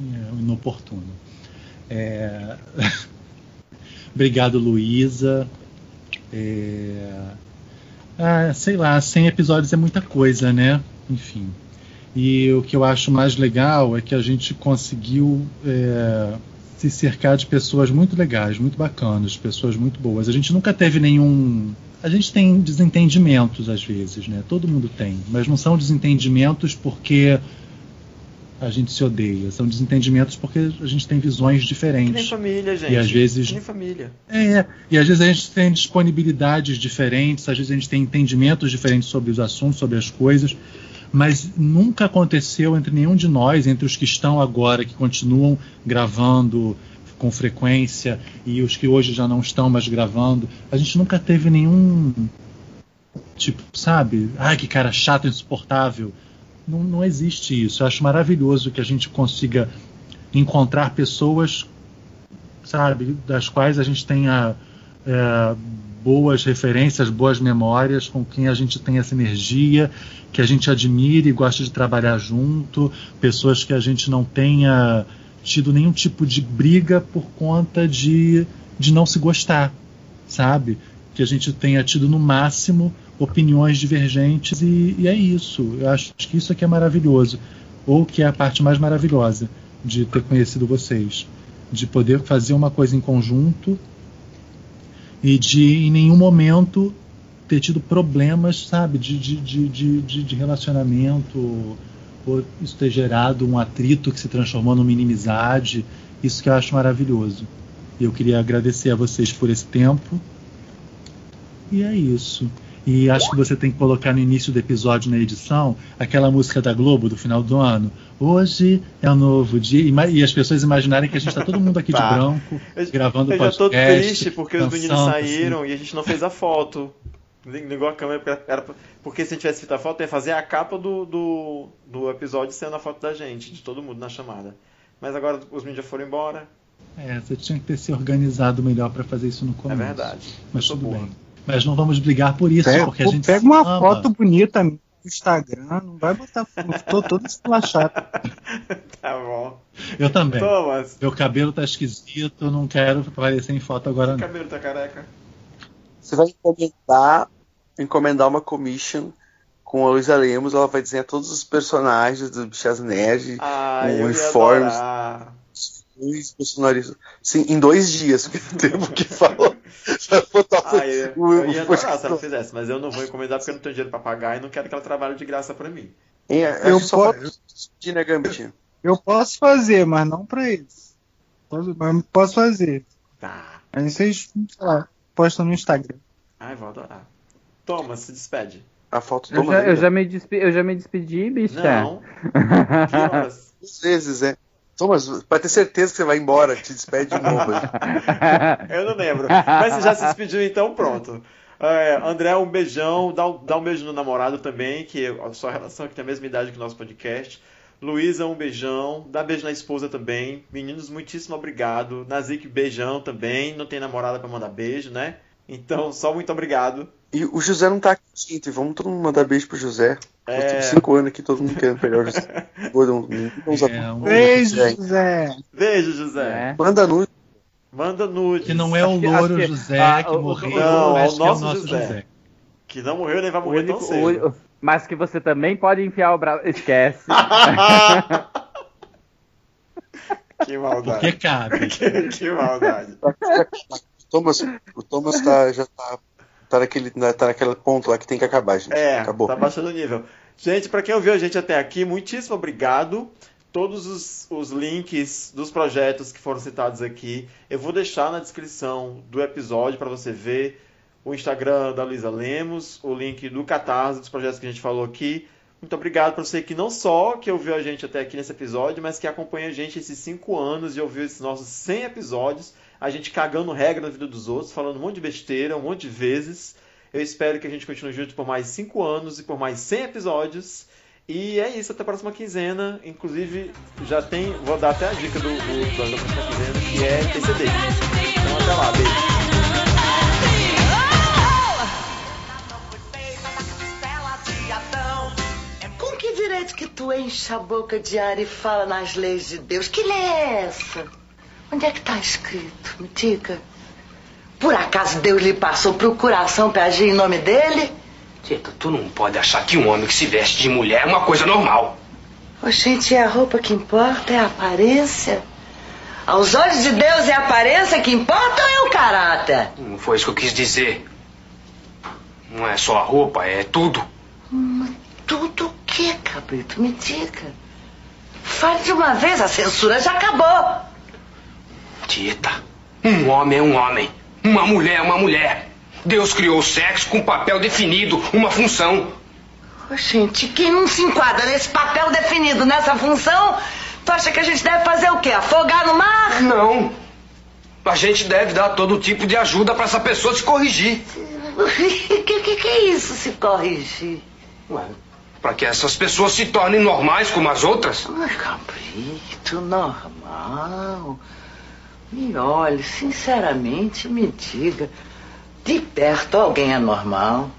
é inoportuno. É... Obrigado, Luísa. É... Ah, sei lá, 100 episódios é muita coisa, né? Enfim. E o que eu acho mais legal é que a gente conseguiu é, se cercar de pessoas muito legais, muito bacanas, pessoas muito boas. A gente nunca teve nenhum. A gente tem desentendimentos às vezes, né? Todo mundo tem, mas não são desentendimentos porque a gente se odeia. São desentendimentos porque a gente tem visões diferentes. Que nem família, gente. E às vezes. Que nem família. É, e às vezes a gente tem disponibilidades diferentes, às vezes a gente tem entendimentos diferentes sobre os assuntos, sobre as coisas. Mas nunca aconteceu entre nenhum de nós, entre os que estão agora, que continuam gravando com frequência, e os que hoje já não estão mais gravando, a gente nunca teve nenhum. Tipo, sabe? Ai, que cara chato, insuportável não, não existe isso. Eu acho maravilhoso que a gente consiga encontrar pessoas sabe, das quais a gente tenha é, boas referências, boas memórias, com quem a gente tem essa energia, que a gente admire e gosta de trabalhar junto, pessoas que a gente não tenha tido nenhum tipo de briga por conta de, de não se gostar, sabe? Que a gente tenha tido no máximo opiniões divergentes e, e é isso. Eu acho que isso aqui é maravilhoso, ou que é a parte mais maravilhosa de ter conhecido vocês, de poder fazer uma coisa em conjunto e de em nenhum momento ter tido problemas, sabe, de, de, de, de, de relacionamento, ou isso ter gerado um atrito que se transformou numa inimizade, isso que eu acho maravilhoso. E eu queria agradecer a vocês por esse tempo. E é isso. E acho que você tem que colocar no início do episódio, na edição, aquela música da Globo do final do ano. Hoje é um novo dia. E as pessoas imaginarem que a gente está todo mundo aqui de tá. branco, eu, gravando eu podcast. Eu já tô triste porque os meninos saíram assim. e a gente não fez a foto. Ligou a câmera porque, era, porque se a gente tivesse feito a foto, ia fazer a capa do, do, do episódio sendo a foto da gente, de todo mundo na chamada. Mas agora os meninos já foram embora. É, você tinha que ter se organizado melhor para fazer isso no é começo. É verdade. Mas tudo boa. bem. Mas não vamos brigar por isso, pega, porque a gente. Pega uma ama. foto bonita no Instagram, não vai botar. Estou todo esculachado. tá bom. Eu também. Thomas. Meu cabelo tá esquisito, não quero aparecer em foto agora. Meu cabelo tá careca. Você vai encomendar, encomendar uma commission com a Luísa Lemos, ela vai desenhar todos os personagens do Bichas Nerd, ah, uniformes bolsonaristas. Sim, em dois dias, porque tempo que fala. Ah, eu, eu ia adorar se ela fizesse, mas eu não vou encomendar porque eu não tenho dinheiro pra pagar e não quero que ela trabalhe de graça pra mim. É, eu, posso... Né, eu posso fazer, mas não pra eles. Posso, mas posso fazer. Tá. Aí vocês, sei lá, postam no Instagram. Ai, vou adorar. Toma, se despede. A foto eu já, eu já, me despedi, eu já me despedi, bicha. Não. que horas? Às vezes, é. Thomas, pra ter certeza que você vai embora, te despede de novo. eu não lembro. Mas você já se despediu, então pronto. É, André, um beijão. Dá um, dá um beijo no namorado também, que a sua relação que tem a mesma idade que o nosso podcast. Luísa, um beijão. Dá beijo na esposa também. Meninos, muitíssimo obrigado. Nazik, beijão também. Não tem namorada para mandar beijo, né? Então, só muito obrigado. E o José não tá aqui, gente. Vamos todo mundo mandar beijo pro José. É... cinco anos aqui, todo mundo querendo pegar o José. é, um... Beijo, José. Beijo, José. Manda nude. Manda nude. Que não é o louro que, José ah, que morreu. Não, é o nosso, é o nosso José. José. Que não morreu nem vai morrer único, tão cedo. O, mas que você também pode enfiar o braço. Esquece. que maldade. Porque cabe. que, que maldade. Thomas, o Thomas tá, já tá, tá, naquele, tá naquele ponto lá que tem que acabar, gente. É, Acabou. tá baixando o nível. Gente, para quem ouviu a gente até aqui, muitíssimo obrigado. Todos os, os, links dos projetos que foram citados aqui, eu vou deixar na descrição do episódio para você ver o Instagram da Luísa Lemos, o link do Catarse, dos projetos que a gente falou aqui. Muito obrigado para você que não só que ouviu a gente até aqui nesse episódio, mas que acompanha a gente esses cinco anos e ouviu esses nossos 100 episódios a gente cagando regra na vida dos outros, falando um monte de besteira, um monte de vezes. Eu espero que a gente continue junto por mais 5 anos e por mais 100 episódios. E é isso, até a próxima quinzena. Inclusive, já tem. Vou dar até a dica do, do episódio da próxima quinzena, que é TCD. Então até lá, beijo. Com que direito que tu enche a boca de ar e fala nas leis de Deus? Que lei é essa? Onde é que está escrito? Me diga. Por acaso Deus lhe passou procuração para agir em nome dele? Tita, tu não pode achar que um homem que se veste de mulher é uma coisa normal. Ô, gente, é a roupa que importa, é a aparência. Aos olhos de Deus é a aparência que importa ou é o caráter? Não foi isso que eu quis dizer. Não é só a roupa, é tudo. Mas tudo o que, cabrito? Me diga. Fale de uma vez, a censura já acabou. Um homem é um homem, uma mulher é uma mulher. Deus criou o sexo com um papel definido, uma função. Oh, gente, quem não se enquadra nesse papel definido, nessa função, tu acha que a gente deve fazer o quê? Afogar no mar? Não. A gente deve dar todo tipo de ajuda para essa pessoa se corrigir. O que, que, que, é isso, se corrigir? Para que essas pessoas se tornem normais como as outras. Ai, cabrito, normal. Me olhe, sinceramente, me diga. De perto alguém é normal?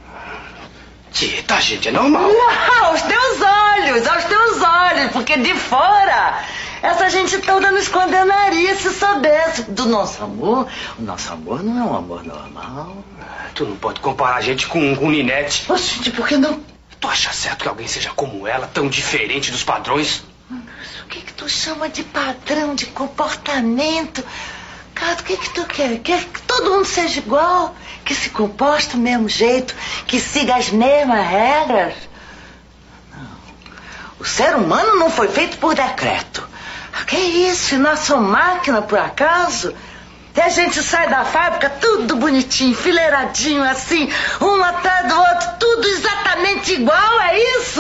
Tieta, a gente é normal. Não, aos teus olhos, aos teus olhos, porque de fora essa gente toda nos condenaria se soubesse do nosso amor. O nosso amor não é um amor normal. Tu não pode comparar a gente com, com Ninete. Oxe, por que não? Tu acha certo que alguém seja como ela, tão diferente dos padrões? O que que tu chama de padrão de comportamento? Cara, o que que tu quer? Quer que todo mundo seja igual? Que se comporte do mesmo jeito? Que siga as mesmas regras? Não. O ser humano não foi feito por decreto. Ah, Que isso? E nossa máquina, por acaso? E a gente sai da fábrica tudo bonitinho, fileiradinho assim, um atrás do outro, tudo exatamente igual, é isso?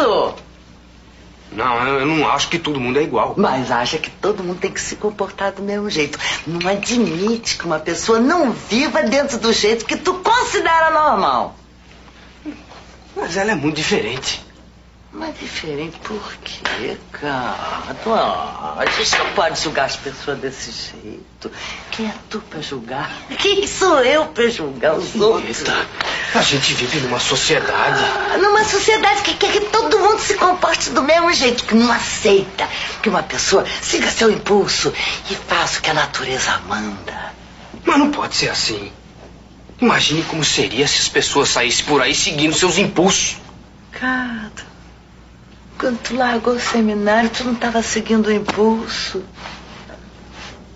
Não, eu não acho que todo mundo é igual. Mas acha que todo mundo tem que se comportar do mesmo jeito. Não admite que uma pessoa não viva dentro do jeito que tu considera normal. Mas ela é muito diferente. Mas diferente por quê, cara? Ah, a gente não pode julgar as pessoas desse jeito. Quem é tu pra julgar? Quem sou eu pra julgar os outros? A gente vive numa sociedade. Numa sociedade que quer que todo mundo se comporte do mesmo jeito, que não aceita que uma pessoa siga seu impulso e faça o que a natureza manda. Mas não pode ser assim. Imagine como seria se as pessoas saíssem por aí seguindo seus impulsos. Cara, quando tu largou o seminário, tu não estava seguindo o impulso.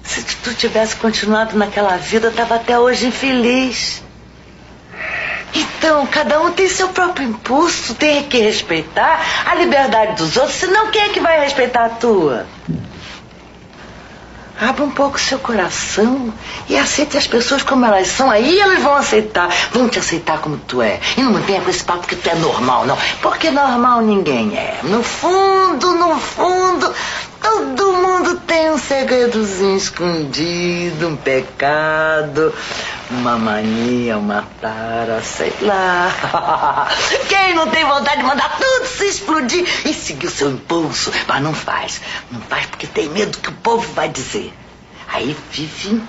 Se tu tivesse continuado naquela vida, tava até hoje infeliz. Então, cada um tem seu próprio impulso, tem que respeitar a liberdade dos outros, senão quem é que vai respeitar a tua? Abra um pouco seu coração e aceite as pessoas como elas são. Aí elas vão aceitar, vão te aceitar como tu é. E não venha com esse papo que tu é normal, não. Porque normal ninguém é. No fundo, no fundo, todo mundo tem um segredozinho escondido, um pecado, uma mania, uma tara, sei lá. Quem não tem vontade de mandar tudo se explodir e seguir o seu impulso? Mas não faz. Não faz porque tem medo do que o povo vai dizer. Aí vive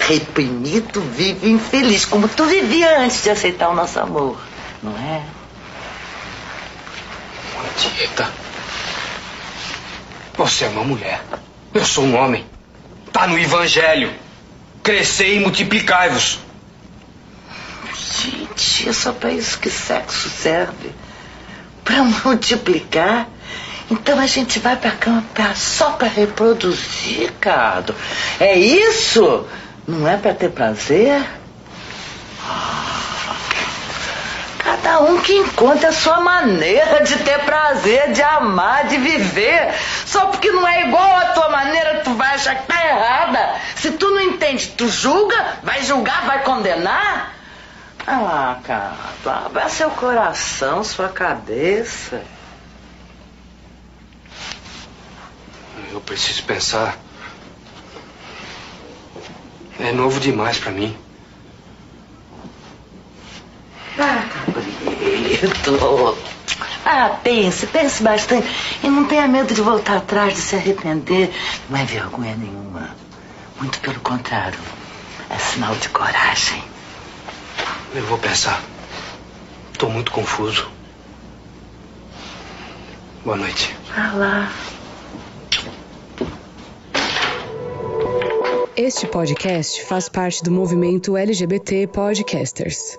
reprimido, vive infeliz, como tu vivia antes de aceitar o nosso amor, não é? Tieta, você é uma mulher. Eu sou um homem. Tá no Evangelho. Crescei e multiplicai-vos. Gente, é só pra isso que sexo serve. Pra multiplicar. Então a gente vai pra cama pra- só pra reproduzir, Cado. É isso? Não é pra ter prazer? Ah, Cada um que encontra a sua maneira de ter prazer, de amar, de viver. Só porque não é igual a tua maneira, tu vai achar que tá errada. Se tu não entende, tu julga, vai julgar, vai condenar. Ah, cara, abra seu coração, sua cabeça. Eu preciso pensar. É novo demais pra mim. Ah, Cabrito. Ah, pense, pense bastante. E não tenha medo de voltar atrás, de se arrepender. Não é vergonha nenhuma. Muito pelo contrário. É sinal de coragem. Eu vou pensar. Tô muito confuso. Boa noite. Vá lá. Este podcast faz parte do movimento LGBT Podcasters.